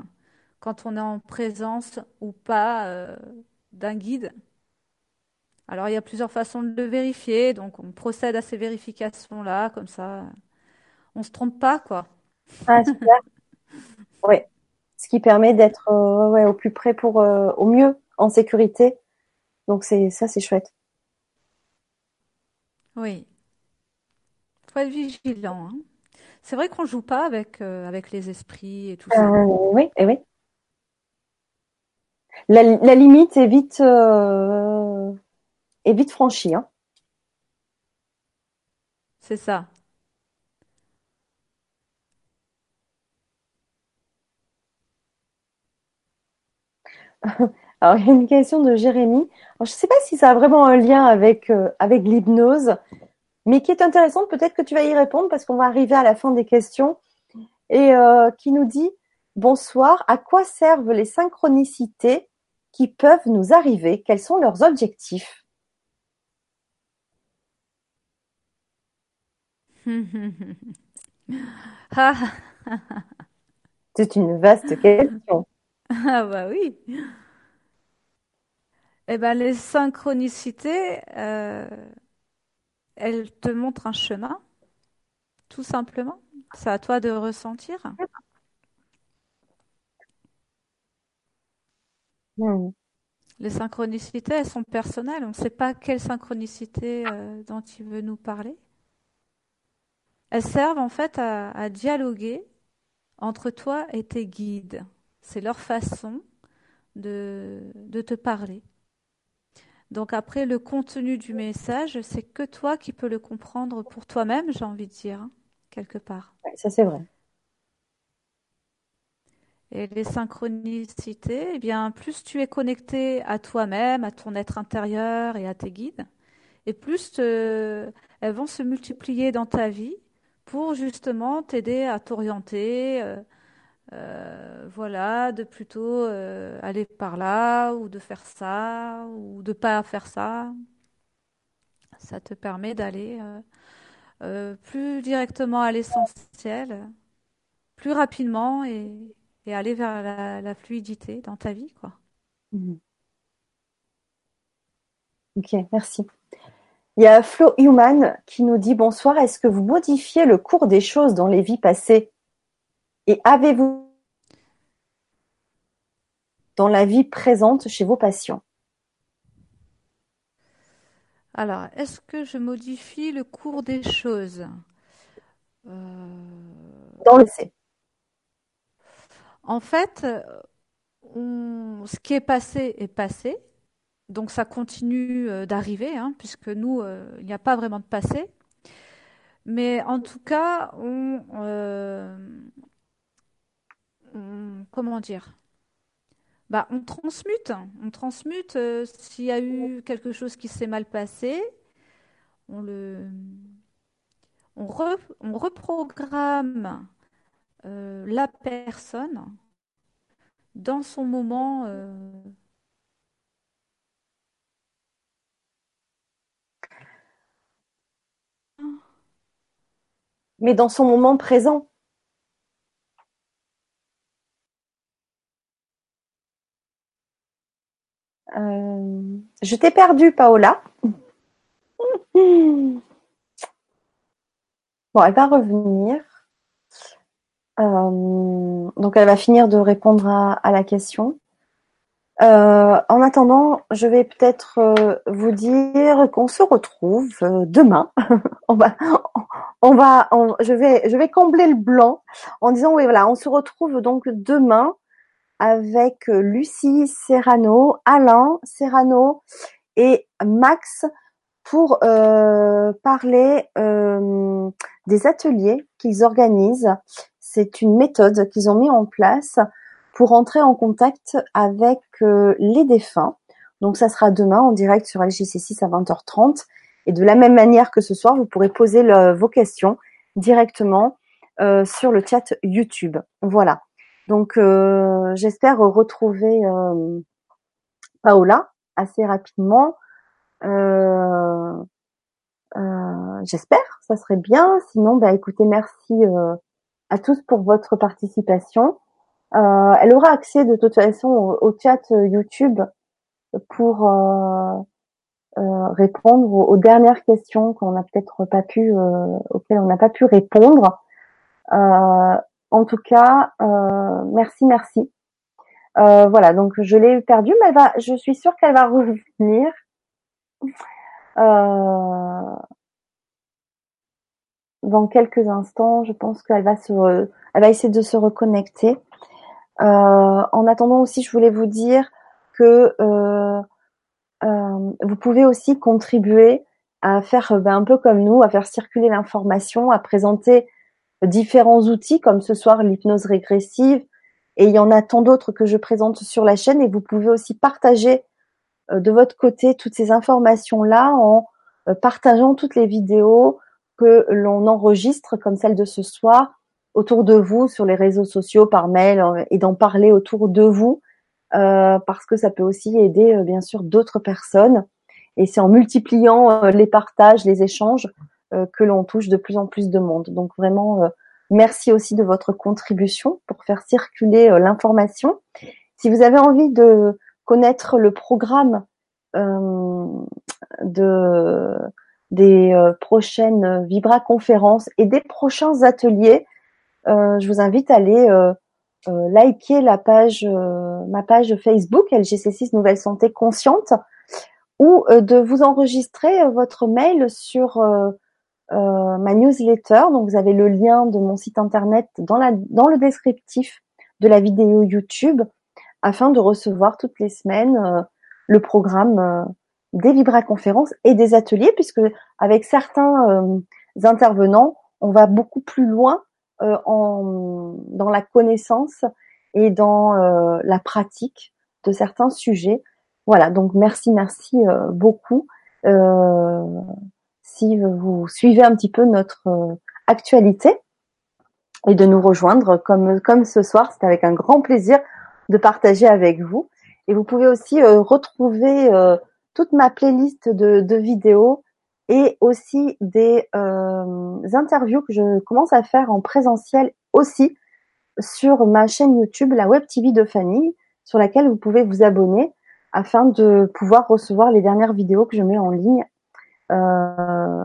quand on est en présence ou pas euh, d'un guide. Alors, il y a plusieurs façons de le vérifier, donc on procède à ces vérifications-là, comme ça, on se trompe pas, quoi. Ah, super. oui ce qui permet d'être euh, au plus près pour euh, au mieux en sécurité. Donc c'est ça c'est chouette. Oui. Faut être vigilant. Hein. C'est vrai qu'on joue pas avec euh, avec les esprits et tout ça. oui, et oui. La, la limite est vite est vite franchie. Hein. C'est ça. Alors, il y a une question de Jérémy. je ne sais pas si ça a vraiment un lien avec, euh, avec l'hypnose, mais qui est intéressante. Peut-être que tu vas y répondre parce qu'on va arriver à la fin des questions. Et euh, qui nous dit Bonsoir, à quoi servent les synchronicités qui peuvent nous arriver? Quels sont leurs objectifs? C'est une vaste question. Ah bah oui. Eh ben les synchronicités, euh, elles te montrent un chemin, tout simplement. C'est à toi de ressentir. Les synchronicités, elles sont personnelles. On ne sait pas quelle synchronicité euh, dont il veut nous parler. Elles servent en fait à dialoguer entre toi et tes guides. C'est leur façon de, de te parler. Donc après, le contenu du message, c'est que toi qui peux le comprendre pour toi-même, j'ai envie de dire, hein, quelque part. ça c'est vrai. Et les synchronicités, eh bien, plus tu es connecté à toi-même, à ton être intérieur et à tes guides, et plus elles vont se multiplier dans ta vie pour justement t'aider à t'orienter, euh, euh, voilà, de plutôt euh, aller par là ou de faire ça ou de pas faire ça. Ça te permet d'aller euh, plus directement à l'essentiel, plus rapidement et, aller vers la, fluidité dans ta vie, quoi. Mhm. Ok, merci. Il y a Flo Human qui nous dit bonsoir. Est-ce que vous modifiez le cours des choses dans les vies passées? Et avez-vous dans la vie présente chez vos patients? Alors, est-ce que je modifie le cours des choses? Euh, Dans le C. En fait, ce qui est passé est passé. Donc ça continue euh, d'arriver, hein, puisque nous, euh, il n'y a pas vraiment de passé. Mais en tout cas, on, comment dire? Bah, on transmute, on transmute s'il y a eu quelque chose qui s'est mal passé, on le, on, reprogramme la personne dans son moment. Euh, Mais dans son moment présent. Euh, je t'ai perdu, Paola. Bon, elle va revenir. Euh, donc elle va finir de répondre à, la question. Euh, en attendant, je vais peut-être euh, vous dire qu'on se retrouve demain. on va, je vais, je vais combler le blanc en disant oui voilà, on se retrouve donc demain avec Lucie Serrano, Alain Serrano et Max pour parler des ateliers qu'ils organisent c'est une méthode qu'ils ont mis en place pour entrer en contact avec euh, les défunts. Donc ça sera demain en direct sur LGC6 à 20h30. Et de la même manière que ce soir, vous pourrez poser vos questions directement euh, sur le chat YouTube. Voilà. Donc euh, j'espère retrouver Paola assez rapidement. j'espère, ça serait bien. Sinon, bah écoutez, merci à tous pour votre participation. Euh, elle aura accès de toute façon au, chat euh, YouTube pour euh, répondre aux, dernières questions qu'on n'a peut-être pas pu, auxquelles on n'a pas pu répondre. en tout cas, merci, merci. voilà, donc je l'ai perdue, mais elle va, je suis sûre qu'elle va revenir. Euh, dans quelques instants. Je pense qu'elle va se, elle va essayer de se reconnecter. Euh, en attendant aussi, je voulais vous dire que euh, euh, vous pouvez aussi contribuer à faire ben, un peu comme nous, à faire circuler l'information, à présenter différents outils comme ce soir l'hypnose régressive. Et il y en a tant d'autres que je présente sur la chaîne. Et vous pouvez aussi partager de votre côté toutes ces informations-là en partageant toutes les vidéos, que l'on enregistre comme celle de ce soir autour de vous sur les réseaux sociaux, par mail euh, et d'en parler autour de vous euh, parce que ça peut aussi aider euh, bien sûr d'autres personnes et c'est en multipliant les partages, les échanges que l'on touche de plus en plus de monde. Donc vraiment merci aussi de votre contribution pour faire circuler l'information. Si vous avez envie de connaître le programme de des euh, prochaines Vibra conférences et des prochains ateliers, euh, je vous invite à aller euh, liker la page, ma page Facebook LGC6 Nouvelle Santé Consciente ou de vous enregistrer votre mail sur ma newsletter. Donc vous avez le lien de mon site internet dans, la, dans le descriptif de la vidéo YouTube afin de recevoir toutes les semaines le programme des vibra-conférences et des ateliers, puisque avec certains euh, intervenants, on va beaucoup plus loin euh, en, dans la connaissance et dans euh, la pratique de certains sujets. Voilà, donc merci, merci beaucoup. si vous suivez un petit peu notre actualité et de nous rejoindre comme, comme ce soir, c'est avec un grand plaisir de partager avec vous. Et vous pouvez aussi retrouver toute ma playlist de, vidéos et aussi des euh, interviews que je commence à faire en présentiel aussi sur ma chaîne YouTube, la Web TV de Fanny, sur laquelle vous pouvez vous abonner afin de pouvoir recevoir les dernières vidéos que je mets en ligne euh,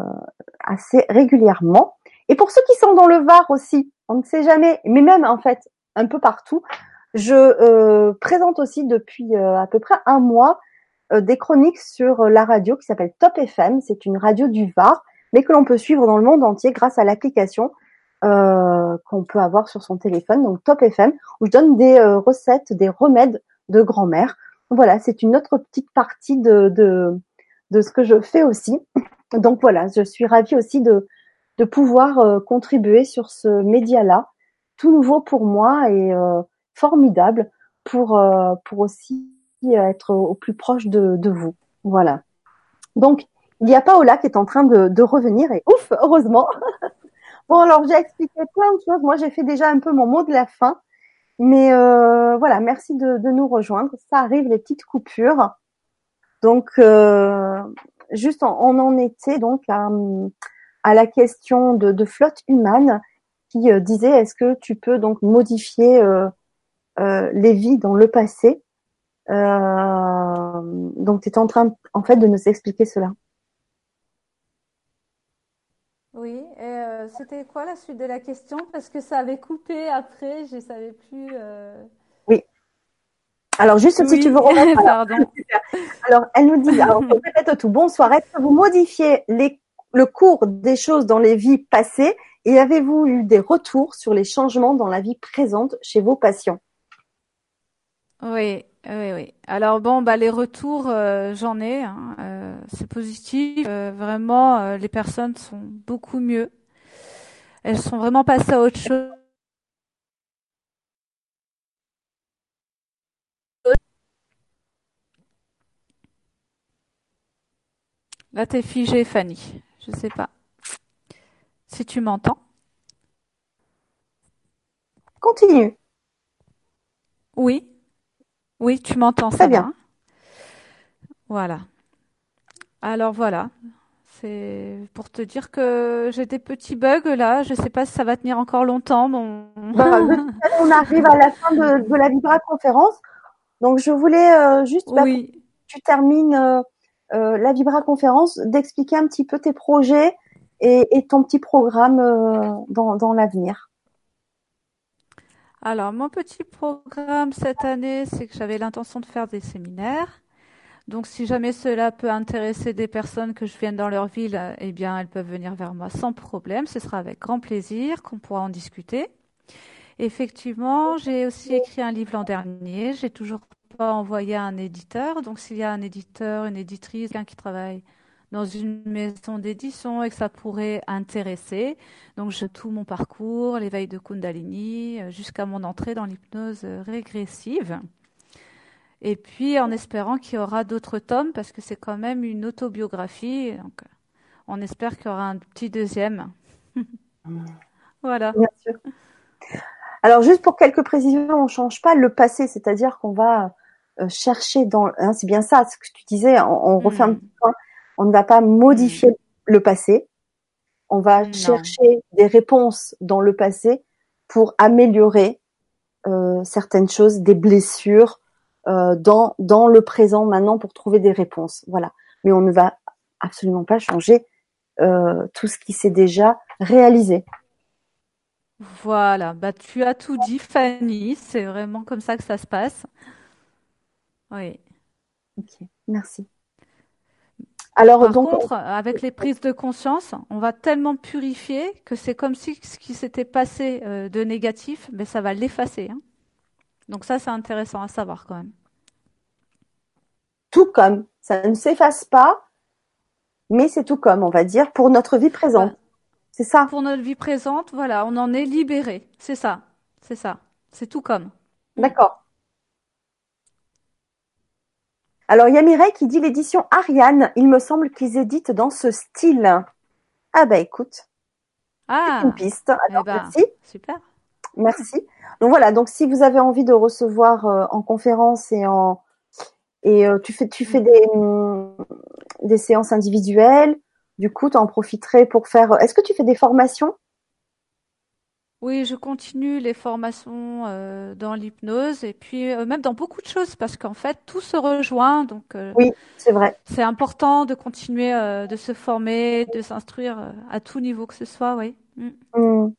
assez régulièrement. Et pour ceux qui sont dans le Var aussi, on ne sait jamais, mais même en fait un peu partout, Je présente aussi depuis à peu près un mois des chroniques sur la radio qui s'appelle Top FM. C'est une radio du Var, mais que l'on peut suivre dans le monde entier grâce à l'application euh, qu'on peut avoir sur son téléphone, donc Top FM, où je donne des euh, recettes, des remèdes de grand-mère. Voilà, c'est une autre petite partie de, de, de, ce que je fais aussi. Donc voilà, je suis ravie aussi de, de pouvoir euh, contribuer sur ce média-là, tout nouveau pour moi et formidable pour, pour aussi être au plus proche de, de vous. Voilà. Donc, il y a Paola qui est en train de, de revenir et ouf, heureusement. Bon, alors j'ai expliqué plein de choses. Moi, j'ai fait déjà un peu mon mot de la fin. Mais euh, voilà, merci de, nous rejoindre. Ça arrive, les petites coupures. Donc, euh, juste, on, en était donc à, la question de, flotte humaine qui euh, disait est-ce que tu peux donc modifier les vies dans le passé? Donc, tu étais en train en fait de nous expliquer cela. Oui, et euh, c'était quoi la suite de la question? Parce que ça avait coupé après, je ne savais plus. Euh. Oui. Alors, juste si tu veux remettre. Pardon. Alors, elle nous dit, alors, peut-être tout bonsoir. Est-ce que vous modifiez les, le cours des choses dans les vies passées? Et avez-vous eu des retours sur les changements dans la vie présente chez vos patients? Oui, oui, oui. Alors bon, bah les retours, euh, j'en ai. Hein, euh, c'est positif. Euh, vraiment, les personnes sont beaucoup mieux. Elles sont vraiment passées à autre chose. Là, t'es figée, Fanny. Je sais pas si tu m'entends. Continue. Oui. Oui, tu m'entends, ça bien. Voilà. Alors voilà, c'est pour te dire que j'ai des petits bugs là. Je ne sais pas si ça va tenir encore longtemps. Bon... Bah, on arrive à la fin de, la Vibra conférence. Donc je voulais euh, juste bah, oui. tu termines euh, euh, la Vibra conférence, d'expliquer un petit peu tes projets et, ton petit programme dans, dans l'avenir. Alors, mon petit programme cette année, c'est que j'avais l'intention de faire des séminaires. Donc, si jamais cela peut intéresser des personnes que je vienne dans leur ville, eh bien, elles peuvent venir vers moi sans problème. Ce sera avec grand plaisir qu'on pourra en discuter. Effectivement, j'ai aussi écrit un livre l'an dernier. J'ai toujours pas envoyé un éditeur. Donc, s'il y a un éditeur, une éditrice, quelqu'un qui travaille dans une maison d'édition et que ça pourrait intéresser. Donc, je tout mon parcours, l'éveil de Kundalini, euh, jusqu'à mon entrée dans l'hypnose régressive. Et puis, en espérant qu'il y aura d'autres tomes, parce que c'est quand même une autobiographie. Donc, on espère qu'il y aura un petit deuxième. voilà. Bien sûr. Alors, juste pour quelques précisions, on ne change pas le passé, c'est-à-dire qu'on va euh, chercher dans. Hein, c'est bien ça, ce que tu disais, on, hmm. point on ne va pas modifier mm. le passé. On va chercher des réponses dans le passé pour améliorer euh, certaines choses, des blessures euh, dans dans le présent maintenant pour trouver des réponses. Voilà. Mais on ne va absolument pas changer euh, tout ce qui s'est déjà réalisé. Voilà, bah tu as tout dit, Fanny. C'est vraiment comme ça que ça se passe. Oui. Ok, merci. Alors, Par contre, avec les prises de conscience, on va tellement purifier que c'est comme si ce qui s'était passé euh, de négatif, mais ça va l'effacer. Hein. Donc ça, c'est intéressant à savoir quand même. Tout comme, ça ne s'efface pas, mais c'est tout comme, on va dire, pour notre vie présente. C'est ça. Pour notre vie présente, voilà, on en est libéré. C'est ça, c'est ça. C'est tout comme. D'accord. Alors, il y a Mireille qui dit l'édition Ariane. Il me semble qu'ils éditent dans ce style. Ah bah écoute. Ah. une piste. Eh ben, merci. Super. Merci. Donc voilà. Donc si vous avez envie de recevoir euh, en conférence et en et euh, tu fais tu fais des mm, des séances individuelles. Du coup, tu en profiterais pour faire. Est-ce que tu fais des formations? Oui, je continue les formations euh, dans l'hypnose et puis euh, même dans beaucoup de choses parce qu'en fait tout se rejoint. Donc euh, oui, c'est vrai. C'est important de continuer de se former, de s'instruire à tout niveau que ce soit, oui. Mm. Mm.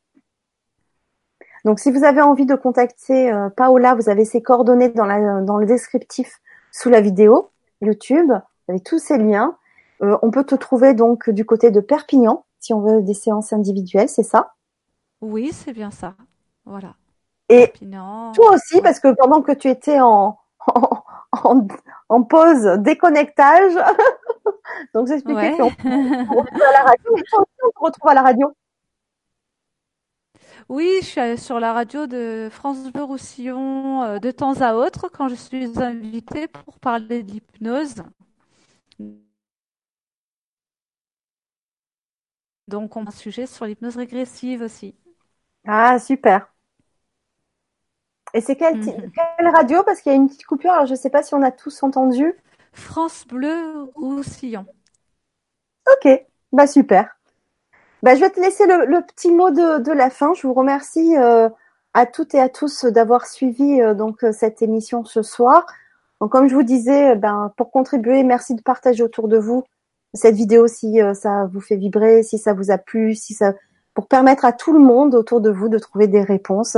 Donc, si vous avez envie de contacter euh, Paola, vous avez ses coordonnées dans, la, dans le descriptif sous la vidéo YouTube. Vous avez tous ces liens. Euh, on peut te trouver donc du côté de Perpignan, si on veut des séances individuelles, c'est ça? Oui, c'est bien ça. Voilà. Et Perpignan, toi aussi, parce que pendant que tu étais en, en, en, pause déconnectage, donc j'expliquais qu'on retrouve à la radio, mais toi aussi on te retrouve à la radio. Oui, je suis sur la radio de France Bleu Roussillon euh, de temps à autre quand je suis invitée pour parler de l'hypnose. Donc, on a un sujet sur l'hypnose régressive aussi. Ah, super. Et c'est quelle, mhm. quelle, radio? Parce qu'il y a une petite coupure, alors je ne sais pas si on a tous entendu. France Bleu Roussillon. Ok, bah super. Bah, je vais te laisser le, petit mot de, la fin. Je vous remercie euh, à toutes et à tous d'avoir suivi euh, donc euh, cette émission ce soir. Donc, comme je vous disais, ben, pour contribuer, merci de partager autour de vous cette vidéo si ça vous fait vibrer, si ça vous a plu, si ça, pour permettre à tout le monde autour de vous de trouver des réponses,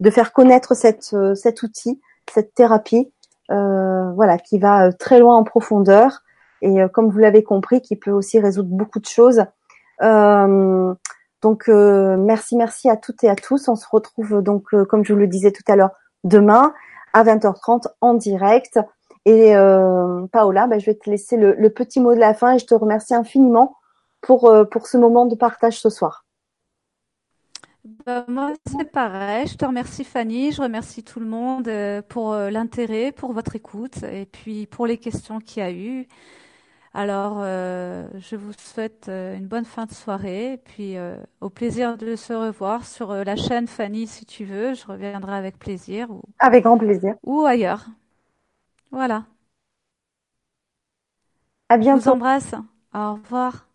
de faire connaître cette, cet outil, cette thérapie, voilà, qui va très loin en profondeur et comme vous l'avez compris, qui peut aussi résoudre beaucoup de choses euh, donc euh, merci, merci à toutes et à tous. On se retrouve donc, euh, comme je vous le disais tout à l'heure, demain à 20h30 en direct. Et Paola, bah, je vais te laisser le, petit mot de la fin et je te remercie infiniment pour, pour ce moment de partage ce soir. Bah, moi, c'est pareil. Je te remercie Fanny, je remercie tout le monde pour l'intérêt, pour votre écoute et puis pour les questions qu'il y a eu. Alors, euh, je vous souhaite euh, une bonne fin de soirée et puis euh, au plaisir de se revoir sur la chaîne Fanny si tu veux. Je reviendrai avec plaisir. Ou, avec grand plaisir. Ou ailleurs. Voilà. À bientôt. Je vous embrasse. Au revoir.